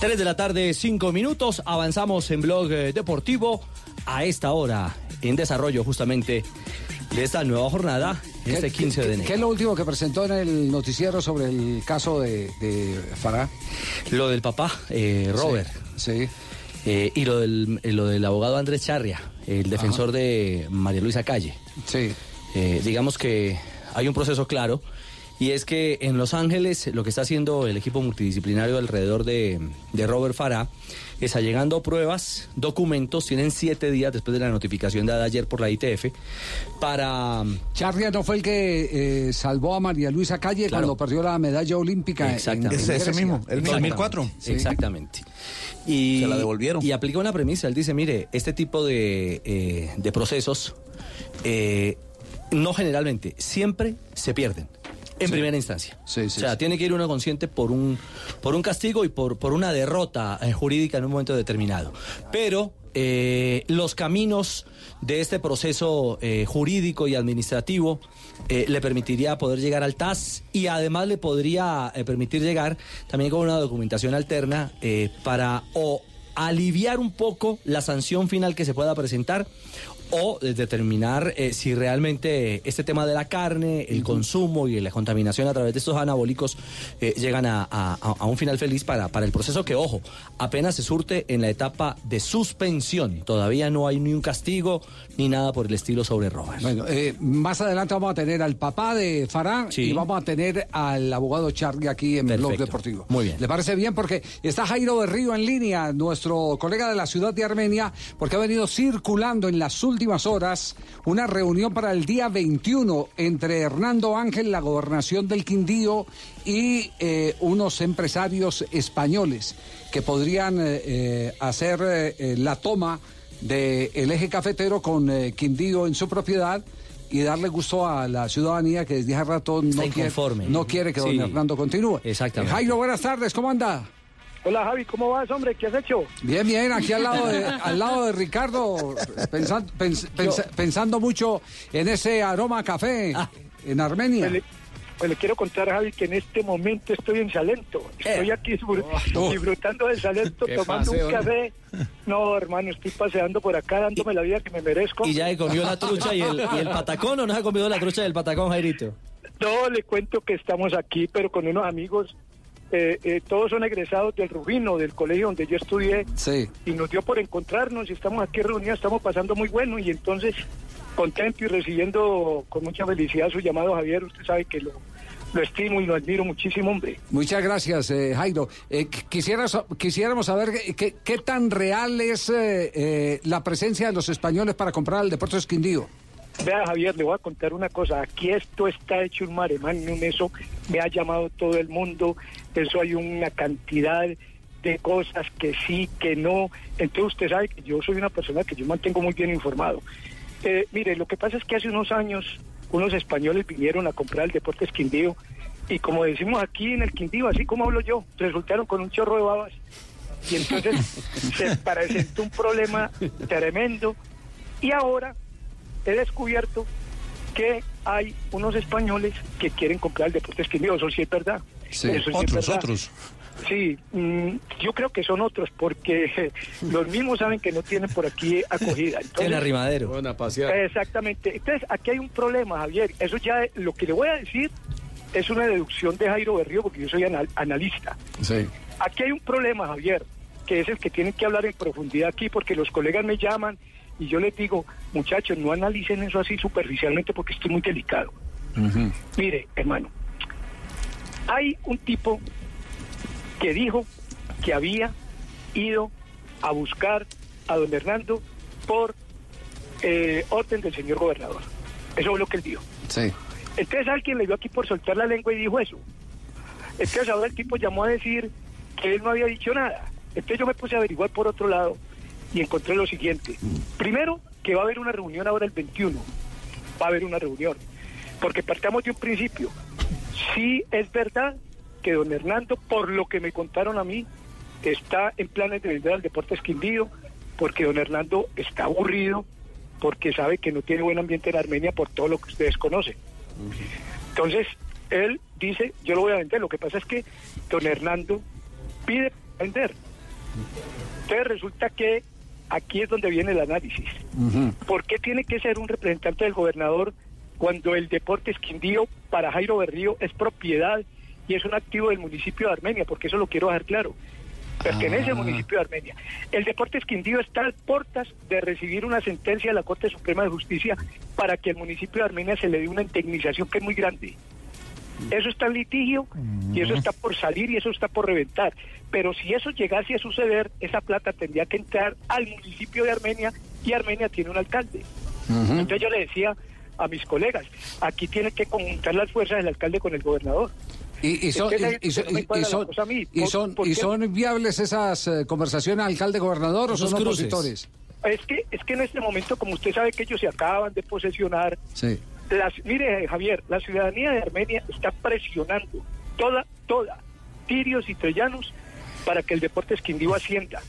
Tres de la tarde, cinco minutos. Avanzamos en blog eh, deportivo a esta hora, en desarrollo justamente de esta nueva jornada, este 15 de enero. ¿Qué es lo último que presentó en el noticiero sobre el caso de, de Farah? Lo del papá, eh, Robert. Sí. Eh, y lo del, eh, lo del abogado Andrés Charria, el defensor de María Luisa Calle. Sí. Eh, digamos que hay un proceso claro. Y es que en Los Ángeles lo que está haciendo el equipo multidisciplinario alrededor de, de Robert Farah es allegando pruebas, documentos, tienen siete días después de la notificación dada ayer por la ITF, para... Charria no fue el que eh, salvó a María Luisa Calle Claro. cuando perdió la medalla olímpica. en- Exactamente. en Grecia. Exactamente. Sí. Exactamente. Y, Se la devolvieron. Y aplica una premisa. Él dice, mire, este tipo de, eh, de procesos, eh, no generalmente, siempre se pierden. En Sí. primera instancia. Sí, o sea, tiene que ir uno consciente por un, por un castigo y por, por una derrota eh, jurídica en un momento determinado. Pero eh, los caminos de este proceso eh, jurídico y administrativo eh, le permitiría poder llegar al TAS y además le podría permitir llegar también con una documentación alterna para o aliviar un poco la sanción final que se pueda presentar o eh, determinar eh, si realmente este tema de la carne, el consumo y la contaminación a través de estos anabólicos eh, llegan a, a- a un final feliz para, para el proceso que, ojo, apenas se surte en la etapa de suspensión. Todavía no hay ni un castigo ni nada por el estilo sobre Robert. Bueno, eh, más adelante vamos a tener al papá de Farán y vamos a tener al abogado Charlie aquí en Blog Deportivo. Muy bien. ¿Le parece bien? Porque está Jairo Berrío en línea, nuestro colega de la ciudad de Armenia, porque ha venido circulando en las últimas horas una reunión para el día 21 entre Hernando Ángel, la gobernación del Quindío, y eh, unos empresarios españoles que podrían eh, eh, hacer eh, la toma del eje cafetero con Quindío en su propiedad y darle gusto a la ciudadanía que desde hace rato no quiere, no quiere que don. Hernando continúe. Exactamente. Jairo, buenas tardes, ¿cómo anda? Hola Javi, ¿cómo vas, hombre? ¿Qué has hecho? Bien, bien, aquí al lado de, al lado de Ricardo, pensan- pens- pens- pensando mucho en ese aroma a café Ah. en Armenia. Pues le, pues le quiero contar, Javi, que en este momento estoy en Salento. Estoy aquí disfr- Oh. disfrutando del Salento, tomando paseo, un ¿no? café. No, hermano, estoy paseando por acá, dándome la vida que me merezco. ¿Y ya se comió la trucha y el, y el patacón o no se ha comido la trucha y el patacón, Jairito? No, le cuento que estamos aquí, pero con unos amigos. Eh, eh, todos son egresados del Rubino, del colegio donde yo estudié. Sí. y nos dio por encontrarnos y estamos aquí reunidos, estamos pasando muy bueno y entonces contento y recibiendo con mucha felicidad su llamado Javier, usted sabe que lo, lo estimo y lo admiro muchísimo, hombre. Muchas gracias, eh, Jairo. Eh, qu- quisiera quisiéramos saber qué, qué- qué tan real es eh, eh, la presencia de los españoles para comprar el Deportes Quindío. Vea Javier, le voy a contar una cosa, aquí esto está hecho un maremán, en eso. Me ha llamado todo el mundo, eso hay una cantidad de cosas que sí, que no, entonces usted sabe que yo soy una persona que yo mantengo muy bien informado. Eh, mire, lo que pasa es que hace unos años unos españoles vinieron a comprar el Deportes Quindío. Y como decimos aquí en el Quindío, así como hablo yo, resultaron con un chorro de babas. Y entonces se presentó un problema tremendo. Y ahora he descubierto que hay unos españoles que quieren comprar el Deportes Quindío, eso sí es verdad. Sí, Eso sí es otros, verdad. otros. Sí, mm, yo creo que son otros porque los mismos saben que no tienen por aquí acogida. Entonces, Tiene arrimadero. Exactamente. Entonces, aquí hay un problema, Javier. Eso ya, lo que le voy a decir es una deducción de Jairo Berrío, porque yo soy anal- analista. Sí. Aquí hay un problema, Javier, que es el que tienen que hablar en profundidad aquí, porque los colegas me llaman y yo les digo, muchachos, no analicen eso así superficialmente porque esto es muy delicado. Mire, hermano, hay un tipo que dijo que había ido a buscar a don Hernando por eh, orden del señor gobernador. Eso es lo que él dijo. Sí. Entonces alguien le dio aquí por soltar la lengua y dijo eso. Entonces ahora el tipo llamó a decir que él no había dicho nada. Entonces yo me puse a averiguar por otro lado y encontré lo siguiente. Primero, que va a haber una reunión ahora el 21. Va a haber una reunión. Porque partamos de un principio. Sí es verdad que don Hernando, por lo que me contaron a mí, está en planes de vender al Deportes Quindío, porque don Hernando está aburrido, porque sabe que no tiene buen ambiente en Armenia por todo lo que ustedes conocen. Entonces, él dice, yo lo voy a vender. Lo que pasa es que don Hernando pide vender. Entonces resulta que aquí es donde viene el análisis. ¿Por qué tiene que ser un representante del gobernador cuando el Deportes Quindío para Jairo Berrío es propiedad y es un activo del municipio de Armenia? Porque eso lo quiero dejar claro. Pertenece al municipio de Armenia. El Deportes Quindío está a puertas de recibir una sentencia de la Corte Suprema de Justicia para que al municipio de Armenia se le dé una indemnización que es muy grande. Eso está en litigio y eso está por salir y eso está por reventar. Pero si eso llegase a suceder, esa plata tendría que entrar al municipio de Armenia y Armenia tiene un alcalde. Entonces yo le decía a mis colegas, aquí tiene que conjuntar las fuerzas del alcalde con el gobernador. Y, y son, viables esas eh, conversaciones alcalde-gobernador o son cruces. opositores. Es que, es que en este momento, como usted sabe que ellos se acaban de posesionar, Sí. Las, mire Javier, la ciudadanía de Armenia está presionando toda, toda, tirios y troyanos para que el Deportes Quindío ascienda.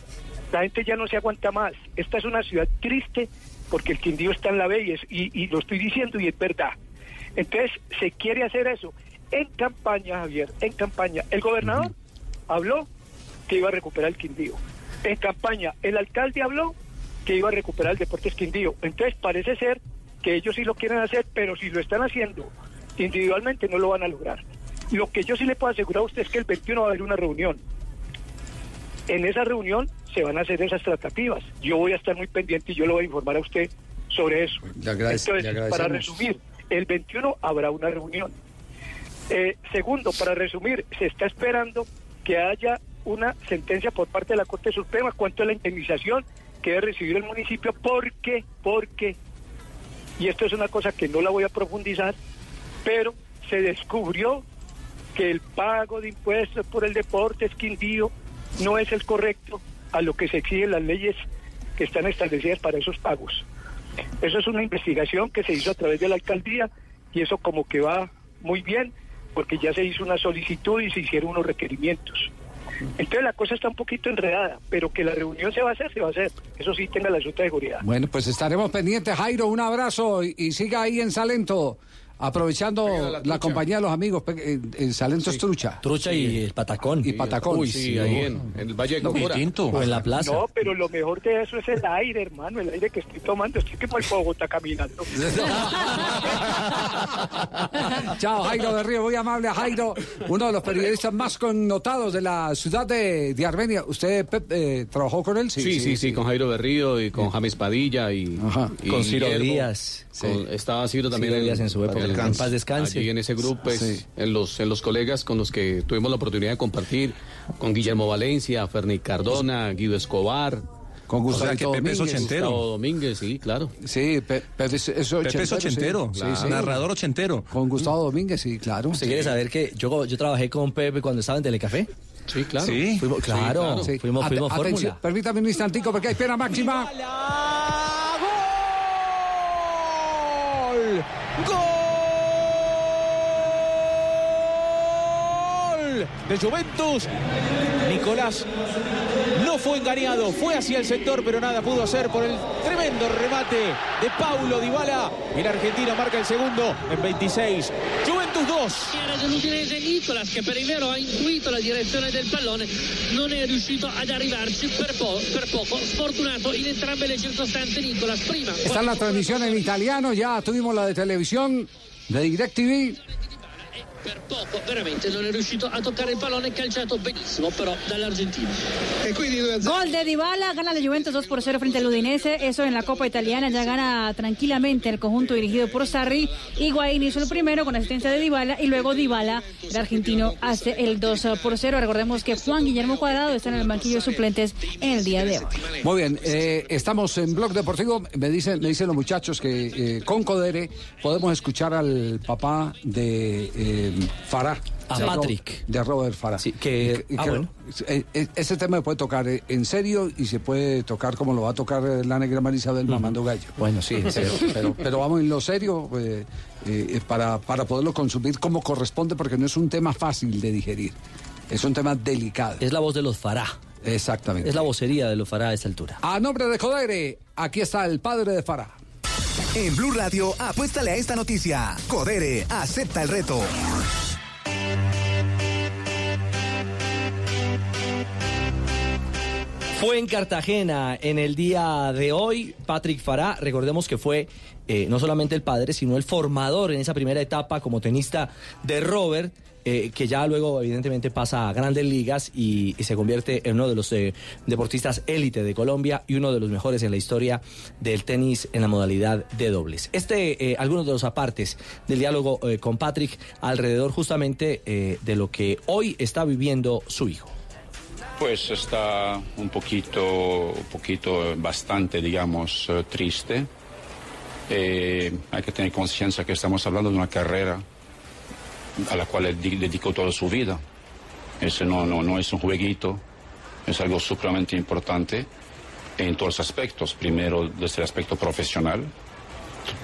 La gente ya no se aguanta más. Esta es una ciudad triste porque el Quindío está en la B y, es- y, y lo estoy diciendo y es verdad. Entonces, se quiere hacer eso. En campaña, Javier, en campaña, el gobernador habló que iba a recuperar el Quindío. En campaña, el alcalde habló que iba a recuperar el Deportes Quindío. Entonces parece ser que ellos sí lo quieren hacer, pero si lo están haciendo individualmente no lo van a lograr. Lo que yo sí le puedo asegurar a usted es que el 21 va a haber una reunión. En esa reunión se van a hacer esas tratativas. Yo voy a estar muy pendiente y yo lo voy a informar a usted sobre eso. Le Entonces, le para resumir, el 21 habrá una reunión. Eh, segundo, para resumir, se está esperando que haya una sentencia por parte de la Corte Suprema cuanto a la indemnización que debe recibir el municipio. ¿Por qué? Porque, y esto es una cosa que no la voy a profundizar, pero se descubrió que el pago de impuestos por el deporte esquindío no es el correcto a lo que se exigen las leyes que están establecidas para esos pagos. Eso es una investigación que se hizo a través de la alcaldía y eso como que va muy bien porque ya se hizo una solicitud y se hicieron unos requerimientos. Entonces la cosa está un poquito enredada, pero que la reunión se va a hacer, se va a hacer. Eso sí tenga la Junta de seguridad. Bueno, pues estaremos pendientes. Jairo, un abrazo y, y siga ahí en Salento, aprovechando la, compañía de los amigos. En, en Salento es trucha. Trucha y el patacón. Y patacón. Uy, sí, ahí en- en el Valle de Cocora. O en la plaza. No, pero lo mejor de eso es el aire, hermano, el aire que estoy tomando. Estoy que por Bogotá caminando. Chao, Jairo de Río, muy amable a Jairo, uno de los periodistas más connotados de la ciudad de, de Armenia. ¿Usted, Pep, eh, trabajó con él? Sí, sí, sí, con Jairo Berrío y con James Padilla y, y Con Ciro Guillermo. Díaz. Con- estaba Ciro también Ciro Díaz en su época. En paz descanse. allí en ese grupo, pues, Sí. en los en los colegas con los que tuvimos la oportunidad de compartir, con Guillermo Valencia, Ferni Cardona, Guido Escobar. Con Gustavo que Pepe es Domínguez. ochentero. Gustavo Domínguez, sí, claro. Sí, Pe- Pepe es, Pepe es ochentero, sí. claro. Sí, sí. Narrador ochentero. Con Gustavo Domínguez, sí, claro. ¿Usted quiere saber que yo, yo trabajé con Pepe cuando estaba en Telecafé? Sí, claro. Sí, fuimos, claro, Sí. fuimos, fuimos fórmula. Permítame un instantico porque hay pena máxima. ¡Gol! De Juventus. Nicolás no fue engañado, fue hacia el sector, pero nada pudo hacer por el tremendo remate de Paulo Dybala. El argentino marca el segundo en 26. Juventus 2. Era dell'Udinese Nicolas che per il vero ha intuito la direzione del pallone, non è riuscito ad arrivarci per, po- per poco, sfortunato in entrambe le circostanze Nicolas prima. Está en la transmisione in italiano, ya tuvimos la de televisión de DirecTV. Per poco veramente non è riuscito a toccare il pallone calciato benissimo però dall'Argentina. Gol de Dybala, gana la Juventus 2 por 0 frente al Udinese, eso en la Copa Italiana, ya gana tranquilamente el conjunto dirigido por Sarri. Higuaín hizo el primero con asistencia de Dybala y luego Dybala, el argentino, hace el 2 por 0. Recordemos que Juan Guillermo Cuadrado está en el banquillo de suplentes en el día de hoy. Muy bien, eh, estamos en Blog Deportivo. Me dicen, me dicen los muchachos que eh, con Codere podemos escuchar al papá de eh, Farah. A de Ro- Patrick. de Robert Farah. que- Y ah, bueno. Ese tema se puede tocar eh, en serio y se puede tocar como lo va a tocar la negra Marisabel mamando gallo. Bueno, sí, Pero, pero, pero vamos en lo serio eh, eh, para, para poderlo consumir como corresponde porque no es un tema fácil de digerir. Es un tema delicado. Es la voz de los Fará. Exactamente. Es la vocería de los Fará a esta altura. A nombre de Codere, aquí está el padre de Farah. En Blue Radio, apuéstale a esta noticia. Codere, acepta el reto. Fue en Cartagena en el día de hoy. Patrick Farah, recordemos que fue eh, no solamente el padre, sino el formador en esa primera etapa como tenista de Robert. Eh, que ya luego evidentemente pasa a grandes ligas y, se convierte en uno de los eh, deportistas élite de Colombia y uno de los mejores en la historia del tenis en la modalidad de dobles. Este, eh, algunos de los apartes del diálogo eh, con Patrick alrededor justamente de lo que hoy está viviendo su hijo. Pues está un poquito, poquito, bastante, digamos, triste. Hay que tener conciencia que estamos hablando de una carrera a la cual él di- dedicó toda su vida. Ese no, no, no es un jueguito, es algo supremamente importante en todos los aspectos. Primero, desde el aspecto profesional,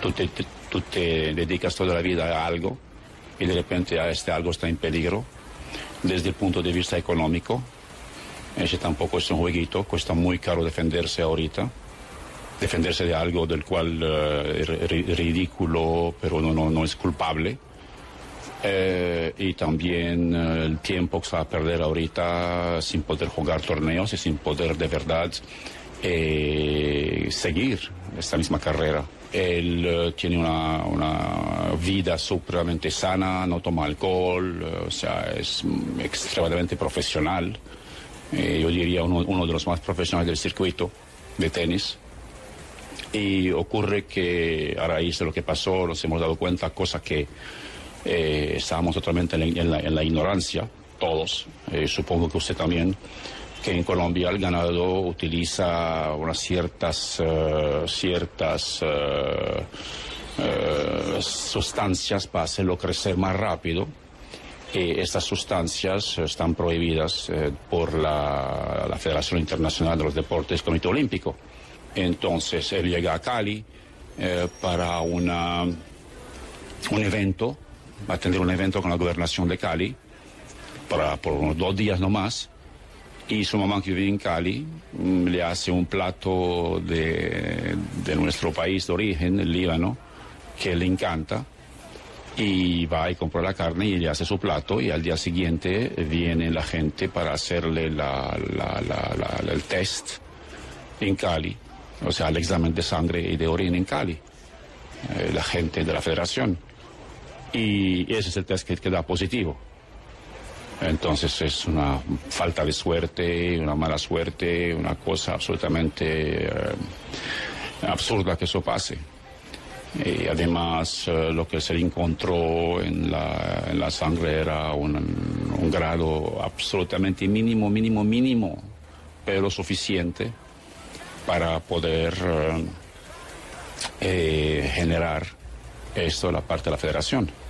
tú te, te- tú te dedicas toda la vida a algo y de repente a este algo está en peligro. Desde el punto de vista económico, ese tampoco es un jueguito, cuesta muy caro defenderse ahorita. Defenderse de algo del cual eh, es ri- ridículo, pero no, no, no es culpable. Eh, y también eh, el tiempo que se va a perder ahorita sin poder jugar torneos y sin poder de verdad eh, seguir esta misma carrera. Él eh, tiene una, una vida supremamente sana, no toma alcohol, eh, o sea, es extremadamente profesional. Eh, yo diría uno, uno de los más profesionales del circuito de tenis. Y ocurre que a raíz de lo que pasó nos hemos dado cuenta, cosa que eh, estábamos totalmente en la, ignorancia, todos, eh, supongo que usted también, que en Colombia el ganado utiliza unas ciertas, eh, ciertas eh, eh, sustancias para hacerlo crecer más rápido. Y estas sustancias están prohibidas eh, por la, la Federación Internacional de los Deportes Comité Olímpico. Entonces él llega a Cali eh, para una, un evento, va a tener un evento con la gobernación de Cali para, por unos dos días nomás. Y su mamá que vive en Cali mm, le hace un plato de, de nuestro país de origen, el Líbano, que le encanta. Y va y compra la carne y le hace su plato y al día siguiente viene la gente para hacerle la- la- el test en Cali, o sea, el examen de sangre y de orina en Cali, eh, la gente de la federación. Y ese es el test que, que da positivo. Entonces es una falta de suerte, una mala suerte, una cosa absolutamente eh, absurda que eso pase. Y además eh, lo que se encontró en la, sangre era un, grado absolutamente mínimo, mínimo, mínimo, pero suficiente para poder eh, generar esto la parte de la federación.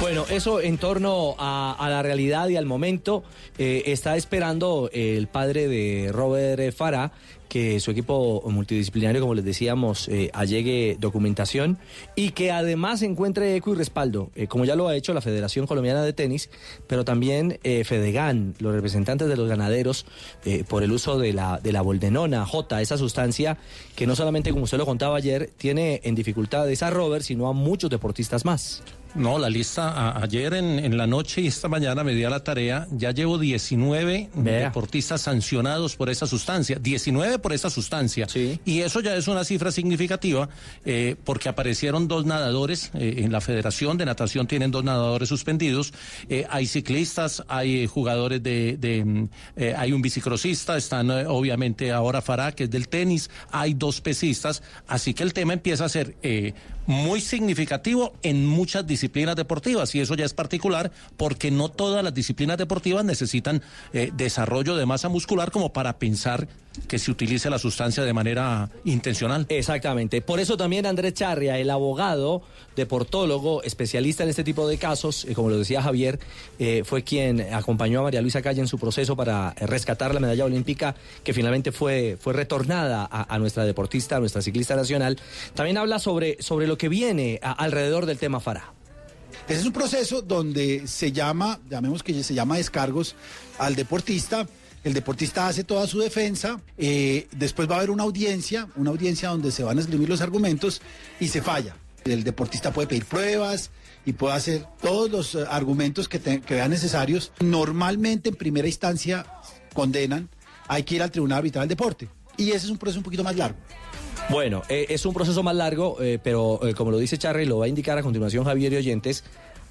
Bueno, eso en torno a, la realidad y al momento eh, está esperando el padre de Robert Farah que su equipo multidisciplinario, como les decíamos, eh, allegue documentación y que además encuentre eco y respaldo, eh, como ya lo ha hecho la Federación Colombiana de Tenis, pero también eh, Fedegan, los representantes de los ganaderos, eh, por el uso de la, de la boldenona, J, esa sustancia que no solamente, como usted lo contaba ayer, tiene en dificultades a Robert, sino a muchos deportistas más. No, la lista a- ayer en, en la noche y esta mañana me di a la tarea. Ya llevo 19 deportistas sancionados por esa sustancia. 19 por esa sustancia. Y eso ya es una cifra significativa eh, porque aparecieron dos nadadores. eh, en la Federación de Natación tienen dos nadadores suspendidos. Eh, hay ciclistas, hay eh, jugadores de. de, mm, eh, hay un bicicrosista, están obviamente ahora Farah, que es del tenis. Hay dos pesistas. Así que el tema empieza a ser. Muy significativo en muchas disciplinas deportivas y eso ya es particular porque no todas las disciplinas deportivas necesitan eh, desarrollo de masa muscular como para pensar que se utilice la sustancia de manera intencional. Exactamente. Por eso también Andrés Charria, el abogado, deportólogo, especialista en este tipo de casos, eh, como lo decía Javier, eh, fue quien acompañó a María Luisa Calle en su proceso para eh, rescatar la medalla olímpica que finalmente fue, fue retornada a, a nuestra deportista, a nuestra ciclista nacional. También habla sobre, sobre lo que viene a- alrededor del tema Farah. Ese es un proceso donde se llama, llamemos que se llama descargos al deportista. El deportista hace toda su defensa, eh, después va a haber una audiencia, una audiencia donde se van a escribir los argumentos y se falla. El deportista puede pedir pruebas y puede hacer todos los eh, argumentos que, te- que vean necesarios. Normalmente en primera instancia condenan, hay que ir al Tribunal Arbitral del Deporte. Y ese es un proceso un poquito más largo. Bueno, eh, es un proceso más largo, eh, pero eh, como lo dice Charry, lo va a indicar a continuación Javier y oyentes,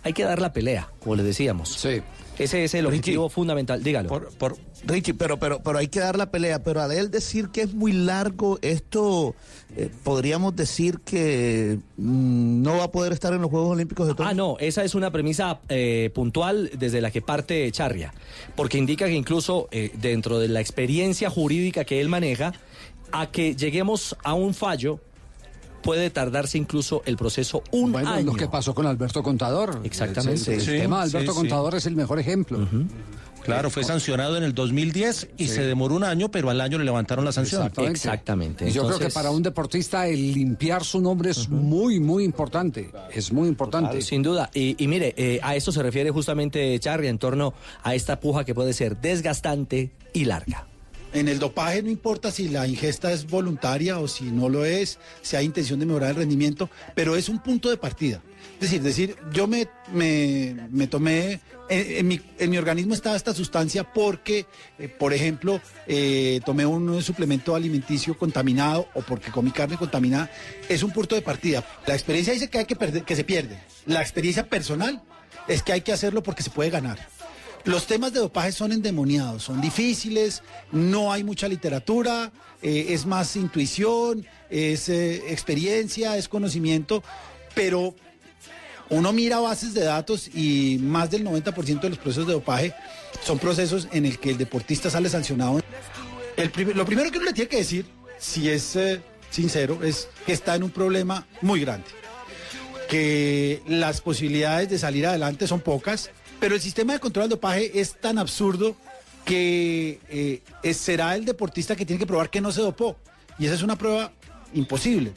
hay que dar la pelea, como les decíamos. Sí. Ese es el objetivo fundamental. Dígalo. Por, por- Richie, pero, pero, pero hay que dar la pelea. Pero al él decir que es muy largo, esto eh, podríamos decir que mm, no va a poder estar en los Juegos Olímpicos de Tokio. Ah, no, esa es una premisa eh, puntual desde la que parte Charria, porque indica que incluso eh, dentro de la experiencia jurídica que él maneja, a que lleguemos a un fallo puede tardarse incluso el proceso un Bueno, año. lo que pasó con Alberto Contador. Exactamente. El, el Sí, tema de Alberto sí, sí. Contador es el mejor ejemplo. Claro, fue sancionado en el 2010 y Sí. se demoró un año, pero al año le levantaron la sanción. Exactamente. Y yo creo que para un deportista el limpiar su nombre es muy, muy importante. Es muy importante. Claro, sin duda. Y, y mire, eh, a eso se refiere justamente Charria en torno a esta puja que puede ser desgastante y larga. En el dopaje no importa si la ingesta es voluntaria o si no lo es, si hay intención de mejorar el rendimiento, pero es un punto de partida. Es decir, decir yo me, me, me tomé, en, mi, en mi organismo estaba esta sustancia porque, eh, por ejemplo, eh, tomé un suplemento alimenticio contaminado o porque comí carne contaminada, es un punto de partida. La experiencia dice que hay que perder, que se pierde. La experiencia personal es que hay que hacerlo porque se puede ganar. Los temas de dopaje son endemoniados, son difíciles, no hay mucha literatura, eh, es más intuición, es eh, experiencia, es conocimiento, pero uno mira bases de datos y más del 90% de los procesos de dopaje son procesos en el que el deportista sale sancionado. Lo primero que uno le tiene que decir, si es eh, sincero, es que está en un problema muy grande que las posibilidades de salir adelante son pocas, pero el sistema de control del dopaje es tan absurdo que eh, es- será el deportista que tiene que probar que no se dopó. Y esa es una prueba imposible.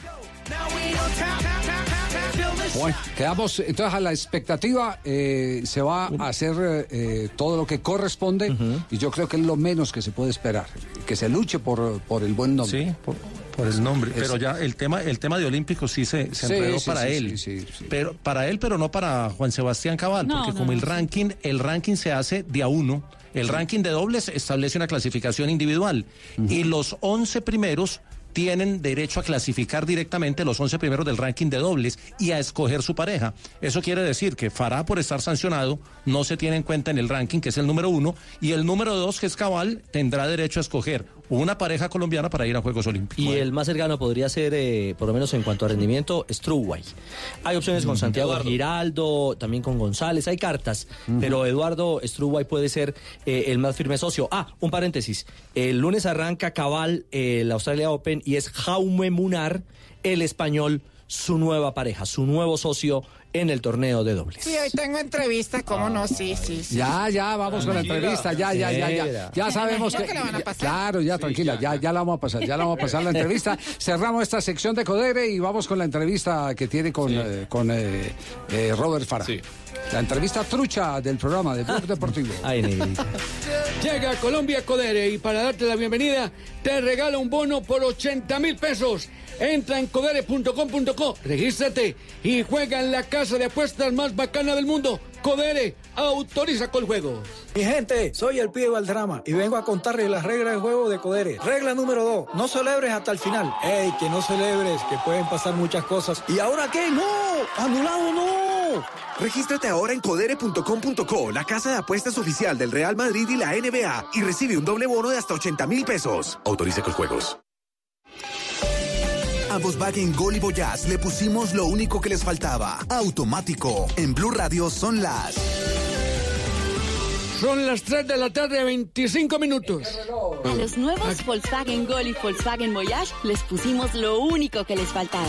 Bueno, quedamos entonces a la expectativa. eh, se va a hacer eh, eh, todo lo que corresponde y yo creo que es lo menos que se puede esperar. Que se luche por, por el buen nombre. Sí, por, por el nombre. Es- Pero ya el tema, el tema de Olímpicos sí se, se Sí, enredó sí, para sí, él. sí, sí, sí. Pero para él, pero no para Juan Sebastián Cabal, No, porque no, como el sí. ranking, el ranking se hace de a uno. El ranking de dobles establece una clasificación individual y los 11 primeros tienen derecho a clasificar directamente los 11 primeros del ranking de dobles y a escoger su pareja. Eso quiere decir que Farah, por estar sancionado, no se tiene en cuenta en el ranking, que es el número uno, y el número dos, que es Cabal, tendrá derecho a escoger una pareja colombiana para ir a Juegos Olímpicos. Y el más cercano podría ser, eh, por lo menos en cuanto a rendimiento, Struway. Hay opciones con Santiago Giraldo, también con González, hay cartas, pero Eduardo Struway puede ser eh, el más firme socio. Ah, un paréntesis. El lunes arranca Cabal eh, el Australia Open y es Jaume Munar, el español, su nueva pareja, su nuevo socio en el torneo de dobles. Sí, hoy tengo entrevista, ¿cómo no? Sí, sí, sí. Ya, ya, vamos con la entrevista, ya, ya, ya, ya. Ya sabemos que. imagino que la van a ya- pasar. Claro, ya, tranquila, ya, ya la vamos a pasar, ya la vamos a pasar la entrevista. Cerramos esta sección de Codere y vamos con la entrevista que tiene con, eh, con eh, eh, Robert Farah. La entrevista trucha del programa de Blog Deportivo. Llega a Colombia Codere y para darte la bienvenida te regala un bono por 80 mil pesos. Entra en codere.com.co, regístrate y juega en la casa de apuestas más bacana del mundo. Codere, autoriza con juegos. Mi gente, soy el pibe Valdrama y vengo a contarles las reglas del juego de Codere. Regla número 2, no celebres hasta el final. ¡Ey, que no celebres, que pueden pasar muchas cosas! ¿Y ahora qué? ¡No! ¡Anulado no! Regístrate ahora en codere.com.co, la casa de apuestas oficial del Real Madrid y la NBA, y recibe un doble bono de hasta 80 mil pesos. Autoriza con juegos. A Volkswagen Gol y Voyage le pusimos lo único que les faltaba. Automático. En Blue Radio son las. Son las 3 de la tarde, 25 minutos. A los nuevos Volkswagen Gol y Volkswagen Voyage les pusimos lo único que les faltaba.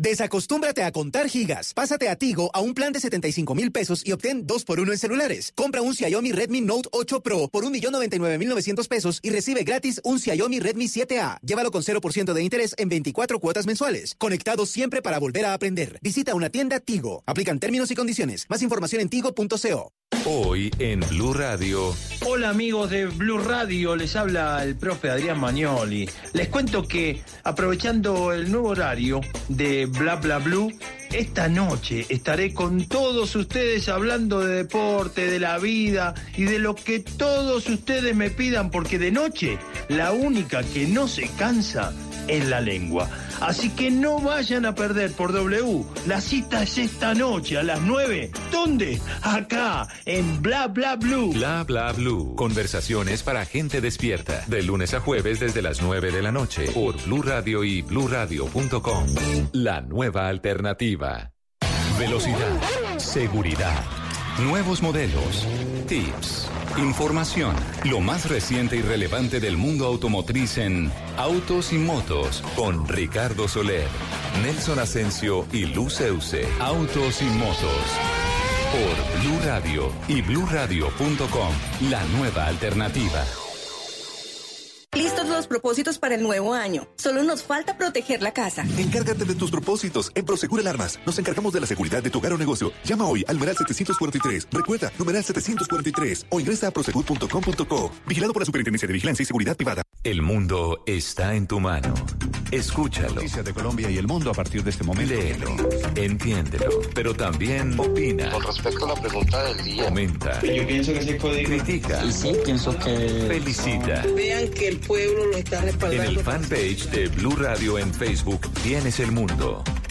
Desacostúmbrate a contar gigas. Pásate a Tigo a un plan de 75 mil pesos y obtén 2 por 1 en celulares. Compra un Xiaomi Redmi Note 8 Pro por 1.099.900 pesos y recibe gratis un Xiaomi Redmi 7A. Llévalo con 0% de interés en 24 cuotas mensuales. Conectado siempre para volver a aprender. Visita una tienda Tigo. Aplican términos y condiciones. Más información en tigo.co. Hoy en Blue Radio. Hola amigos de Blue Radio, les habla el profe Adrián Magnoli. Les cuento que aprovechando el nuevo horario de Bla Bla Blue, esta noche estaré con todos ustedes hablando de deporte, de la vida y de lo que todos ustedes me pidan, porque de noche la única que no se cansa es la lengua. Así que no vayan a perder por W. La cita es esta noche a las 9. ¿Dónde? Acá, en Bla Bla Blue. Bla Bla Blue. Conversaciones para gente despierta. De lunes a jueves desde las 9 de la noche. Por Blue Radio y bluradio.com. La nueva alternativa. Velocidad. Seguridad. Nuevos modelos, tips, información, lo más reciente y relevante del mundo automotriz en Autos y Motos con Ricardo Soler, Nelson Asensio y Luz Euse. Autos y Motos por Blue Radio y bluradio.com, la nueva alternativa. Listos los propósitos para el nuevo año. Solo nos falta proteger la casa. Encárgate de tus propósitos en Prosegur Alarmas. Nos encargamos de la seguridad de tu hogar o negocio. Llama hoy al numeral 743. Recuerda, numeral 743 o ingresa a prosegur.com.co. Vigilado por la Superintendencia de Vigilancia y Seguridad Privada. El mundo está en tu mano. Escúchalo. Noticias de Colombia y el mundo a partir de este momento. Léelo, entiéndelo, pero también opina. Con respecto a la pregunta del día. Comenta. Yo pienso que ese código. Critica. Y sí, pienso que. Felicita. Vean que el pueblo lo está En respaldando. el fanpage de Blue Radio en Facebook tienes el mundo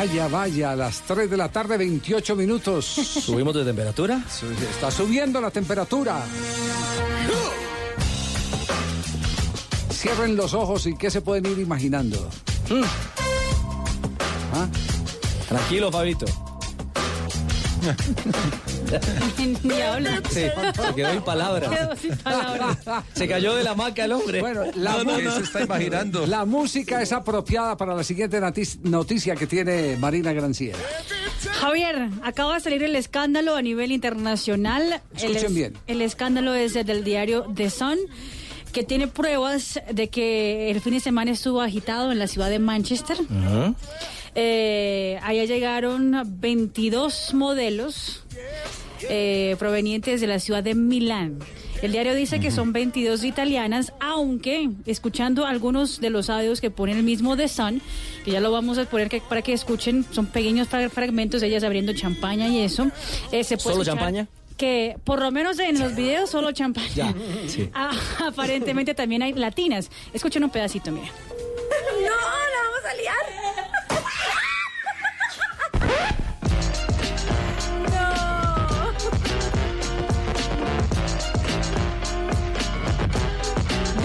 Vaya, vaya, a las 3 de la tarde, 28 minutos. ¿Subimos de temperatura? Está subiendo la temperatura. Cierren los ojos y qué se pueden ir imaginando. ¿Ah? Tranquilo, Fabito. Ni habla. Sí, se quedó sin palabras. Quedó sin palabras. Se cayó de la maca el hombre. Bueno, la, No, no, mu- no. se está imaginando? La música es apropiada para la siguiente noticia que tiene Marina Granciera. Javier, acaba de salir el escándalo a nivel internacional. el, Escuchen bien. el escándalo es del diario The Sun, que tiene pruebas de que el fin de semana estuvo agitado en la ciudad de Manchester. Eh, allá llegaron 22 modelos eh, provenientes de la ciudad de Milán. El diario dice que son 22 italianas, aunque escuchando algunos de los audios que pone el mismo The Sun, que ya lo vamos a poner que- para que escuchen, son pequeños fra- fragmentos de ellas abriendo champaña y eso. eh, se puede ¿Solo champaña? Que por lo menos en los videos solo champaña. Ya, sí. Ah, aparentemente también hay latinas. Escuchen un pedacito, mira. ¡No!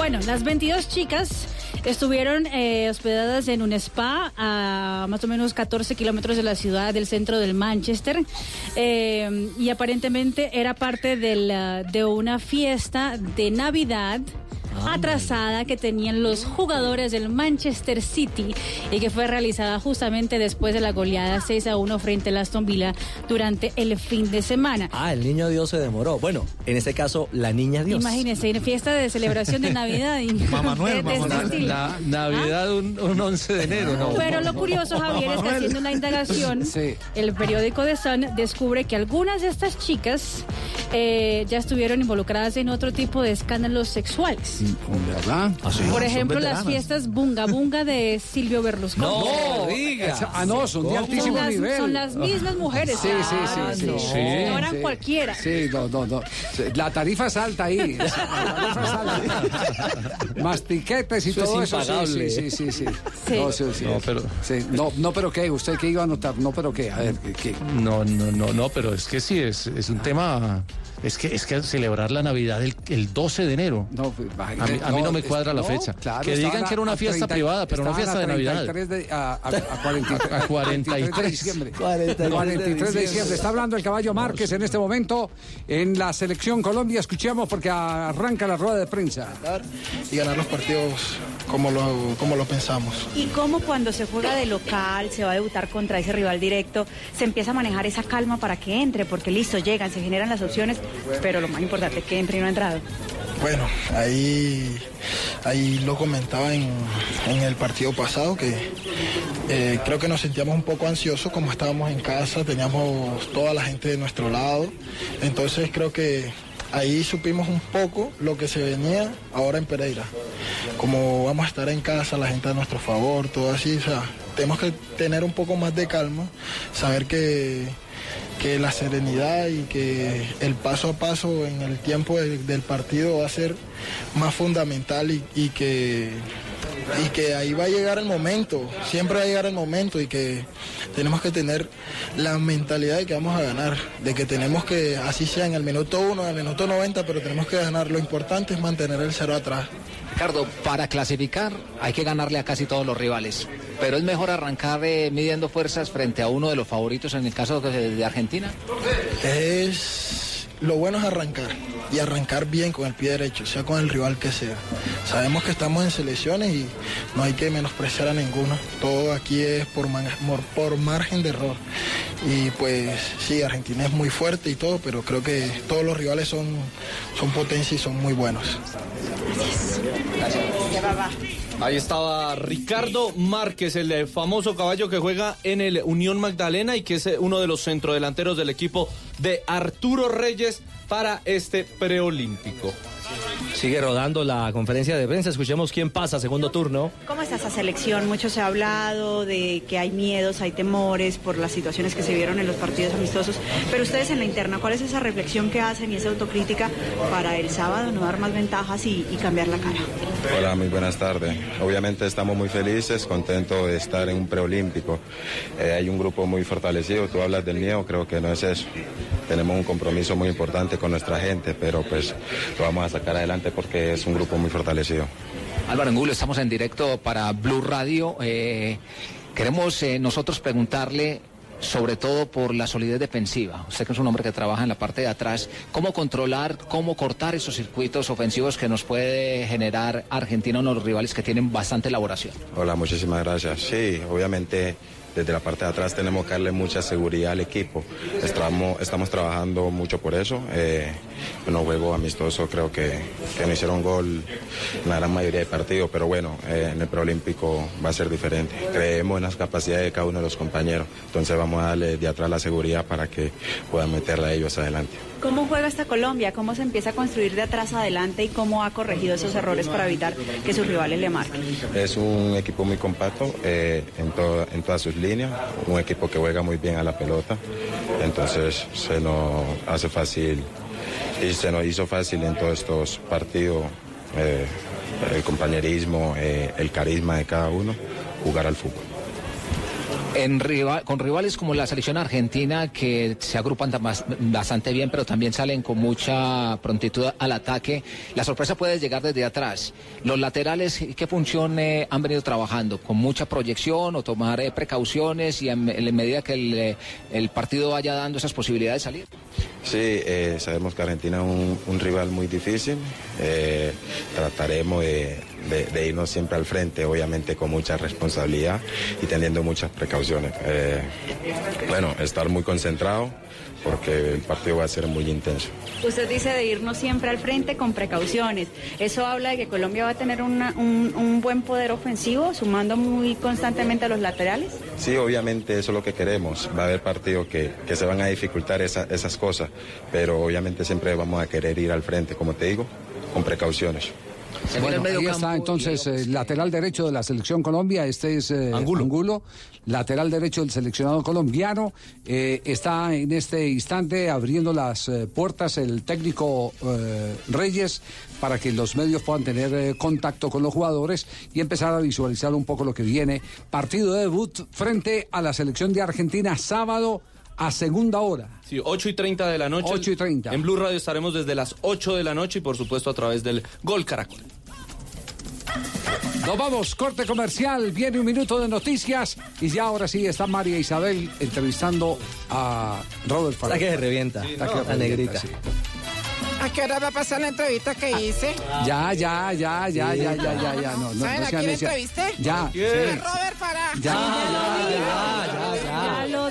Bueno, las 22 chicas estuvieron eh, hospedadas en un spa a más o menos 14 kilómetros de la ciudad del centro del Manchester. Eh, y aparentemente era parte de, una fiesta de Navidad atrasada que tenían los jugadores del Manchester City y que fue realizada justamente después de la goleada 6 a 1 frente al Aston Villa durante el fin de semana. Ah, el niño Dios se demoró. Bueno, en este caso, la niña Dios. Imagínense, en fiesta de celebración de Navidad. Y Mamá de- de este La, estilo. la Navidad un, un 11 de enero, ¿no? Pero lo curioso, Javier, es que haciendo una indagación, Sí. el periódico The Sun descubre que algunas de estas chicas eh, ya estuvieron involucradas en otro tipo de escándalos sexuales. ¿Verdad? Por ejemplo, las fiestas Bunga Bunga de Silvio Berlusconi. No, diga. Ah, no, son de Son altísimo las, nivel. son las mismas mujeres. Sí, sí, sí, sí. no. sí. No eran Sí. cualquiera. Sí, no, no, no. La tarifa es alta ahí. La tarifa es alta. Mastiquetes y Eso es todo eso. impagable. Sí, sí, sí, sí. Sí. No, sí, sí. No, pero- Sí, no, no, pero qué, usted qué iba a anotar, no, pero qué, a ver, ¿qué? qué? No, no, no, no, pero es que sí, es, es un tema. Es que, es que celebrar la Navidad el, el 12 de enero. No, pues, a, mí, a mí no me cuadra la no, fecha. claro, que digan que era una fiesta 30 privada, pero no fiesta de Navidad. 33 de- a, a, a 43, A 43. de diciembre. 43 43 de diciembre. Está hablando el caballo Márquez en este momento en la selección Colombia. Escuchemos porque arranca la rueda de prensa. y ganar los partidos como lo, como lo pensamos. Y cómo cuando se juega de local, se va a debutar contra ese rival directo, se empieza a manejar esa calma para que entre, porque listo, llegan, se generan las opciones, pero lo más importante es que entre y no ha entrado. Bueno, ahí, ahí lo comentaba en, en el partido pasado que eh, creo que nos sentíamos un poco ansiosos como estábamos en casa, teníamos toda la gente de nuestro lado, entonces creo que ahí supimos un poco lo que se venía ahora en Pereira. Como vamos a estar en casa, la gente a nuestro favor, todo así, o sea, tenemos que tener un poco más de calma, saber que que la serenidad y que el paso a paso en el tiempo de- del partido va a ser más fundamental y, y que y que ahí va a llegar el momento, siempre va a llegar el momento y que tenemos que tener la mentalidad de que vamos a ganar, de que tenemos que, así sea en el minuto 1, en el minuto 90, pero tenemos que ganar. Lo importante es mantener el cero atrás. Ricardo, para clasificar hay que ganarle a casi todos los rivales, pero es mejor arrancar eh, midiendo fuerzas frente a uno de los favoritos en el caso de, de Argentina. Es lo bueno es arrancar y arrancar bien con el pie derecho, sea con el rival que sea. Sabemos que estamos en selecciones y no hay que menospreciar a ninguno. Todo aquí es por, man- por margen de error. Y pues sí, Argentina es muy fuerte y todo, pero creo que todos los rivales son, son potencia y son muy buenos. Ahí estaba Ricardo Márquez, el eh, famoso caballo que juega en el Unión Magdalena y que es eh, uno de los centrodelanteros del equipo de Arturo Reyes para este preolímpico. Sigue rodando la conferencia de prensa. Escuchemos quién pasa segundo turno. ¿Cómo está esa selección? Mucho se ha hablado de que hay miedos, hay temores por las situaciones que se vieron en los partidos amistosos, pero ustedes en la interna, ¿cuál es esa reflexión que hacen y esa autocrítica para el sábado no dar más ventajas y, y cambiar la cara? Hola, muy buenas tardes. Obviamente estamos muy felices, contentos de estar en un preolímpico. Eh, hay un grupo muy fortalecido, tú hablas del miedo, creo que no es eso. Tenemos un compromiso muy importante con nuestra gente, pero pues lo vamos a sacar adelante porque es un grupo muy fortalecido. Álvaro Angulo, estamos en directo para Blue Radio. Eh, queremos eh, nosotros preguntarle sobre todo por la solidez defensiva. Usted que es un hombre que trabaja en la parte de atrás, ¿cómo controlar, cómo cortar esos circuitos ofensivos que nos puede generar Argentina, uno de los rivales que tienen bastante elaboración? Hola, muchísimas gracias. Sí, obviamente desde la parte de atrás tenemos que darle mucha seguridad al equipo. Estamos, estamos trabajando mucho por eso. Eh, bueno, juego amistoso creo que, no hicieron gol en la gran mayoría de partidos, pero bueno, eh, en el preolímpico va a ser diferente. Creemos en las capacidades de cada uno de los compañeros, entonces vamos a darle de atrás la seguridad para que puedan meterla ellos adelante. ¿Cómo juega esta Colombia? ¿Cómo se empieza a construir de atrás adelante y cómo ha corregido esos errores para evitar que sus rivales le marquen? Es un equipo muy compacto eh, en todas sus líneas, un equipo que juega muy bien a la pelota, entonces se nos hace fácil y se nos hizo fácil en todos estos partidos eh, el compañerismo, eh, el carisma de cada uno, jugar al fútbol. Con rivales como la selección argentina que se agrupan bastante bien, pero también salen con mucha prontitud al ataque, la sorpresa puede llegar desde atrás. Los laterales, ¿qué función eh, han venido trabajando? ¿Con mucha proyección o tomar eh, precauciones y en, medida que el, eh, el partido vaya dando esas posibilidades de salir? Sí, sabemos que Argentina es un, un rival muy difícil. trataremos de, de- de irnos siempre al frente, obviamente con mucha responsabilidad y teniendo muchas precauciones. Eh, bueno, estar muy concentrado porque el partido va a ser muy intenso. Usted dice de irnos siempre al frente con precauciones. Eso habla de que Colombia va a tener una- un, un buen poder ofensivo, sumando muy constantemente a los laterales. Sí, obviamente eso es lo que queremos. Va a haber partidos que, que se van a dificultar esa- esas cosas, pero obviamente siempre vamos a querer ir al frente, como te digo, con precauciones. Bueno, ahí está entonces el lateral derecho de la selección Colombia, este es eh, Angulo. lateral derecho del seleccionado colombiano. Eh, está en este instante abriendo las eh, puertas el técnico eh, Reyes para que los medios puedan tener eh, contacto con los jugadores y empezar a visualizar un poco lo que viene. Partido de debut frente a la selección de Argentina sábado a segunda hora. Sí, 8 y 30 de la noche. 8 y 30. En Blue Radio estaremos desde las 8 de la noche y por supuesto a través del Gol Caracol. Nos vamos, corte comercial, viene un minuto de noticias y ya ahora sí está María Isabel entrevistando a Robert Farah. Está que se revienta, Está que la negrita. sí. ¿A qué hora va a pasar la entrevista que hice? Ya, ya, ya, ya, ya, ya, ya, ya, no, no, ¿Saben no a quién entrevisté? Ya, A sí. Robert Farah. Ya, ya, ya, ya,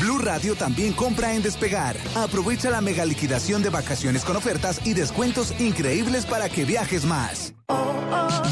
Blue Radio también compra en Despegar. Aprovecha la mega liquidación de vacaciones con ofertas y descuentos increíbles para que viajes más.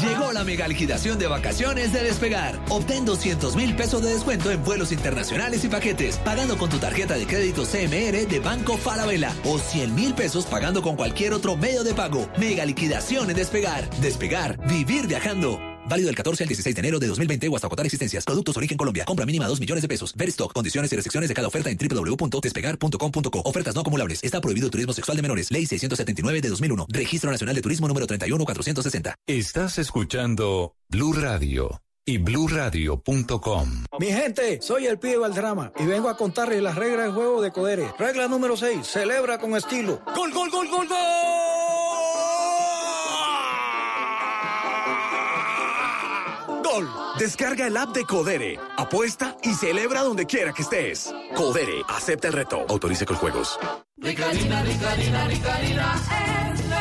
Llegó la mega liquidación de vacaciones de Despegar. Obtén 200 mil pesos de descuento en vuelos internacionales y paquetes, pagando con tu tarjeta de crédito CMR de Banco Falabella o 100 mil pesos pagando con cualquier otro medio de pago. Mega liquidación en Despegar. Despegar, vivir viajando. Válido del 14 al 16 de enero de 2020 o hasta agotar existencias. Productos origen Colombia. Compra mínima 2 millones de pesos. Ver stock. Condiciones y restricciones de cada oferta en www.despegar.com.co. Ofertas no acumulables. Está prohibido turismo sexual de menores. Ley 679 de 2001. Registro Nacional de Turismo número 31460. Estás escuchando Blue Radio y bluradio.com. Mi gente, soy el pibe Valdrama y vengo a contarles las reglas del juego de Codere. Regla número 6, celebra con estilo. ¡Gol, gol, gol, gol, gol! Gol. Descarga el app de Codere, apuesta y celebra donde quiera que estés. Codere, acepta el reto. Autorice con juegos. Rica harina, rica harina, rica harina, es la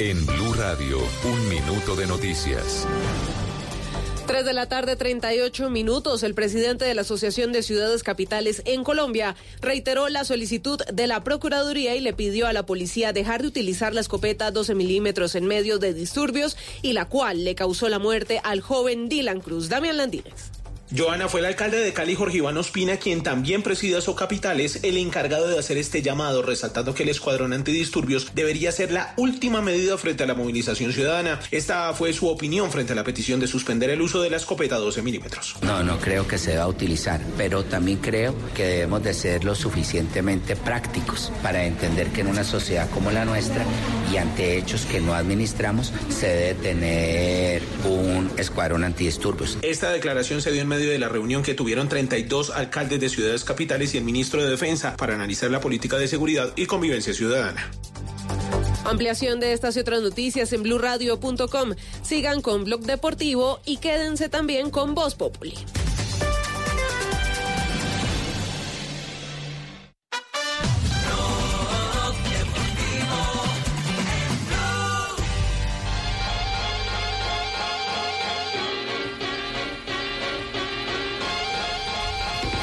En Blue Radio, un minuto de noticias. 3 de la tarde, 38 minutos. El presidente de la Asociación de Ciudades Capitales en Colombia reiteró la solicitud de la Procuraduría y le pidió a la policía dejar de utilizar la escopeta 12 milímetros en medio de disturbios y la cual le causó la muerte al joven Dylan Cruz. Damián Landines. Joana fue el alcalde de Cali, Jorge Iván Ospina, quien también preside a Capitales, el encargado de hacer este llamado, resaltando que el escuadrón antidisturbios debería ser la última medida frente a la movilización ciudadana. Esta fue su opinión frente a la petición de suspender el uso de la escopeta 12 milímetros. No, no creo que se deba utilizar, pero también creo que debemos de ser lo suficientemente prácticos para entender que en una sociedad como la nuestra y ante hechos que no administramos se debe tener un escuadrón antidisturbios. Esta declaración se dio en medio de la reunión que tuvieron 32 alcaldes de ciudades capitales y el ministro de Defensa para analizar la política de seguridad y convivencia ciudadana. Ampliación de estas y otras noticias en blurradio.com. Sigan con Blog Deportivo y quédense también con Voz Populi.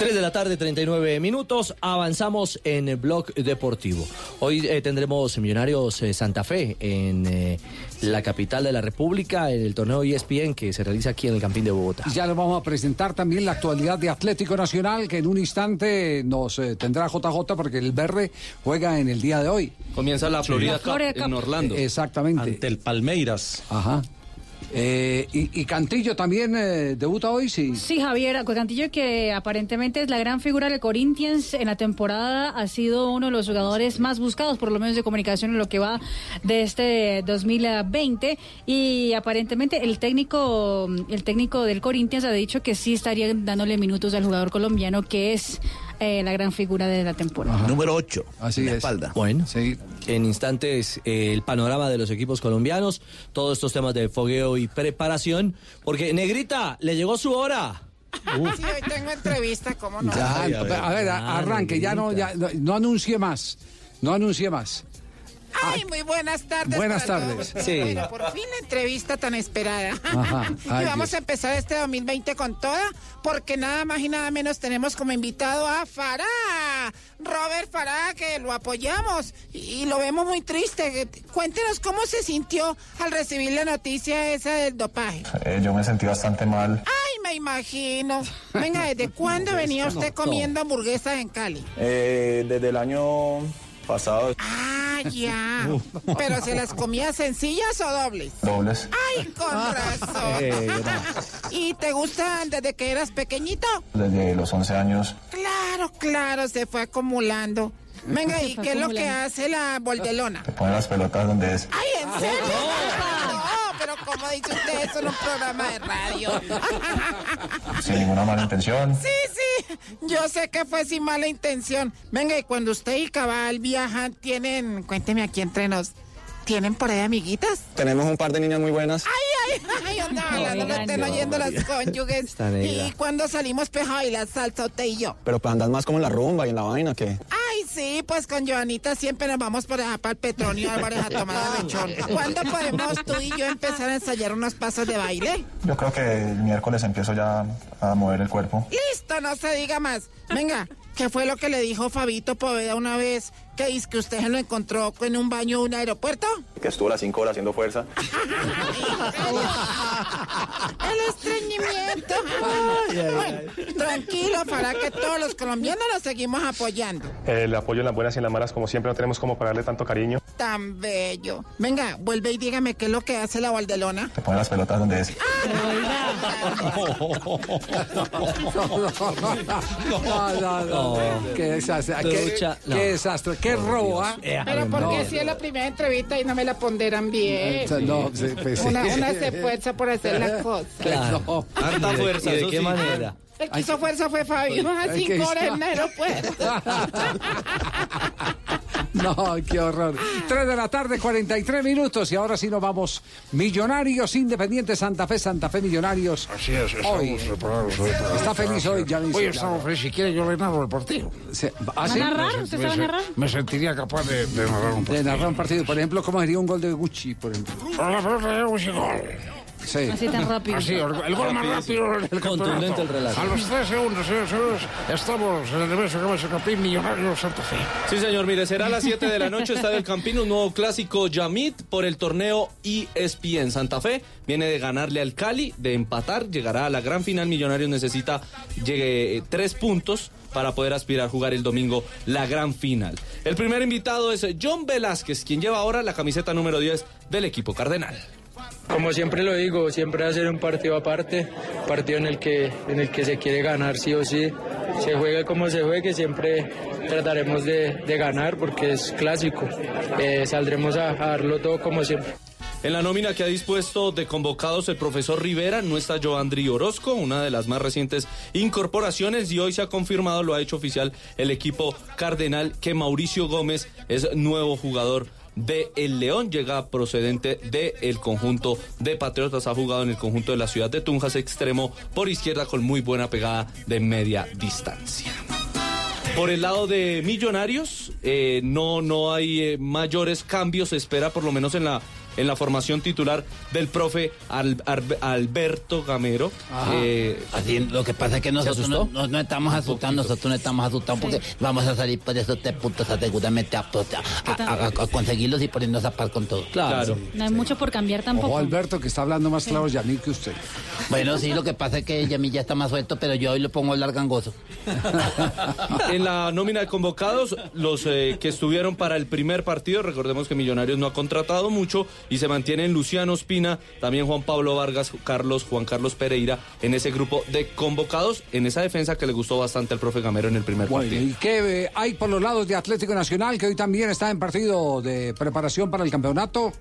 Tres de la tarde, 39 minutos. Avanzamos en el blog deportivo. Hoy eh, tendremos Millonarios eh, Santa Fe en eh, la capital de la República, en el torneo ESPN que se realiza aquí en el Campín de Bogotá. Y ya les vamos a presentar también la actualidad de Atlético Nacional, que en un instante nos eh, tendrá JJ porque el Verde juega en el día de hoy. Comienza la Florida La Cup en. Orlando. Exactamente. Ante el Palmeiras. Ajá. Eh, y, Cantillo también eh, debuta hoy, sí. Sí, Javier, Cantillo que aparentemente es la gran figura del Corinthians en la temporada, ha sido uno de los jugadores más buscados por los medios de comunicación en lo que va de este 2020 y aparentemente el técnico el técnico del Corinthians ha dicho que sí estaría dándole minutos al jugador colombiano que es eh, la gran figura de la temporada. Número 8. Así en la es. espalda. Bueno, en instantes eh, el panorama de los equipos colombianos, todos estos temas de fogueo y preparación, porque Negrita, le llegó su hora. Sí, hoy tengo entrevista, ¿cómo no? Ya, a ver, a ver, a- arranque, ya no, ya no, no anuncie más. No anuncie más. Ay, muy buenas tardes. Buenas para tardes. todos. Sí. Bueno, por fin la entrevista tan esperada. Ajá. y vamos Dios. a empezar este 2020 con toda, porque nada más y nada menos tenemos como invitado a Farah, Robert Farah, que lo apoyamos y, y lo vemos muy triste. Cuéntenos cómo se sintió al recibir la noticia esa del dopaje. Eh, yo me sentí bastante mal. Ay, me imagino. Venga, ¿desde cuándo venía usted comiendo hamburguesas en Cali? Eh, desde el año pasado. Ah, ya. Pero se las comía sencillas o dobles. Dobles. Ay, con razón. Eh, ¿Y te gustan desde que eras pequeñito? Desde los 11 años. Claro, claro, se fue acumulando. Venga, ¿y qué es lo que hace la boldelona? Te ponen las pelotas donde es. Ay, ¿en serio? No, pero como dice usted, eso en un programa de radio. Sin ninguna mala intención. Sí, sí, yo sé que fue sin mala intención. Venga, y cuando usted y Cabal viajan, tienen, cuénteme aquí entre nos, ¿tienen por ahí amiguitas? Tenemos un par de niñas muy buenas. Ay, ay, ay, andaba hablando, no estén oyendo las cónyuges. Y cuando salimos pejados y la salsa, usted y yo. Pero pues andas más como en la rumba y en la vaina que. Ay, sí, pues con Joanita siempre nos vamos por allá para el Petronio Álvarez a tomar lechón. ¿Cuándo podemos tú y yo empezar a ensayar unos pasos de baile? Yo creo que el miércoles empiezo ya a mover el cuerpo. Listo, no se diga más. Venga, ¿qué fue lo que le dijo Fabito Poveda una vez que dice que usted se lo encontró en un baño de un aeropuerto? Que estuvo las 5 horas haciendo fuerza. El estreñimiento. Bueno, tranquilo, para que todos los colombianos lo seguimos apoyando. El apoyo en las buenas y en las malas, como siempre, no tenemos como para darle tanto cariño. Tan bello. Venga, vuelve y dígame qué es lo que hace la Valdelona. Te ponen las pelotas donde es. No, no, no. Qué desastre. Qué, qué desastre. Qué robo, ¿ah? Pero porque si es la primera entrevista y no me la ponderan bien. No, sí, pues, sí. Una, una se esfuerza por hacer las cosas. Claro. Harta ¿Y de- fuerza, ¿Y de qué sí. manera? El que hizo fuerza fue Fabio. A Ay, cinco que horas en el aeropuerto. No, qué horror. 3 de la tarde, 43 minutos. Y ahora sí nos vamos. Millonarios Independientes Santa Fe, Santa Fe Millonarios. Así es, estamos Hoy. preparados hoy para- Está feliz hoy, ya dice, Hoy estamos felices. Si quiere, yo le narro el partido. Se- ¿Ah, sí? narrar? ¿Usted sabe narrar? Me sentiría capaz de, de narrar un De partido. narrar un partido. Por ejemplo, ¿cómo sería un gol de Gucci, por ejemplo? Gol. Sí. Así tan rápido. Así, el, el gol más rápido del Contundente el relato. A los tres segundos, señores, señores, estamos en el reverso que va a ser campeón millonario Santa Fe. Sí, señor, mire, será a las 7 de la noche, está del Campín, un nuevo clásico Yamit por el torneo ESPN Santa Fe. Viene de ganarle al Cali, de empatar, llegará a la gran final. Millonarios necesita llegue, eh, tres puntos para poder aspirar a jugar el domingo la gran final. El primer invitado es John Velázquez, quien lleva ahora la camiseta número 10 del equipo cardenal. Como siempre lo digo, siempre va a ser un partido aparte, partido en el que en el que se quiere ganar sí o sí, se juegue como se juegue, siempre trataremos de, ganar porque es clásico, Eh, saldremos a darlo todo como siempre. En la nómina que ha dispuesto de convocados el profesor Rivera no está Joandri Orozco, una de las más recientes incorporaciones y hoy se ha confirmado, lo ha hecho oficial el equipo cardenal que Mauricio Gómez es nuevo jugador de El León, llega procedente del conjunto de Patriotas, ha jugado en el conjunto de la ciudad de Tunjas, extremo por izquierda con muy buena pegada de media distancia. Por el lado de Millonarios, eh, no, no hay eh, mayores cambios, se espera por lo menos en la, en la formación titular del profe Al- Alberto Gamero. Eh, Así, lo que pasa es que nosotros no, asustó? no- no estamos asustando, nosotros no estamos asustados porque vamos a salir por esos tres puntos seguramente aptos a, a- a- a conseguirlos y ponernos a par con todo. Claro. No hay mucho por cambiar tampoco. Ojo, Alberto, que está hablando más claro Yamil que usted. Bueno, sí, lo que pasa es que Yamil ya está más suelto, pero yo hoy lo pongo a hablar gangoso. En la nómina de convocados, los eh, que estuvieron para el primer partido, recordemos que Millonarios no ha contratado mucho y se mantienen Luciano Espina, también Juan Pablo Vargas, Carlos, Juan Carlos Pereira en ese grupo de convocados, en esa defensa que le gustó bastante al profe Gamero en el primer Bueno, partido. ¿y qué eh, hay por los lados de Atlético Nacional, que hoy también está en partido de preparación para el campeonato?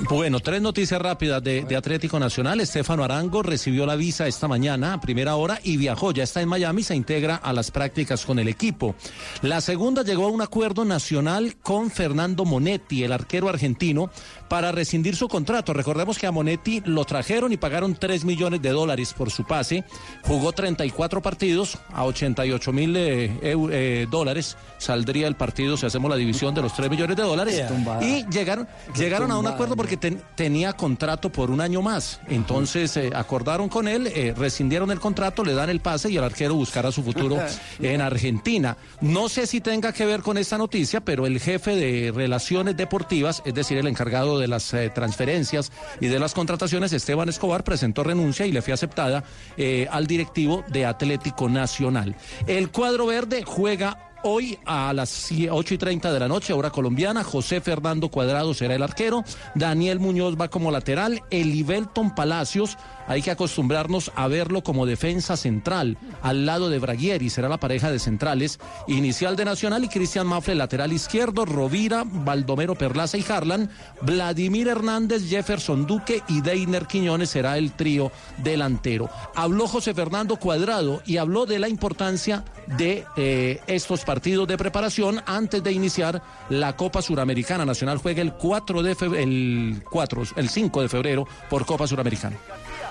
Bueno, tres noticias rápidas de, Atlético Nacional. Estefano Arango recibió la visa esta mañana a primera hora y viajó, ya está en Miami, se integra a las prácticas con el equipo. La segunda llegó a un acuerdo nacional con Fernando Monetti, el arquero argentino, para rescindir su contrato. Recordemos que a Monetti lo trajeron y pagaron 3 millones de dólares por su pase. Jugó 34 partidos a 88 mil eh, eh, dólares. Saldría el partido si hacemos la división de los 3 millones de dólares. Y llegaron, llegaron a un acuerdo porque ten- tenía contrato por un año más. Entonces eh, acordaron con él, eh, rescindieron el contrato, le dan el pase y el arquero buscará su futuro en Argentina. No sé si tenga que ver con esta noticia, pero el jefe de relaciones deportivas, es decir, el encargado de las eh, transferencias y de las contrataciones, Esteban Escobar, presentó renuncia y le fue aceptada eh, al directivo de Atlético Nacional. El cuadro verde juega Hoy a las 8 y 30 de la noche, hora colombiana, José Fernando Cuadrado será el arquero, Daniel Muñoz va como lateral, Elivelton Palacios, hay que acostumbrarnos a verlo como defensa central, al lado de Braguieri, será la pareja de centrales, inicial de Nacional y Cristian Mafle, lateral izquierdo, Rovira, Baldomero Perlaza y Harlan, Vladimir Hernández, Jefferson Duque y Deiner Quiñones será el trío delantero. Habló José Fernando Cuadrado y habló de la importancia de eh, estos partidos de preparación antes de iniciar la Copa Suramericana. Nacional juega el 4 de el 4, el 5 de febrero por Copa Suramericana.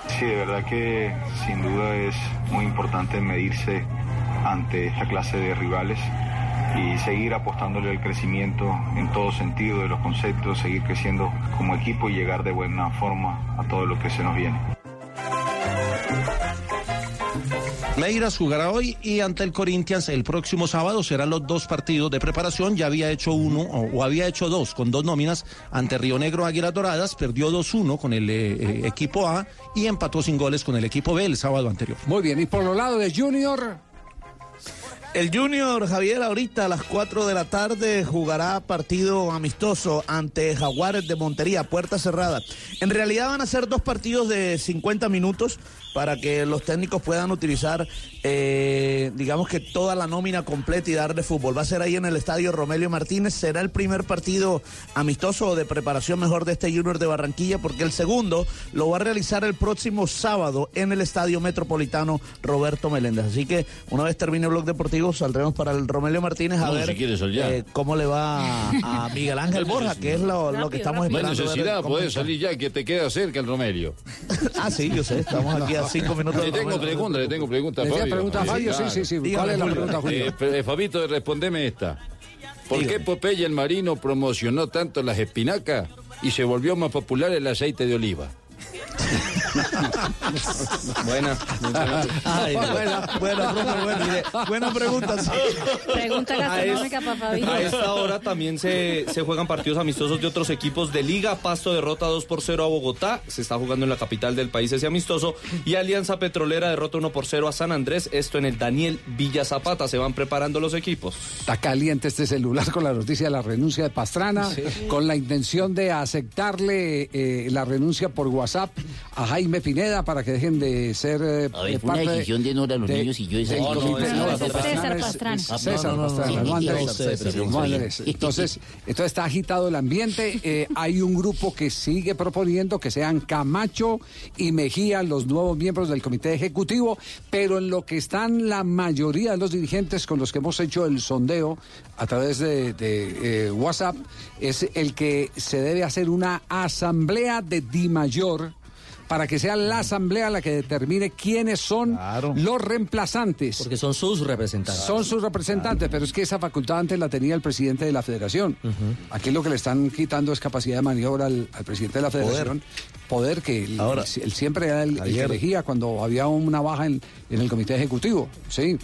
Sí, de verdad que sin duda es muy importante medirse ante esta clase de rivales y seguir apostándole al crecimiento en todo sentido de los conceptos, seguir creciendo como equipo y llegar de buena forma a todo lo que se nos viene. Meiras jugará hoy y ante el Corinthians el próximo sábado serán los dos partidos de preparación. Ya había hecho uno o, o había hecho dos con dos nóminas ante Río Negro Águilas Doradas, perdió 2-1 con el eh, eh, equipo A y empató sin goles con el equipo B el sábado anterior. Muy bien, y por lo lado de Junior. El Junior Javier ahorita a las 4 de la tarde jugará partido amistoso ante Jaguares de Montería, puerta cerrada. En realidad van a ser dos partidos de 50 minutos para que los técnicos puedan utilizar, eh, digamos que toda la nómina completa y darle fútbol. Va a ser ahí en el estadio Romelio Martínez. Será el primer partido amistoso o de preparación mejor de este Junior de Barranquilla, porque el segundo lo va a realizar el próximo sábado en el estadio metropolitano Roberto Meléndez. Así que una vez termine el blog deportivo, saldremos para el Romelio Martínez a No, ver si quieres allá. eh, cómo le va a, a Miguel Ángel Borja, que es lo, lo que estamos No hay esperando. ver necesidad, cómo podés salir ya, que te queda cerca el Romelio. Ah, sí, yo sé, estamos aquí a cinco minutos. Le tengo pregunta, le tengo pregunta ¿Le Fabio. tiene pregunta a Fabio? Sí, sí, sí. ¿Cuál es la pregunta, Julio? Eh, eh, Fabito, respondeme esta. ¿Por qué Popeye el Marino promocionó tanto las espinacas y se volvió más popular el aceite de oliva? Buena. Ay, buena, buena, profe, buena, buena pregunta. sí. Pregunta gastronómica para Fabio. A esta hora también se, se juegan partidos amistosos de otros equipos de Liga. Pasto derrota 2 por 0 a Bogotá. Se está jugando en la capital del país ese amistoso. Y Alianza Petrolera derrota 1 por 0 a San Andrés. Esto en el Daniel Villa Zapata. Se van preparando los equipos. Está caliente este celular con la noticia de la renuncia de Pastrana, con la intención de aceptarle eh, la renuncia por WhatsApp a Jaime Pineda para que dejen de ser eh, A ver, fue una decisión de Nora los de- niños y yo esa no, no, no, César Pastrana César Pastrana, no Andrés. Entonces, entonces está agitado el ambiente. eh, hay un grupo que sigue proponiendo que sean Camacho y Mejía los nuevos miembros del comité ejecutivo, pero en lo que están la mayoría de los dirigentes con los que hemos hecho el sondeo a través de, de, eh, WhatsApp es el que se debe hacer una asamblea de Di Mayor para que sea la asamblea la que determine quiénes son los reemplazantes. Porque son sus representantes. Son sus representantes, pero es que esa facultad antes la tenía el presidente de la federación. Aquí lo que le están quitando es capacidad de maniobra al, al presidente de la federación. Poder, que él, Ahora, él- él siempre era el, el que elegía cuando había una baja en, en el comité ejecutivo. Sí.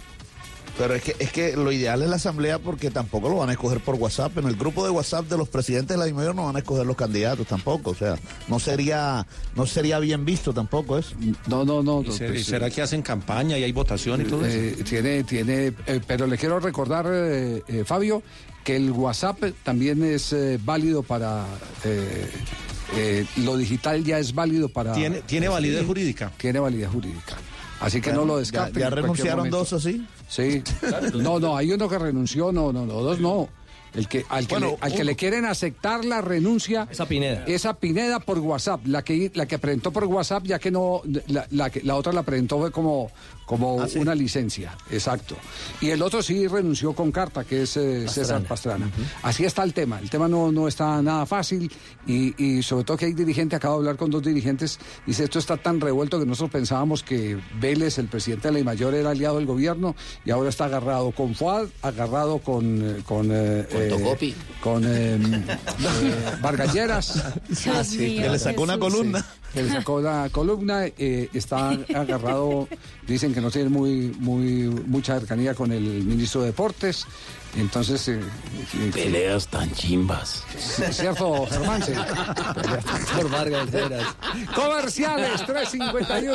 Pero es que, es que lo ideal es la asamblea porque tampoco lo van a escoger por WhatsApp. En el grupo de WhatsApp de los presidentes de la DIMAYOR no van a escoger los candidatos tampoco. O sea, no sería, no sería bien visto tampoco eso. No, no, no. ¿Y se- y será que hacen campaña y hay votación y todo eso? Eh, tiene, tiene, eh, pero le quiero recordar, eh, eh, Fabio, que el WhatsApp también es eh, válido para eh, eh, lo digital ya es válido para Tiene- tiene validez jurídica. Tiene validez jurídica. Así que Bueno, no lo ya- descarten. ya cualquier renunciaron dos, ¿o sí? No, no, hay uno que renunció, no, no, no, dos no. El que, al que, Bueno, le, al que le quieren aceptar la renuncia. Esa Pineda. Esa Pineda por WhatsApp, la que, la que presentó por WhatsApp, ya que no, la, la, que- la otra la presentó fue como, como Ah, sí. una licencia, exacto. Y el otro sí renunció con carta, que es eh, César Pastrana. Así está el tema, el tema no, no está nada fácil y, y sobre todo que hay dirigente, acabo de hablar con dos dirigentes, dice esto está tan revuelto que nosotros pensábamos que Vélez, el presidente de la Mayor, era aliado del gobierno y ahora está agarrado con FUAD, agarrado con... eh, Con, eh, Con eh, Tocopi. con eh, Vargalleras. Dios mío, que le sacó una columna. Que le sacó la columna, eh, está agarrado, dicen que no tiene muy, muy, mucha cercanía con el ministro de Deportes, entonces... eh, eh, Peleas tan chimbas. ¿Es cierto, Germán? Sí. Por Vargas Lleras. Comerciales 351.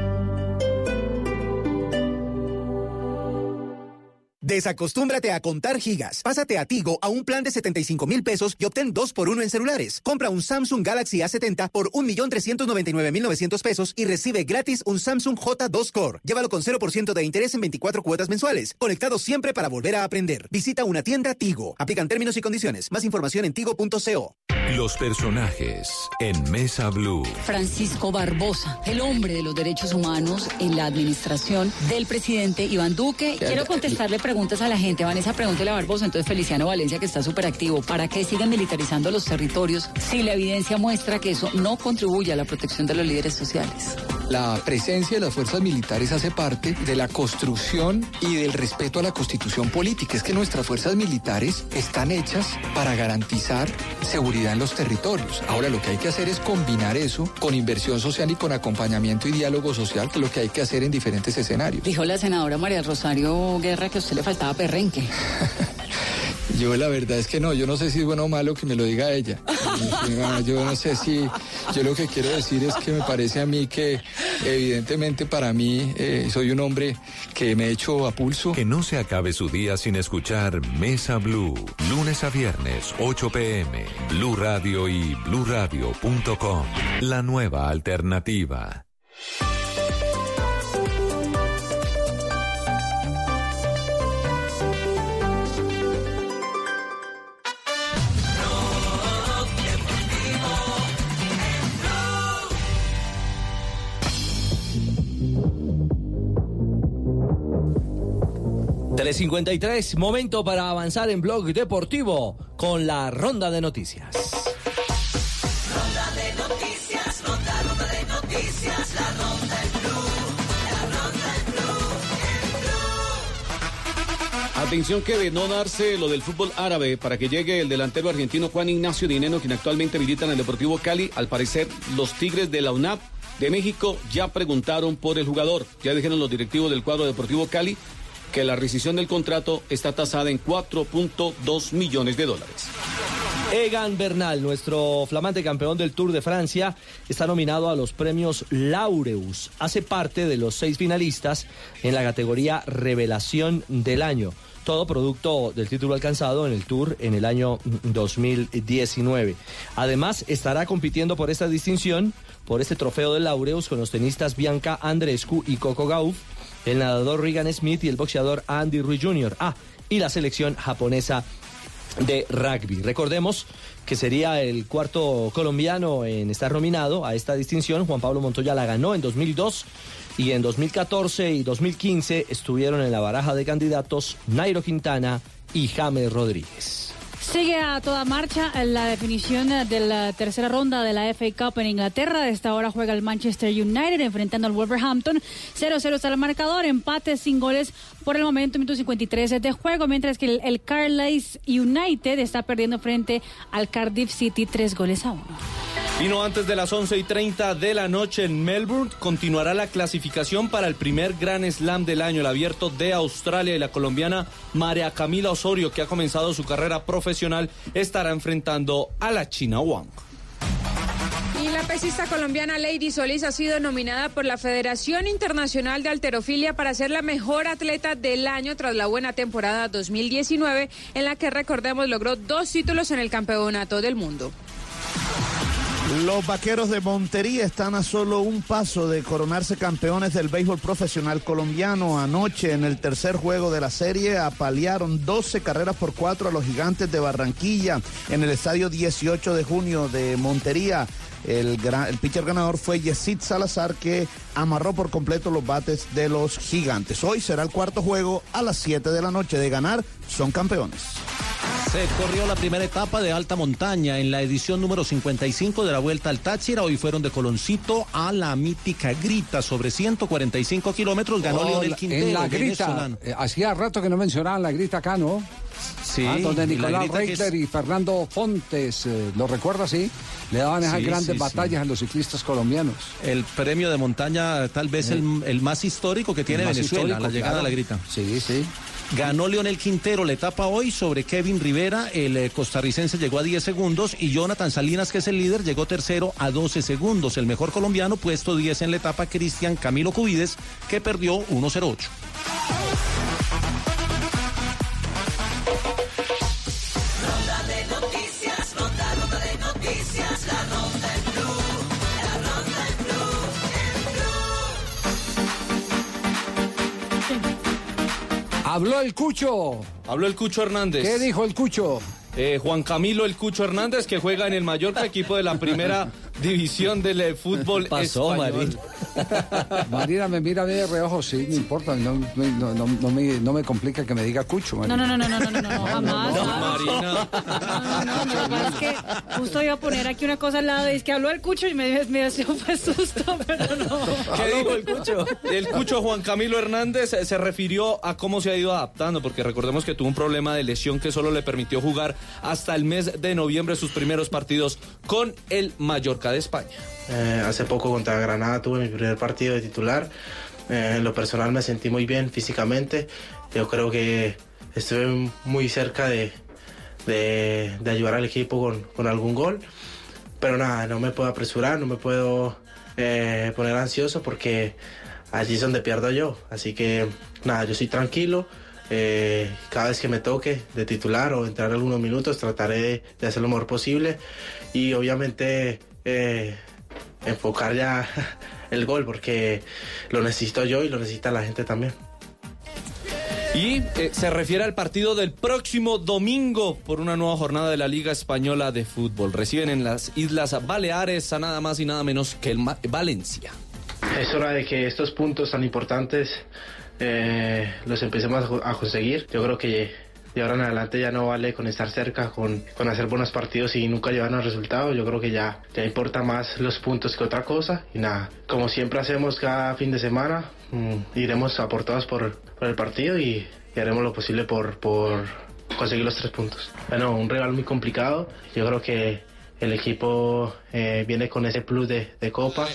Desacostúmbrate a contar gigas. Pásate a Tigo a un plan de 75 mil pesos y obtén 2 por 1 en celulares. Compra un Samsung Galaxy A70 por 1.399.900 pesos y recibe gratis un Samsung J2 Core. Llévalo con 0% de interés en 24 cuotas mensuales. Conectado siempre para volver a aprender. Visita una tienda Tigo. Aplican términos y condiciones. Más información en tigo.co. Los personajes en Mesa Blue. Francisco Barbosa, el hombre de los derechos humanos en la administración del presidente Iván Duque. Quiero contestarle preguntas a la gente. Vanessa, pregúntele a Barbosa, entonces Feliciano Valencia, que está súper activo. ¿Para qué siguen militarizando los territorios si la evidencia muestra que eso no contribuye a la protección de los líderes sociales? La presencia de las fuerzas militares hace parte de la construcción y del respeto a la constitución política. Es que nuestras fuerzas militares están hechas para garantizar seguridad en los territorios. Ahora lo que hay que hacer es combinar eso con inversión social y con acompañamiento y diálogo social, que es lo que hay que hacer en diferentes escenarios. Dijo la senadora María Rosario Guerra que a usted le faltaba perrenque. Yo la verdad es que no, yo no sé si es bueno o malo que me lo diga ella. Yo no sé si, yo lo que quiero decir es que me parece a mí que evidentemente para mí eh, soy un hombre que me echo a pulso. Que no se acabe su día sin escuchar Mesa Blue. Lunes a viernes, 8 pm. Blue Radio y bluradio.com. La nueva alternativa. Tele 53, momento para avanzar en Blog Deportivo con la ronda de noticias. Ronda de noticias, ronda, ronda de noticias, la ronda en blue, la ronda en blue, Atención que de no darse lo del fútbol árabe para que llegue el delantero argentino Juan Ignacio Dineno, quien actualmente milita en el Deportivo Cali, al parecer los Tigres de la UNAP de México ya preguntaron por el jugador. Ya dijeron los directivos del cuadro Deportivo Cali que la rescisión del contrato está tasada en 4.2 millones de dólares. Egan Bernal, nuestro flamante campeón del Tour de Francia, está nominado a los premios Laureus. Hace parte de los seis finalistas en la categoría Revelación del Año. Todo producto del título alcanzado en el Tour en el año 2019. Además, estará compitiendo por esta distinción, por este trofeo de Laureus, con los tenistas Bianca Andrescu y Coco Gauff, el nadador Regan Smith y el boxeador Andy Ruiz Jr. Ah, y la selección japonesa de rugby. Recordemos que sería el cuarto colombiano en estar nominado a esta distinción. Juan Pablo Montoya la ganó en 2002 y en 2014 y 2015 estuvieron en la baraja de candidatos Nairo Quintana y James Rodríguez. Sigue a toda marcha la definición de la tercera ronda de la FA Cup en Inglaterra. De esta hora juega el Manchester United enfrentando al Wolverhampton. 0-0 está el marcador, empate sin goles por el momento, minuto 53 de juego, mientras que el, el Carlisle United está perdiendo frente al Cardiff City tres goles a uno. Y no antes de las 11 y 30 de la noche en Melbourne continuará la clasificación para el primer Gran Slam del año, el abierto de Australia y la colombiana María Camila Osorio, que ha comenzado su carrera profesional, estará enfrentando a la China Wang. Y la pesista colombiana Lady Solís ha sido nominada por la Federación Internacional de Alterofilia para ser la mejor atleta del año tras la buena temporada 2019, en la que recordemos logró dos títulos en el Campeonato del Mundo. Los vaqueros de Montería están a solo un paso de coronarse campeones del béisbol profesional colombiano. Anoche, en el tercer juego de la serie, apalearon 12 carreras por cuatro a los gigantes de Barranquilla en el estadio 18 de junio de Montería. El, gran- el pitcher ganador fue Yesid Salazar, que amarró por completo los bates de los gigantes. Hoy será el cuarto juego a las 7 de la noche. De ganar, son campeones. Se corrió la primera etapa de alta montaña en la edición número 55 de la Vuelta al Táchira. Hoy fueron de Coloncito a la mítica Grita sobre 145 kilómetros. Ganó Oh, Leonel Quintero. En la grita. venezolano. eh, hacía rato que no mencionaban la grita acá, ¿no? Sí, Ah, donde Nicolás es- Reitler y Fernando Fontes, eh, ¿lo recuerda así? Le daban esas Sí, grandes sí, batallas a los ciclistas colombianos. El premio de montaña tal vez el, el más histórico que tiene Venezuela, la llegada claro. a la grita. Sí, sí. Ganó Leonel Quintero la etapa hoy sobre Kevin Rivera, el eh, costarricense llegó a 10 segundos y Jonathan Salinas, que es el líder, llegó tercero a 12 segundos. El mejor colombiano puesto 10 en la etapa, Cristian Camilo Cubides, que perdió 1.08. Habló el Cucho. Habló el Cucho Hernández. ¿Qué dijo el Cucho? Eh, Juan Camilo El Cucho Hernández, que juega en el Mallorca, equipo de la primera división del eh, fútbol pasó, español. Marina me mira de reojo, sí, no importa, no, no, no, no- no me, no me complica que me diga Cucho. No, Marina. no, no, no, no, no, no, no, jamás. no. Marina. No, no, lo que pasa es que justo iba a poner aquí una cosa al lado y es que habló el cucho y me, me dio fue susto, pero no. ¿Qué dijo el Cucho? El Cucho Juan Camilo Hernández eh, se refirió a cómo se ha ido adaptando, porque recordemos que tuvo un problema de lesión que solo le permitió jugar hasta el mes de noviembre sus primeros partidos con el Mallorca de España. Eh, hace poco contra Granada tuve mi primer partido de titular. Eh, en lo personal me sentí muy bien físicamente. Yo creo que estuve muy cerca de, de- ayudar al equipo con, algún gol. Pero nada, no me puedo apresurar, no me puedo eh, poner ansioso porque allí es donde pierdo yo. Así que nada, yo soy tranquilo. Cada vez que me toque de titular o entrar algunos minutos trataré de, de hacer lo mejor posible y obviamente eh, enfocar ya el gol porque lo necesito yo y lo necesita la gente también. Y eh, se refiere al partido del próximo domingo por una nueva jornada de la Liga Española de Fútbol. Reciben en las Islas Baleares a nada más y nada menos que el Ma- Valencia. Es hora de que estos puntos tan importantes eh, los empecemos a conseguir. Yo creo que de ahora en adelante ya no vale con estar cerca, con, con hacer buenos partidos y nunca llevarnos resultados. Yo creo que ya, ya importa más los puntos que otra cosa. Y nada, como siempre hacemos cada fin de semana, mm, iremos a por todas por, por el partido y, y haremos lo posible por, por conseguir los tres puntos. Bueno, un rival muy complicado. Yo creo que el equipo eh, viene con ese plus de, de copa.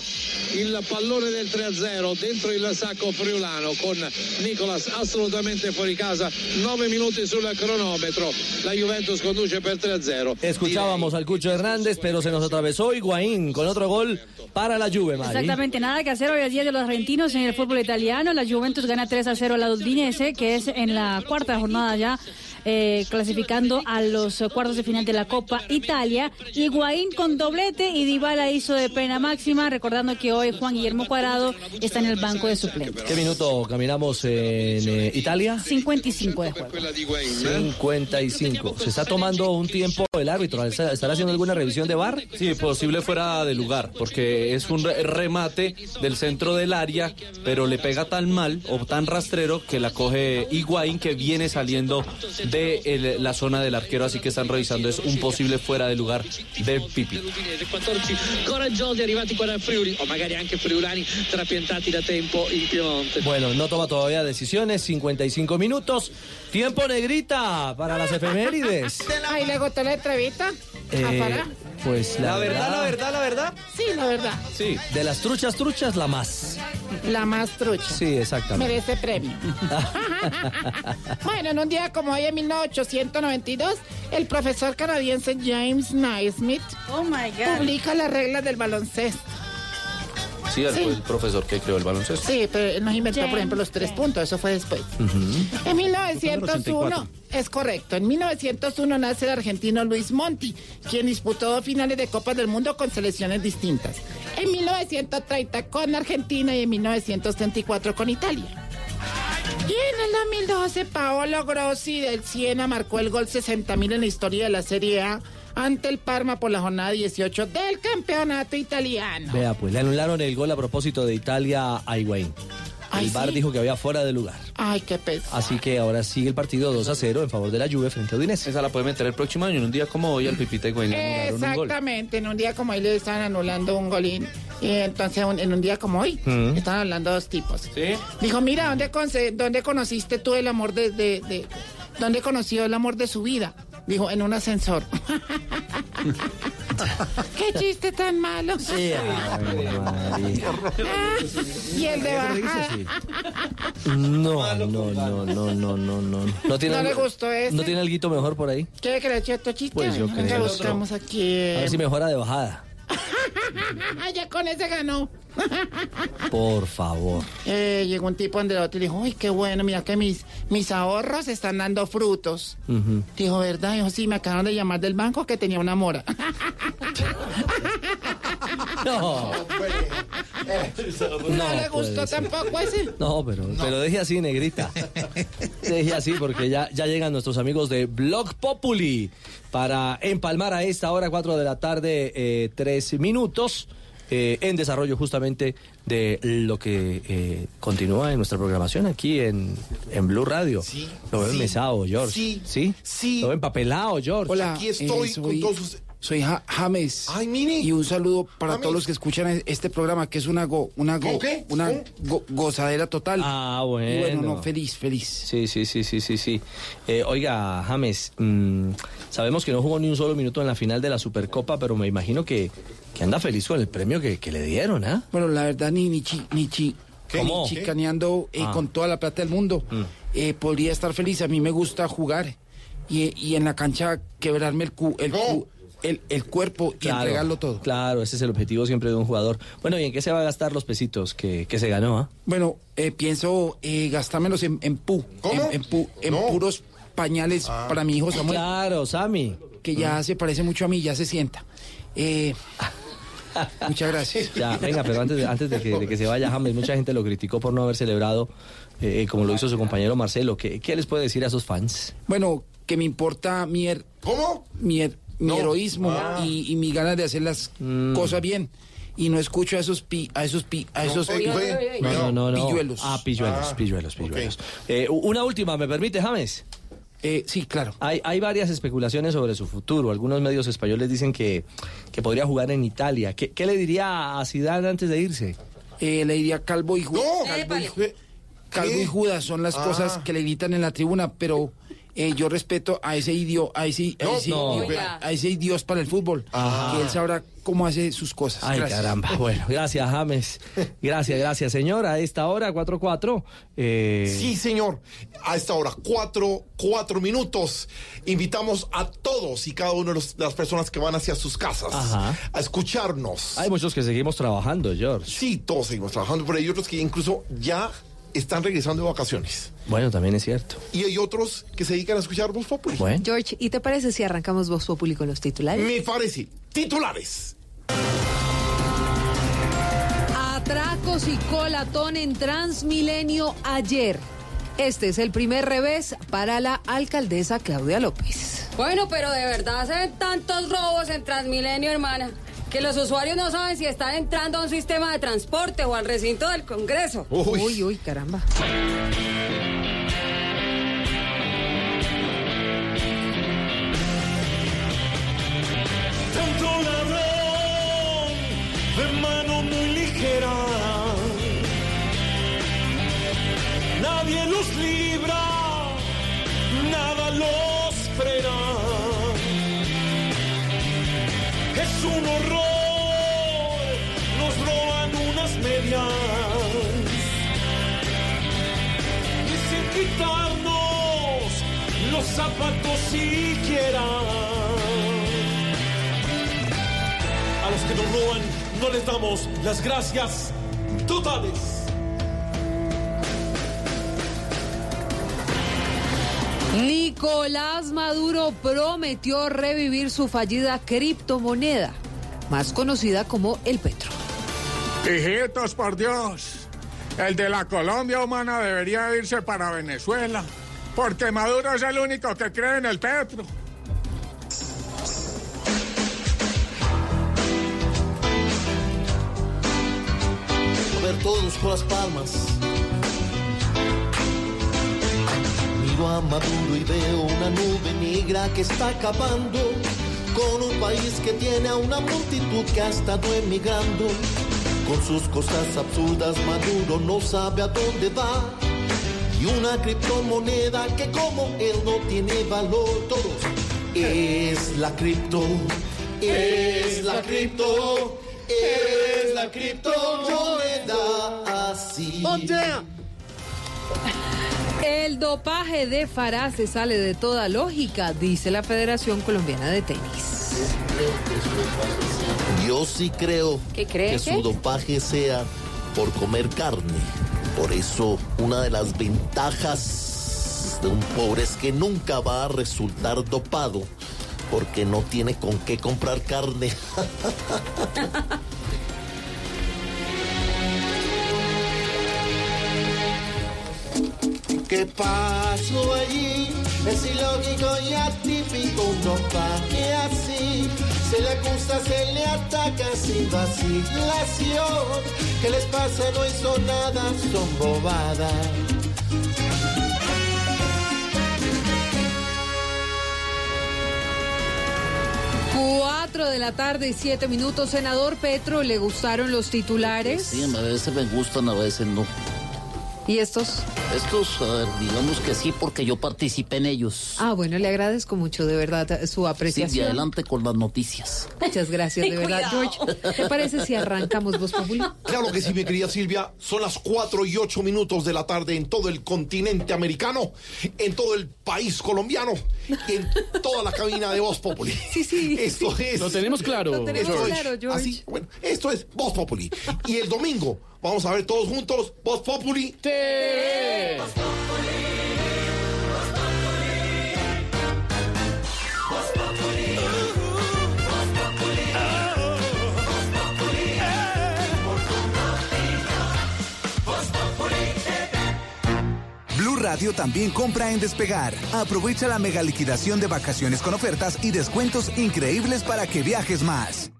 Il pallone del 3-0 dentro il sacco friulano con Nicolas assolutamente fuori casa, 9 minuti sul cronometro, la Juventus conduce per 3-0. Escuchábamos al Cucho Hernández, pero se nos atravesó Higuaín con otro gol para la Juve, Mari. Exactamente, nada que hacer hoy es día de los argentinos en el fútbol italiano. La Juventus gana 3 a 0 a la Udinese, que es en la cuarta jornada ya. Eh, clasificando a los eh, cuartos de final de la Copa Italia. Higuaín con doblete y Dybala hizo de pena máxima, recordando que hoy Juan Guillermo Cuadrado está en el banco de suplentes. ¿Qué minuto caminamos en eh, Italia? 55 de juego. 55. ¿Se está tomando un tiempo el árbitro? ¿Está- ¿Estará haciendo alguna revisión de bar? Sí, posible fuera de lugar, porque es un re- remate del centro del área, pero le pega tan mal o tan rastrero que la coge Higuaín que viene saliendo de el- la zona del arquero, así que están revisando, es un posible fuera de lugar de Pipi. Udinese, 14 coraggiosi arrivati qua da Friuli o magari anche friulani trapiantati da tempo in Piemonte. Bueno, no toma todavía decisiones, 55 minutos. Tiempo negrita para las efemérides. Ay, ¿le gustó la entrevista? Eh, ¿A Farah? pues la, La verdad, la verdad, la verdad. Sí, la verdad. Sí. De las truchas, truchas, la más. La más trucha. Sí, exactamente. Merece premio. bueno, en un día como hoy en 1892, el profesor canadiense James Naismith oh my God. publica las reglas del baloncesto. Sí, él Sí. fue el profesor que creó el baloncesto. Sí, pero él nos inventó, por ejemplo, los tres puntos. Eso fue después. En 1901, es correcto, en 1901 nace el argentino Luis Monti, quien disputó dos finales de Copas del Mundo con selecciones distintas. En 1930 con Argentina y en 1934 con Italia. Y en el 2012 Paolo Grossi del Siena marcó el gol 60.000 en la historia de la Serie A ante el Parma por la jornada 18 del campeonato italiano. Vea, pues le anularon el gol a propósito de Italia a Higuaín. El VAR ¿sí? dijo que había fuera de lugar. Ay, qué peso. Así que ahora sigue el partido 2 a 0 en favor de la Juve frente a Udinese. Esa la puede meter el próximo año, en un día como hoy al Pipita y le anularon un gol. Exactamente, en un día como hoy le estaban anulando un golín. Y entonces un- en un día como hoy, estaban hablando dos tipos. ¿Sí? Dijo, mira, ¿dónde, dónde conociste tú el amor de, de, de- ¿Dónde conoció el amor de su vida? Dijo, en un ascensor. ¡Qué chiste tan malo! y el de bajada. No, no, no, no, no, no, no. ¿No, tiene ¿No le gustó ese? ¿No tiene algo mejor por ahí? ¿Quiere que le eche otro chiste? Pues yo creo. buscamos aquí. A ver si mejora de bajada. ya con ese ganó. Por favor. Eh, llegó un tipo donde el otro y dijo, uy, qué bueno, mira que mis, mis ahorros están dando frutos. Dijo, ¿verdad? Dijo, sí, me acaban de llamar del banco que tenía una mora. No. No, le puede gustó ser. tampoco ese. No, pero, pero deje así, negrita. Deje así, porque ya, ya llegan nuestros amigos de Blog Populi para empalmar a esta hora, 4 de la tarde, eh, tres minutos, eh, en desarrollo justamente de lo que eh, continúa en nuestra programación aquí en, en Blue Radio. Lo veo sí, mesado, George. sí, ¿Sí? sí. Lo veo empapelado, George. Hola, aquí estoy eh, con todos sus- Soy Ja- James. Ay, Mini. Y un saludo para James. todos los que escuchan este programa, que es una go, una go, una gozadera total. Ah, Y bueno. bueno, no, feliz, feliz. Sí, sí, sí, sí, sí, sí. Eh, oiga, James, mm, sabemos que no jugó ni un solo minuto en la final de la Supercopa, pero me imagino que, que anda feliz con el premio que, que le dieron, ¿ah? Bueno, la verdad, ni, ni, chi- ni, chi- ¿Cómo? chicaneando eh, Ah. con toda la plata del mundo, Mm. eh, podría estar feliz. A mí me gusta jugar y, y en la cancha quebrarme el, cu- el, cu- el, el cuerpo y entregarlo todo. Claro, ese es el objetivo siempre de un jugador. Bueno, ¿y en qué se va a gastar los pesitos que, que se ganó, ah? Bueno, eh, pienso eh, gastármelos en, en pu, en, en pu- en puros pañales para mi hijo Samuel. Claro, Sammy. Que ya se parece mucho a mí, ya se sienta. Eh, muchas gracias. Ya, venga, pero antes de, antes de, que, de que se vaya James, mucha gente lo criticó por no haber celebrado, eh, como lo hizo su compañero Marcelo. ¿Qué, qué les puede decir a esos fans? Bueno, que me importa mi her- mi, her- mi No. heroísmo Ah. y, y mi ganas de hacer las cosas bien. Y no escucho a esos pi, a esos pi, a esos. No, no, no. pilluelos. Ah, pilluelos, pilluelos, pilluelos. Eh, una última, ¿me permite, James? Eh, sí, claro. Hay, hay varias especulaciones sobre su futuro. Algunos medios españoles dicen que, que podría jugar en Italia. ¿Qué, qué le diría a Zidane antes de irse? Eh, le diría Calvo y Judas. Calvo, y, Calvo y Judas son las Ah. cosas que le gritan en la tribuna, pero eh, yo respeto a ese idio, a ese, a ese, no. idio- a ese dios para el fútbol, Ajá. que él sabrá cómo hace sus cosas. Ay, Gracias. caramba. Bueno, gracias, James. Gracias, gracias, señora. A esta hora, 4-4. Eh... Sí, señor. A esta hora, cuatro, cuatro minutos. Invitamos a todos y cada uno de las personas que van hacia sus casas Ajá. a escucharnos. Hay muchos que seguimos trabajando, George. Sí, todos seguimos trabajando, pero hay otros que incluso ya están regresando de vacaciones. Bueno, también es cierto. Y hay otros que se dedican a escuchar Voz Populi. George, ¿y te parece si arrancamos Voz Populi con los titulares? Me parece. Titulares. Atracos y colatón en Transmilenio ayer. Este es el primer revés para la alcaldesa Claudia López. Bueno, pero de verdad se ven tantos robos en Transmilenio, hermana, que los usuarios no saben si están entrando a un sistema de transporte o al recinto del Congreso. Uy, uy, caramba. Tanto ladrón de mano muy ligera. Nadie los libra, nada los frena. Medias. Y sin quitarnos los zapatos siquiera. A los que nos roban no les damos las gracias totales. Nicolás Maduro prometió revivir su fallida criptomoneda, más conocida como el Petro. Hijitos, por Dios. El de la Colombia humana debería irse para Venezuela, porque Maduro es el único que cree en el petro. A ver, todos con las palmas. Miro a Maduro y veo una nube negra que está acabando con un país que tiene a una multitud que ha estado emigrando. Con sus cosas absurdas, Maduro no sabe a dónde va. Y una criptomoneda que como él no tiene valor, todos es la cripto, es la cripto, es la criptomoneda así. El dopaje de Farah se sale de toda lógica, dice la Federación Colombiana de Tenis. Yo sí creo ¿Qué cree que qué? su dopaje sea por comer carne. Por eso, una de las ventajas de un pobre es que nunca va a resultar dopado, porque no tiene con qué comprar carne. ¿Qué pasó allí? Es ilógico y atípico un dopaje así. Se le acusa, se le ataca sin vacilación. ¿Qué les pasa? No hizo nada, son bobadas. Cuatro de la tarde y siete minutos, senador Petro, ¿le gustaron los titulares? Sí, a veces me gustan, a veces no. ¿Y estos? Estos, a ver, digamos que sí, porque yo participé en ellos. Ah, bueno, le agradezco mucho, de verdad, su Sí, de apreciación. adelante con las noticias. Muchas gracias, de verdad. George, ¿te parece si arrancamos Voz Populi? Claro que sí, mi querida Silvia. Son las 4 y 8 minutos de la tarde en todo el continente americano, en todo el país colombiano, y en toda la cabina de Voz Populi. Sí, sí. Esto es. Lo tenemos claro. Lo tenemos Esto es claro, George. así, bueno, esto es Voz Populi. Y el domingo vamos a ver todos juntos Voz Populi. TV. Radio también compra en Despegar. Aprovecha la mega liquidación de vacaciones con ofertas y descuentos increíbles para que viajes más.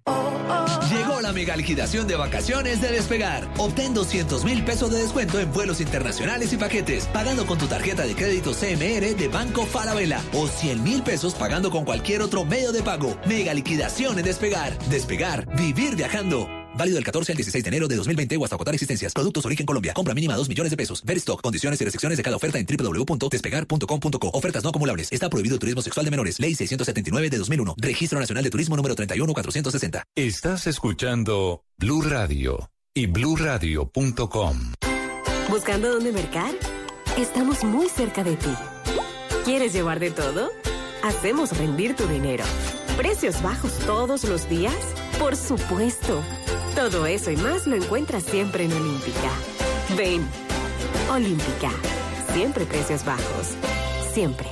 Llegó la mega liquidación de vacaciones de Despegar. Obtén 200 mil pesos de descuento en vuelos internacionales y paquetes, pagando con tu tarjeta de crédito CMR de Banco Falabella o 100 mil pesos pagando con cualquier otro medio de pago. Mega liquidación en Despegar. Despegar, vivir viajando. Válido del 14 al 16 de enero de 2020 o hasta agotar existencias. Productos origen Colombia. Compra mínima 2 millones de pesos. Ver stock. Condiciones y restricciones de cada oferta en www.despegar.com.co. Ofertas no acumulables. Está prohibido el turismo sexual de menores. Ley 679 de 2001. Registro Nacional de Turismo número 31460. Estás escuchando Blue Radio y bluradio.com. ¿Buscando dónde mercar? Estamos muy cerca de ti. ¿Quieres llevar de todo? Hacemos rendir tu dinero. ¿Precios bajos todos los días? Por supuesto. Todo eso y más lo encuentras siempre en Olímpica. Ven. Olímpica. Siempre precios bajos. Siempre.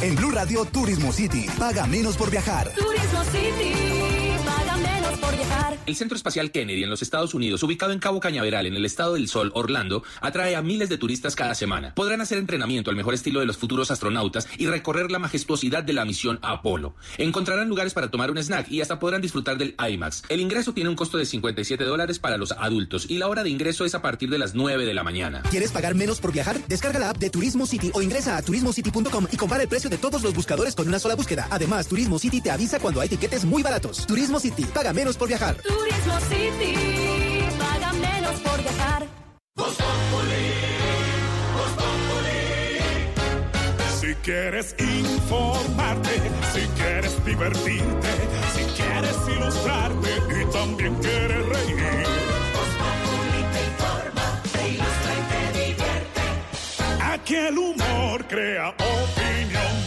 En Blue Radio Turismo City. Paga menos por viajar. Turismo City. Por viajar. El Centro Espacial Kennedy en los Estados Unidos, ubicado en Cabo Cañaveral, en el estado del Sol, Orlando, atrae a miles de turistas cada semana. Podrán hacer entrenamiento al mejor estilo de los futuros astronautas y recorrer la majestuosidad de la misión Apolo. Encontrarán lugares para tomar un snack y hasta podrán disfrutar del IMAX. El ingreso tiene un costo de 57 dólares para los adultos y la hora de ingreso es a partir de las 9 de la mañana. ¿Quieres pagar menos por viajar? Descarga la app de Turismo City o ingresa a turismocity.com y compara el precio de todos los buscadores con una sola búsqueda. Además, Turismo City te avisa cuando hay tiquetes muy baratos. Turismo City, paga menos por viajar. Turismo City. Paga menos por viajar. Si quieres informarte, si quieres divertirte, si quieres ilustrarte y también quieres reír. te informa, te ilustra y te divierte. Aquí el humor crea opinión.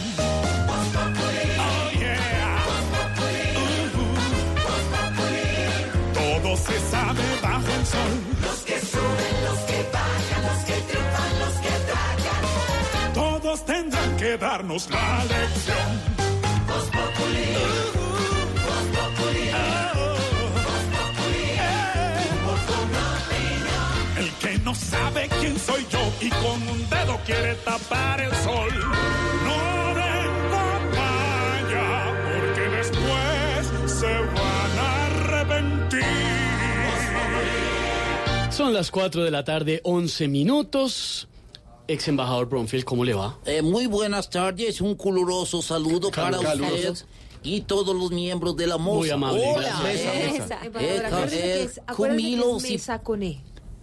Tendrán que darnos la lección. El que no sabe quién soy yo y con un dedo quiere tapar el sol. No den papaya, porque después se van a arrepentir. Son las 4 de la tarde, 11 minutos. Ex embajador Bromfield, ¿cómo le va? Eh, muy buenas tardes, un caluroso saludo Cal- para caluroso. usted y todos los miembros de la moza. Muy amable, Hola, gracias. Mesa, mesa. Cumilo mesa.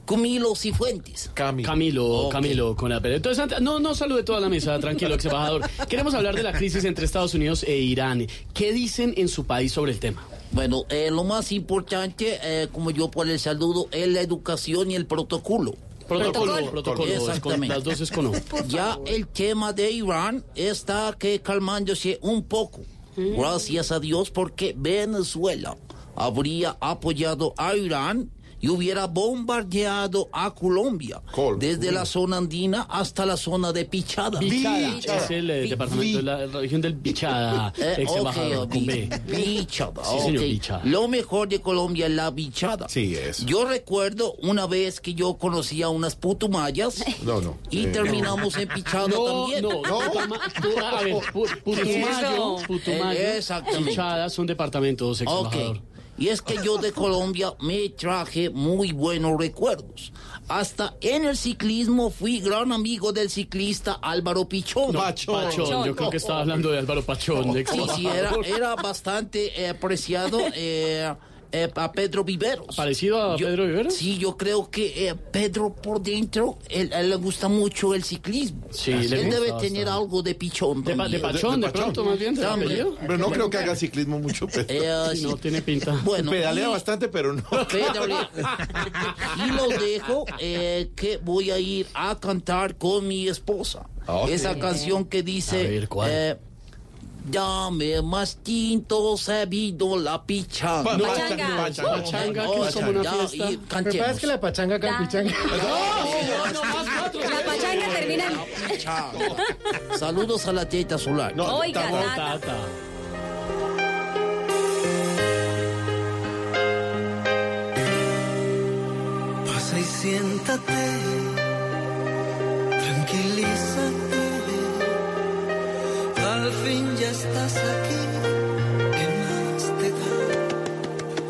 Cumilo Cifuentes. Camilo, Camilo, con la pelea. Entonces, no, no salude toda la mesa, tranquilo, ex embajador. Queremos hablar de la crisis entre Estados Unidos e Irán. ¿Qué dicen en su país sobre el tema? Bueno, eh, lo más importante, eh, como yo por el saludo, es la educación y el protocolo. Protocolo, protocolo, es con- Exactamente. las dos es con O. Ya el tema de Irán está que calmándose un poco. Gracias a Dios porque Venezuela habría apoyado a Irán y hubiera bombardeado a Colombia desde la zona andina hasta la zona de Pichada. Bichada, es el eh, departamento de la región del Bichada, Eh, ex embajador, ok, con bi- B. bichada, Sí, señor, ok. bichada. Lo mejor de Colombia es la bichada. Sí, es. Yo recuerdo una vez que yo conocí a unas putumayas No, no. y Eh, terminamos en pichada No, también. no, pu- a ver, pu- Putumayo, Putumayo, Exactamente. Bichada son departamentos, ex embajador. Y es que yo de Colombia me traje muy buenos recuerdos. Hasta en el ciclismo fui gran amigo del ciclista Álvaro Pichón. No, Pachón, yo creo que estaba hablando de Álvaro Pachón, Sí, sí, era bastante eh, apreciado eh, eh, a Pedro Viveros. ¿Parecido a Pedro Viveros? Sí, yo creo que eh, Pedro por dentro, él, a él le gusta mucho el ciclismo. Sí, él le gusta debe bastante. tener algo de pichón. De de pachón, de pronto, más bien, de También. apellido. Pero no creo que haga ciclismo mucho. Pedro. Eh, Sí, sí. no tiene pinta. Bueno, Pedalea y- bastante, pero no. Pedalea. y lo dejo eh, que voy a ir a cantar con mi esposa. Ok. Esa canción que dice... A ver, ¿cuál? Dame más tinto, sabido la pichanga. Pa- Pachanga. pachanga. Pachanga, que es como una ya, fiesta. y Lo que cantemos. la pachanga acá pichanga. La pachanga termina en... Saludos a la teta solar. No, Oiga. Tata. Pasa y siéntate, estás aquí, ¿qué más te da?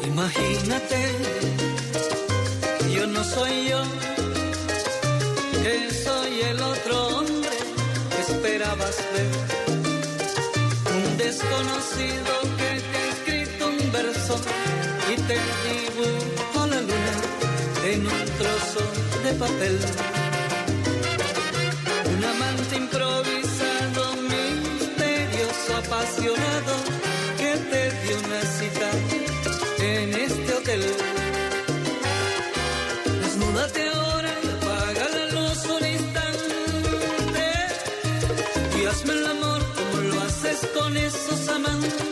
Imagínate, yo no soy yo, que soy el otro hombre que esperabas ver. Un desconocido que te ha escrito un verso y te dibujo la luna en un trozo de papel. Un amante misterioso, que te dio una cita en este hotel. Desnúdate ahora, apaga la luz un instante y hazme el amor como lo haces con esos amantes.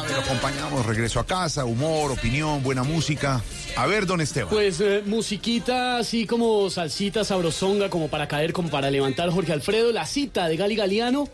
Sabe, lo acompañamos, regreso a casa, humor, opinión, buena música. A ver, don Esteban. Pues eh, musiquita así como salsita sabrosonga, como para caer, como para levantar Jorge Alfredo, la cita de Gali Galiano,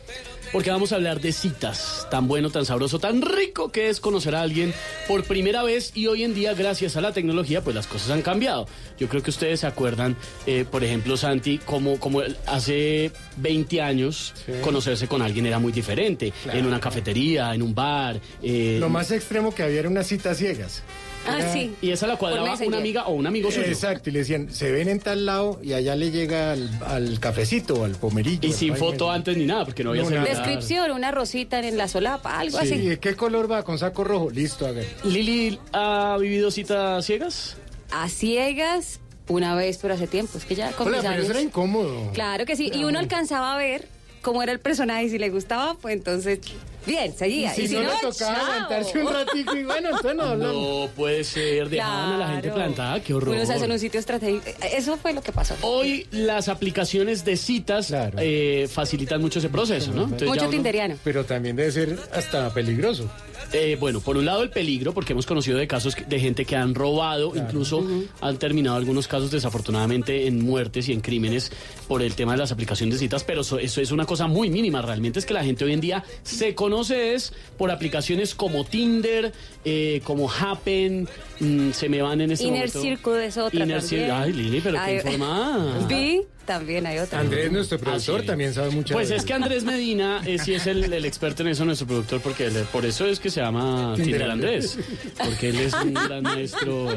porque vamos a hablar de citas, tan bueno, tan sabroso, tan rico que es conocer a alguien por primera vez y hoy en día gracias a la tecnología pues las cosas han cambiado. Yo creo que ustedes se acuerdan, eh, por ejemplo Santi, como, como hace 20 años conocerse con alguien era muy diferente, Claro. en una cafetería, en un bar. eh, Lo más extremo que había era unas citas ciegas. Ah, Era- sí. Y esa la cuadraba una amiga o un amigo suyo. Exacto, y le decían, se ven en tal lado y allá le llega al, al cafecito, al pomerillo. Y sin foto antes ni nada, porque no había No, nada. celular. Descripción, una rosita en la solapa, algo Sí, así. ¿y ¿Qué color va? ¿Con saco rojo? Listo, a ver. ¿Lili ha vivido citas ciegas? A ciegas, una vez, pero hace tiempo. Es que ya con Hola, mis pero años- eso era incómodo. Claro que sí. Y uno alcanzaba a ver cómo era el personaje y si le gustaba, pues entonces, bien, seguía. Y si, no, le tocaba aguantarse un ratico y bueno, entonces no hablamos. No puede ser, dejaban a la gente plantada, qué horror. Uno se hace en un sitio estratégico. Eso fue lo que pasó. Hoy las aplicaciones de citas eh, facilitan mucho ese proceso, ¿no? Entonces Mucho uno- tinderiano. Pero también debe ser hasta peligroso. Eh, bueno, por un lado el peligro, porque hemos conocido de casos de gente que han robado, incluso han terminado algunos casos desafortunadamente en muertes y en crímenes por el tema de las aplicaciones de citas, pero eso, eso es una cosa muy mínima. Realmente es que la gente hoy en día se conoce es por aplicaciones como Tinder, eh, como Happen, mm, se me van en este Inner momento. Circle es otra Inner también. Ay Lili, pero qué informada. Vi, también hay otra. Andrés, nuestro productor, también sabe mucho. Pues de es que Andrés Medina eh, sí es el, el experto en eso, nuestro productor, porque por eso es que se llama Tinder Andrés, porque él es un gran maestro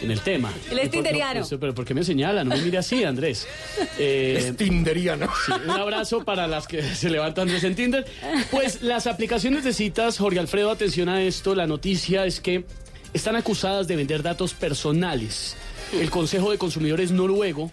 en el tema. Él es por- tinderiano. no, pero ¿por qué me señala? No me mire así, Andrés. Eh, Es tinderiano. sí, un abrazo para las que se levantan Andrés en Tinder. Pues las aplicaciones de citas, Jorge Alfredo, atención a esto, la noticia es que están acusadas de vender datos personales. El Consejo de Consumidores noruego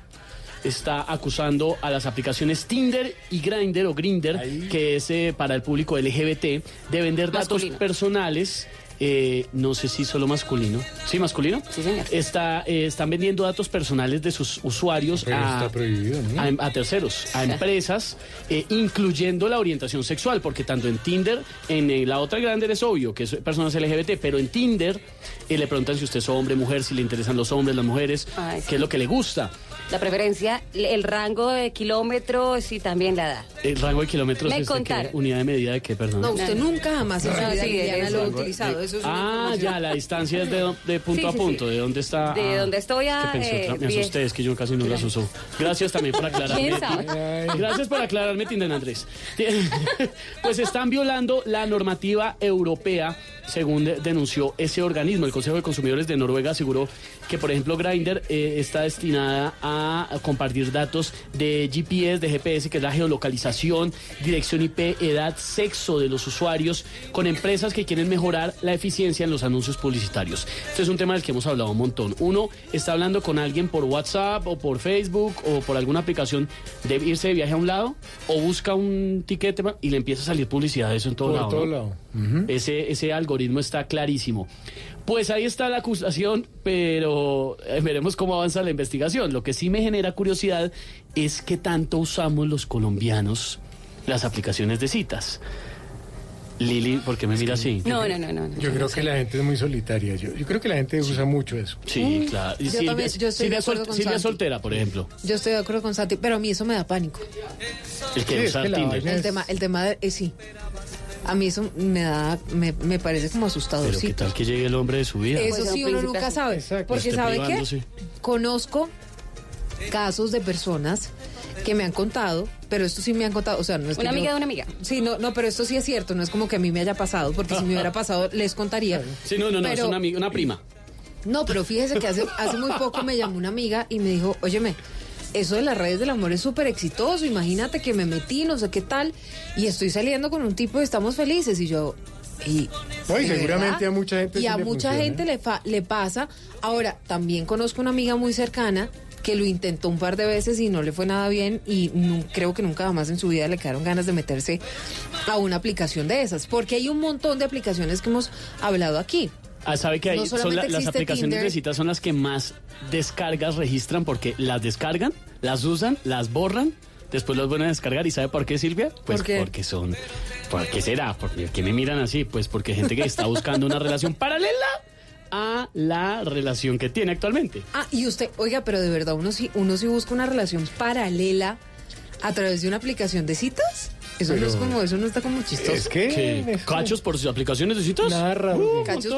está acusando a las aplicaciones Tinder y Grindr o Grinder, que es eh, para el público LGBT, de vender datos Masculino. personales. eh, no sé si solo masculino. ¿Sí, masculino? Sí, señor. Está, eh, están vendiendo datos personales de sus usuarios Pero a, está prohibido, ¿no? a, em- a terceros, a empresas, eh, incluyendo la orientación sexual, porque tanto en Tinder, en eh, la otra grande es obvio que es personas LGBT, pero en Tinder eh, le preguntan si usted es hombre, mujer, si le interesan los hombres, las mujeres, Ay, qué es lo que le gusta. La preferencia, el rango de kilómetros y también la edad. El rango de kilómetros Me es de unidad de medida de qué, perdón. No, usted nunca jamás en su No, vida sí, de lo ha utilizado. Eso es una Ah, ya, la distancia es de, de punto Sí, a sí, punto, sí. de dónde está. De ah, dónde estoy a, ¿qué pensó? eh, me bien. asusté, es que yo casi no las uso. Gracias también por aclararme. ¿Quién sabe? Ti- Gracias por aclararme, Tinder Andrés. Pues están violando la normativa europea, según de- denunció ese organismo. El Consejo de Consumidores de Noruega aseguró que, por ejemplo, Grindr eh, está destinada a, a compartir datos de GPS, de GPS, que es la geolocalización, dirección IP, edad, sexo de los usuarios, con empresas que quieren mejorar la eficiencia en los anuncios publicitarios. Este es un tema del que hemos hablado un montón. Uno está hablando con alguien por WhatsApp o por Facebook o por alguna aplicación de irse de viaje a un lado o busca un tiquete y le empieza a salir publicidad de eso en todo Por lado. todo ¿no? lado. Ese, ese algoritmo está clarísimo. Pues ahí está la acusación, pero eh, veremos cómo avanza la investigación. Lo que sí me genera curiosidad es que tanto usamos los colombianos las aplicaciones de citas. Lili, ¿por qué me mira así? No, no, no, no. no. Yo creo que la gente es muy solitaria. Yo, yo creo que la gente usa mucho eso. Sí, claro. Y Yo Silvia, también- yo estoy de acuerdo con Silvia Santi. soltera, por ejemplo. Yo estoy de acuerdo con Santi, pero a mí eso me da pánico. El que Sí, es usa que la Tinder. El Es- tema, el tema de, eh, sí. A mí eso me da, me, me parece como asustador. Pero qué tal que llegue el hombre de su vida. Eso Pues sí, un uno nunca azul. sabe. Exacto. Porque ¿sabe qué? privándose. Conozco casos de personas que me han contado, pero esto sí me han contado, o sea, no es que Una yo- amiga de una amiga. Sí, no, no, pero esto sí es cierto, no es como que a mí me haya pasado, porque si me hubiera pasado les contaría. Sí, no, no, no, es una, amiga, una prima. No, pero fíjese que hace, hace muy poco me llamó una amiga y me dijo, óyeme, eso de las redes del amor es súper exitoso, imagínate que me metí, no sé qué tal, y estoy saliendo con un tipo y estamos felices, y yo... Y, No, y ¿de seguramente verdad? a mucha gente Y sí a le mucha funciona. gente le, fa- le pasa. Ahora, también conozco una amiga muy cercana que lo intentó un par de veces y no le fue nada bien y nu- creo que nunca jamás en su vida le quedaron ganas de meterse a una aplicación de esas, porque hay un montón de aplicaciones que hemos hablado aquí. Ah, sabe que No ahí son la- las aplicaciones Tinder. de citas son las que más descargas registran porque las descargan, las usan, las borran, después las vuelven a descargar. ¿Y sabe por qué, Silvia? Pues ¿Por qué? porque son. ¿Por qué será? ¿Por qué me miran así? Pues porque hay gente que está buscando una relación paralela a la relación que tiene actualmente. Ah, y usted, oiga, pero de verdad, uno sí, uno sí busca una relación paralela a través de una aplicación de citas. Eso no es como, eso no está como chistoso. Es que... ¿Qué? ¿Cachos por sus aplicaciones de citas? Nada raro. Uh, Cachos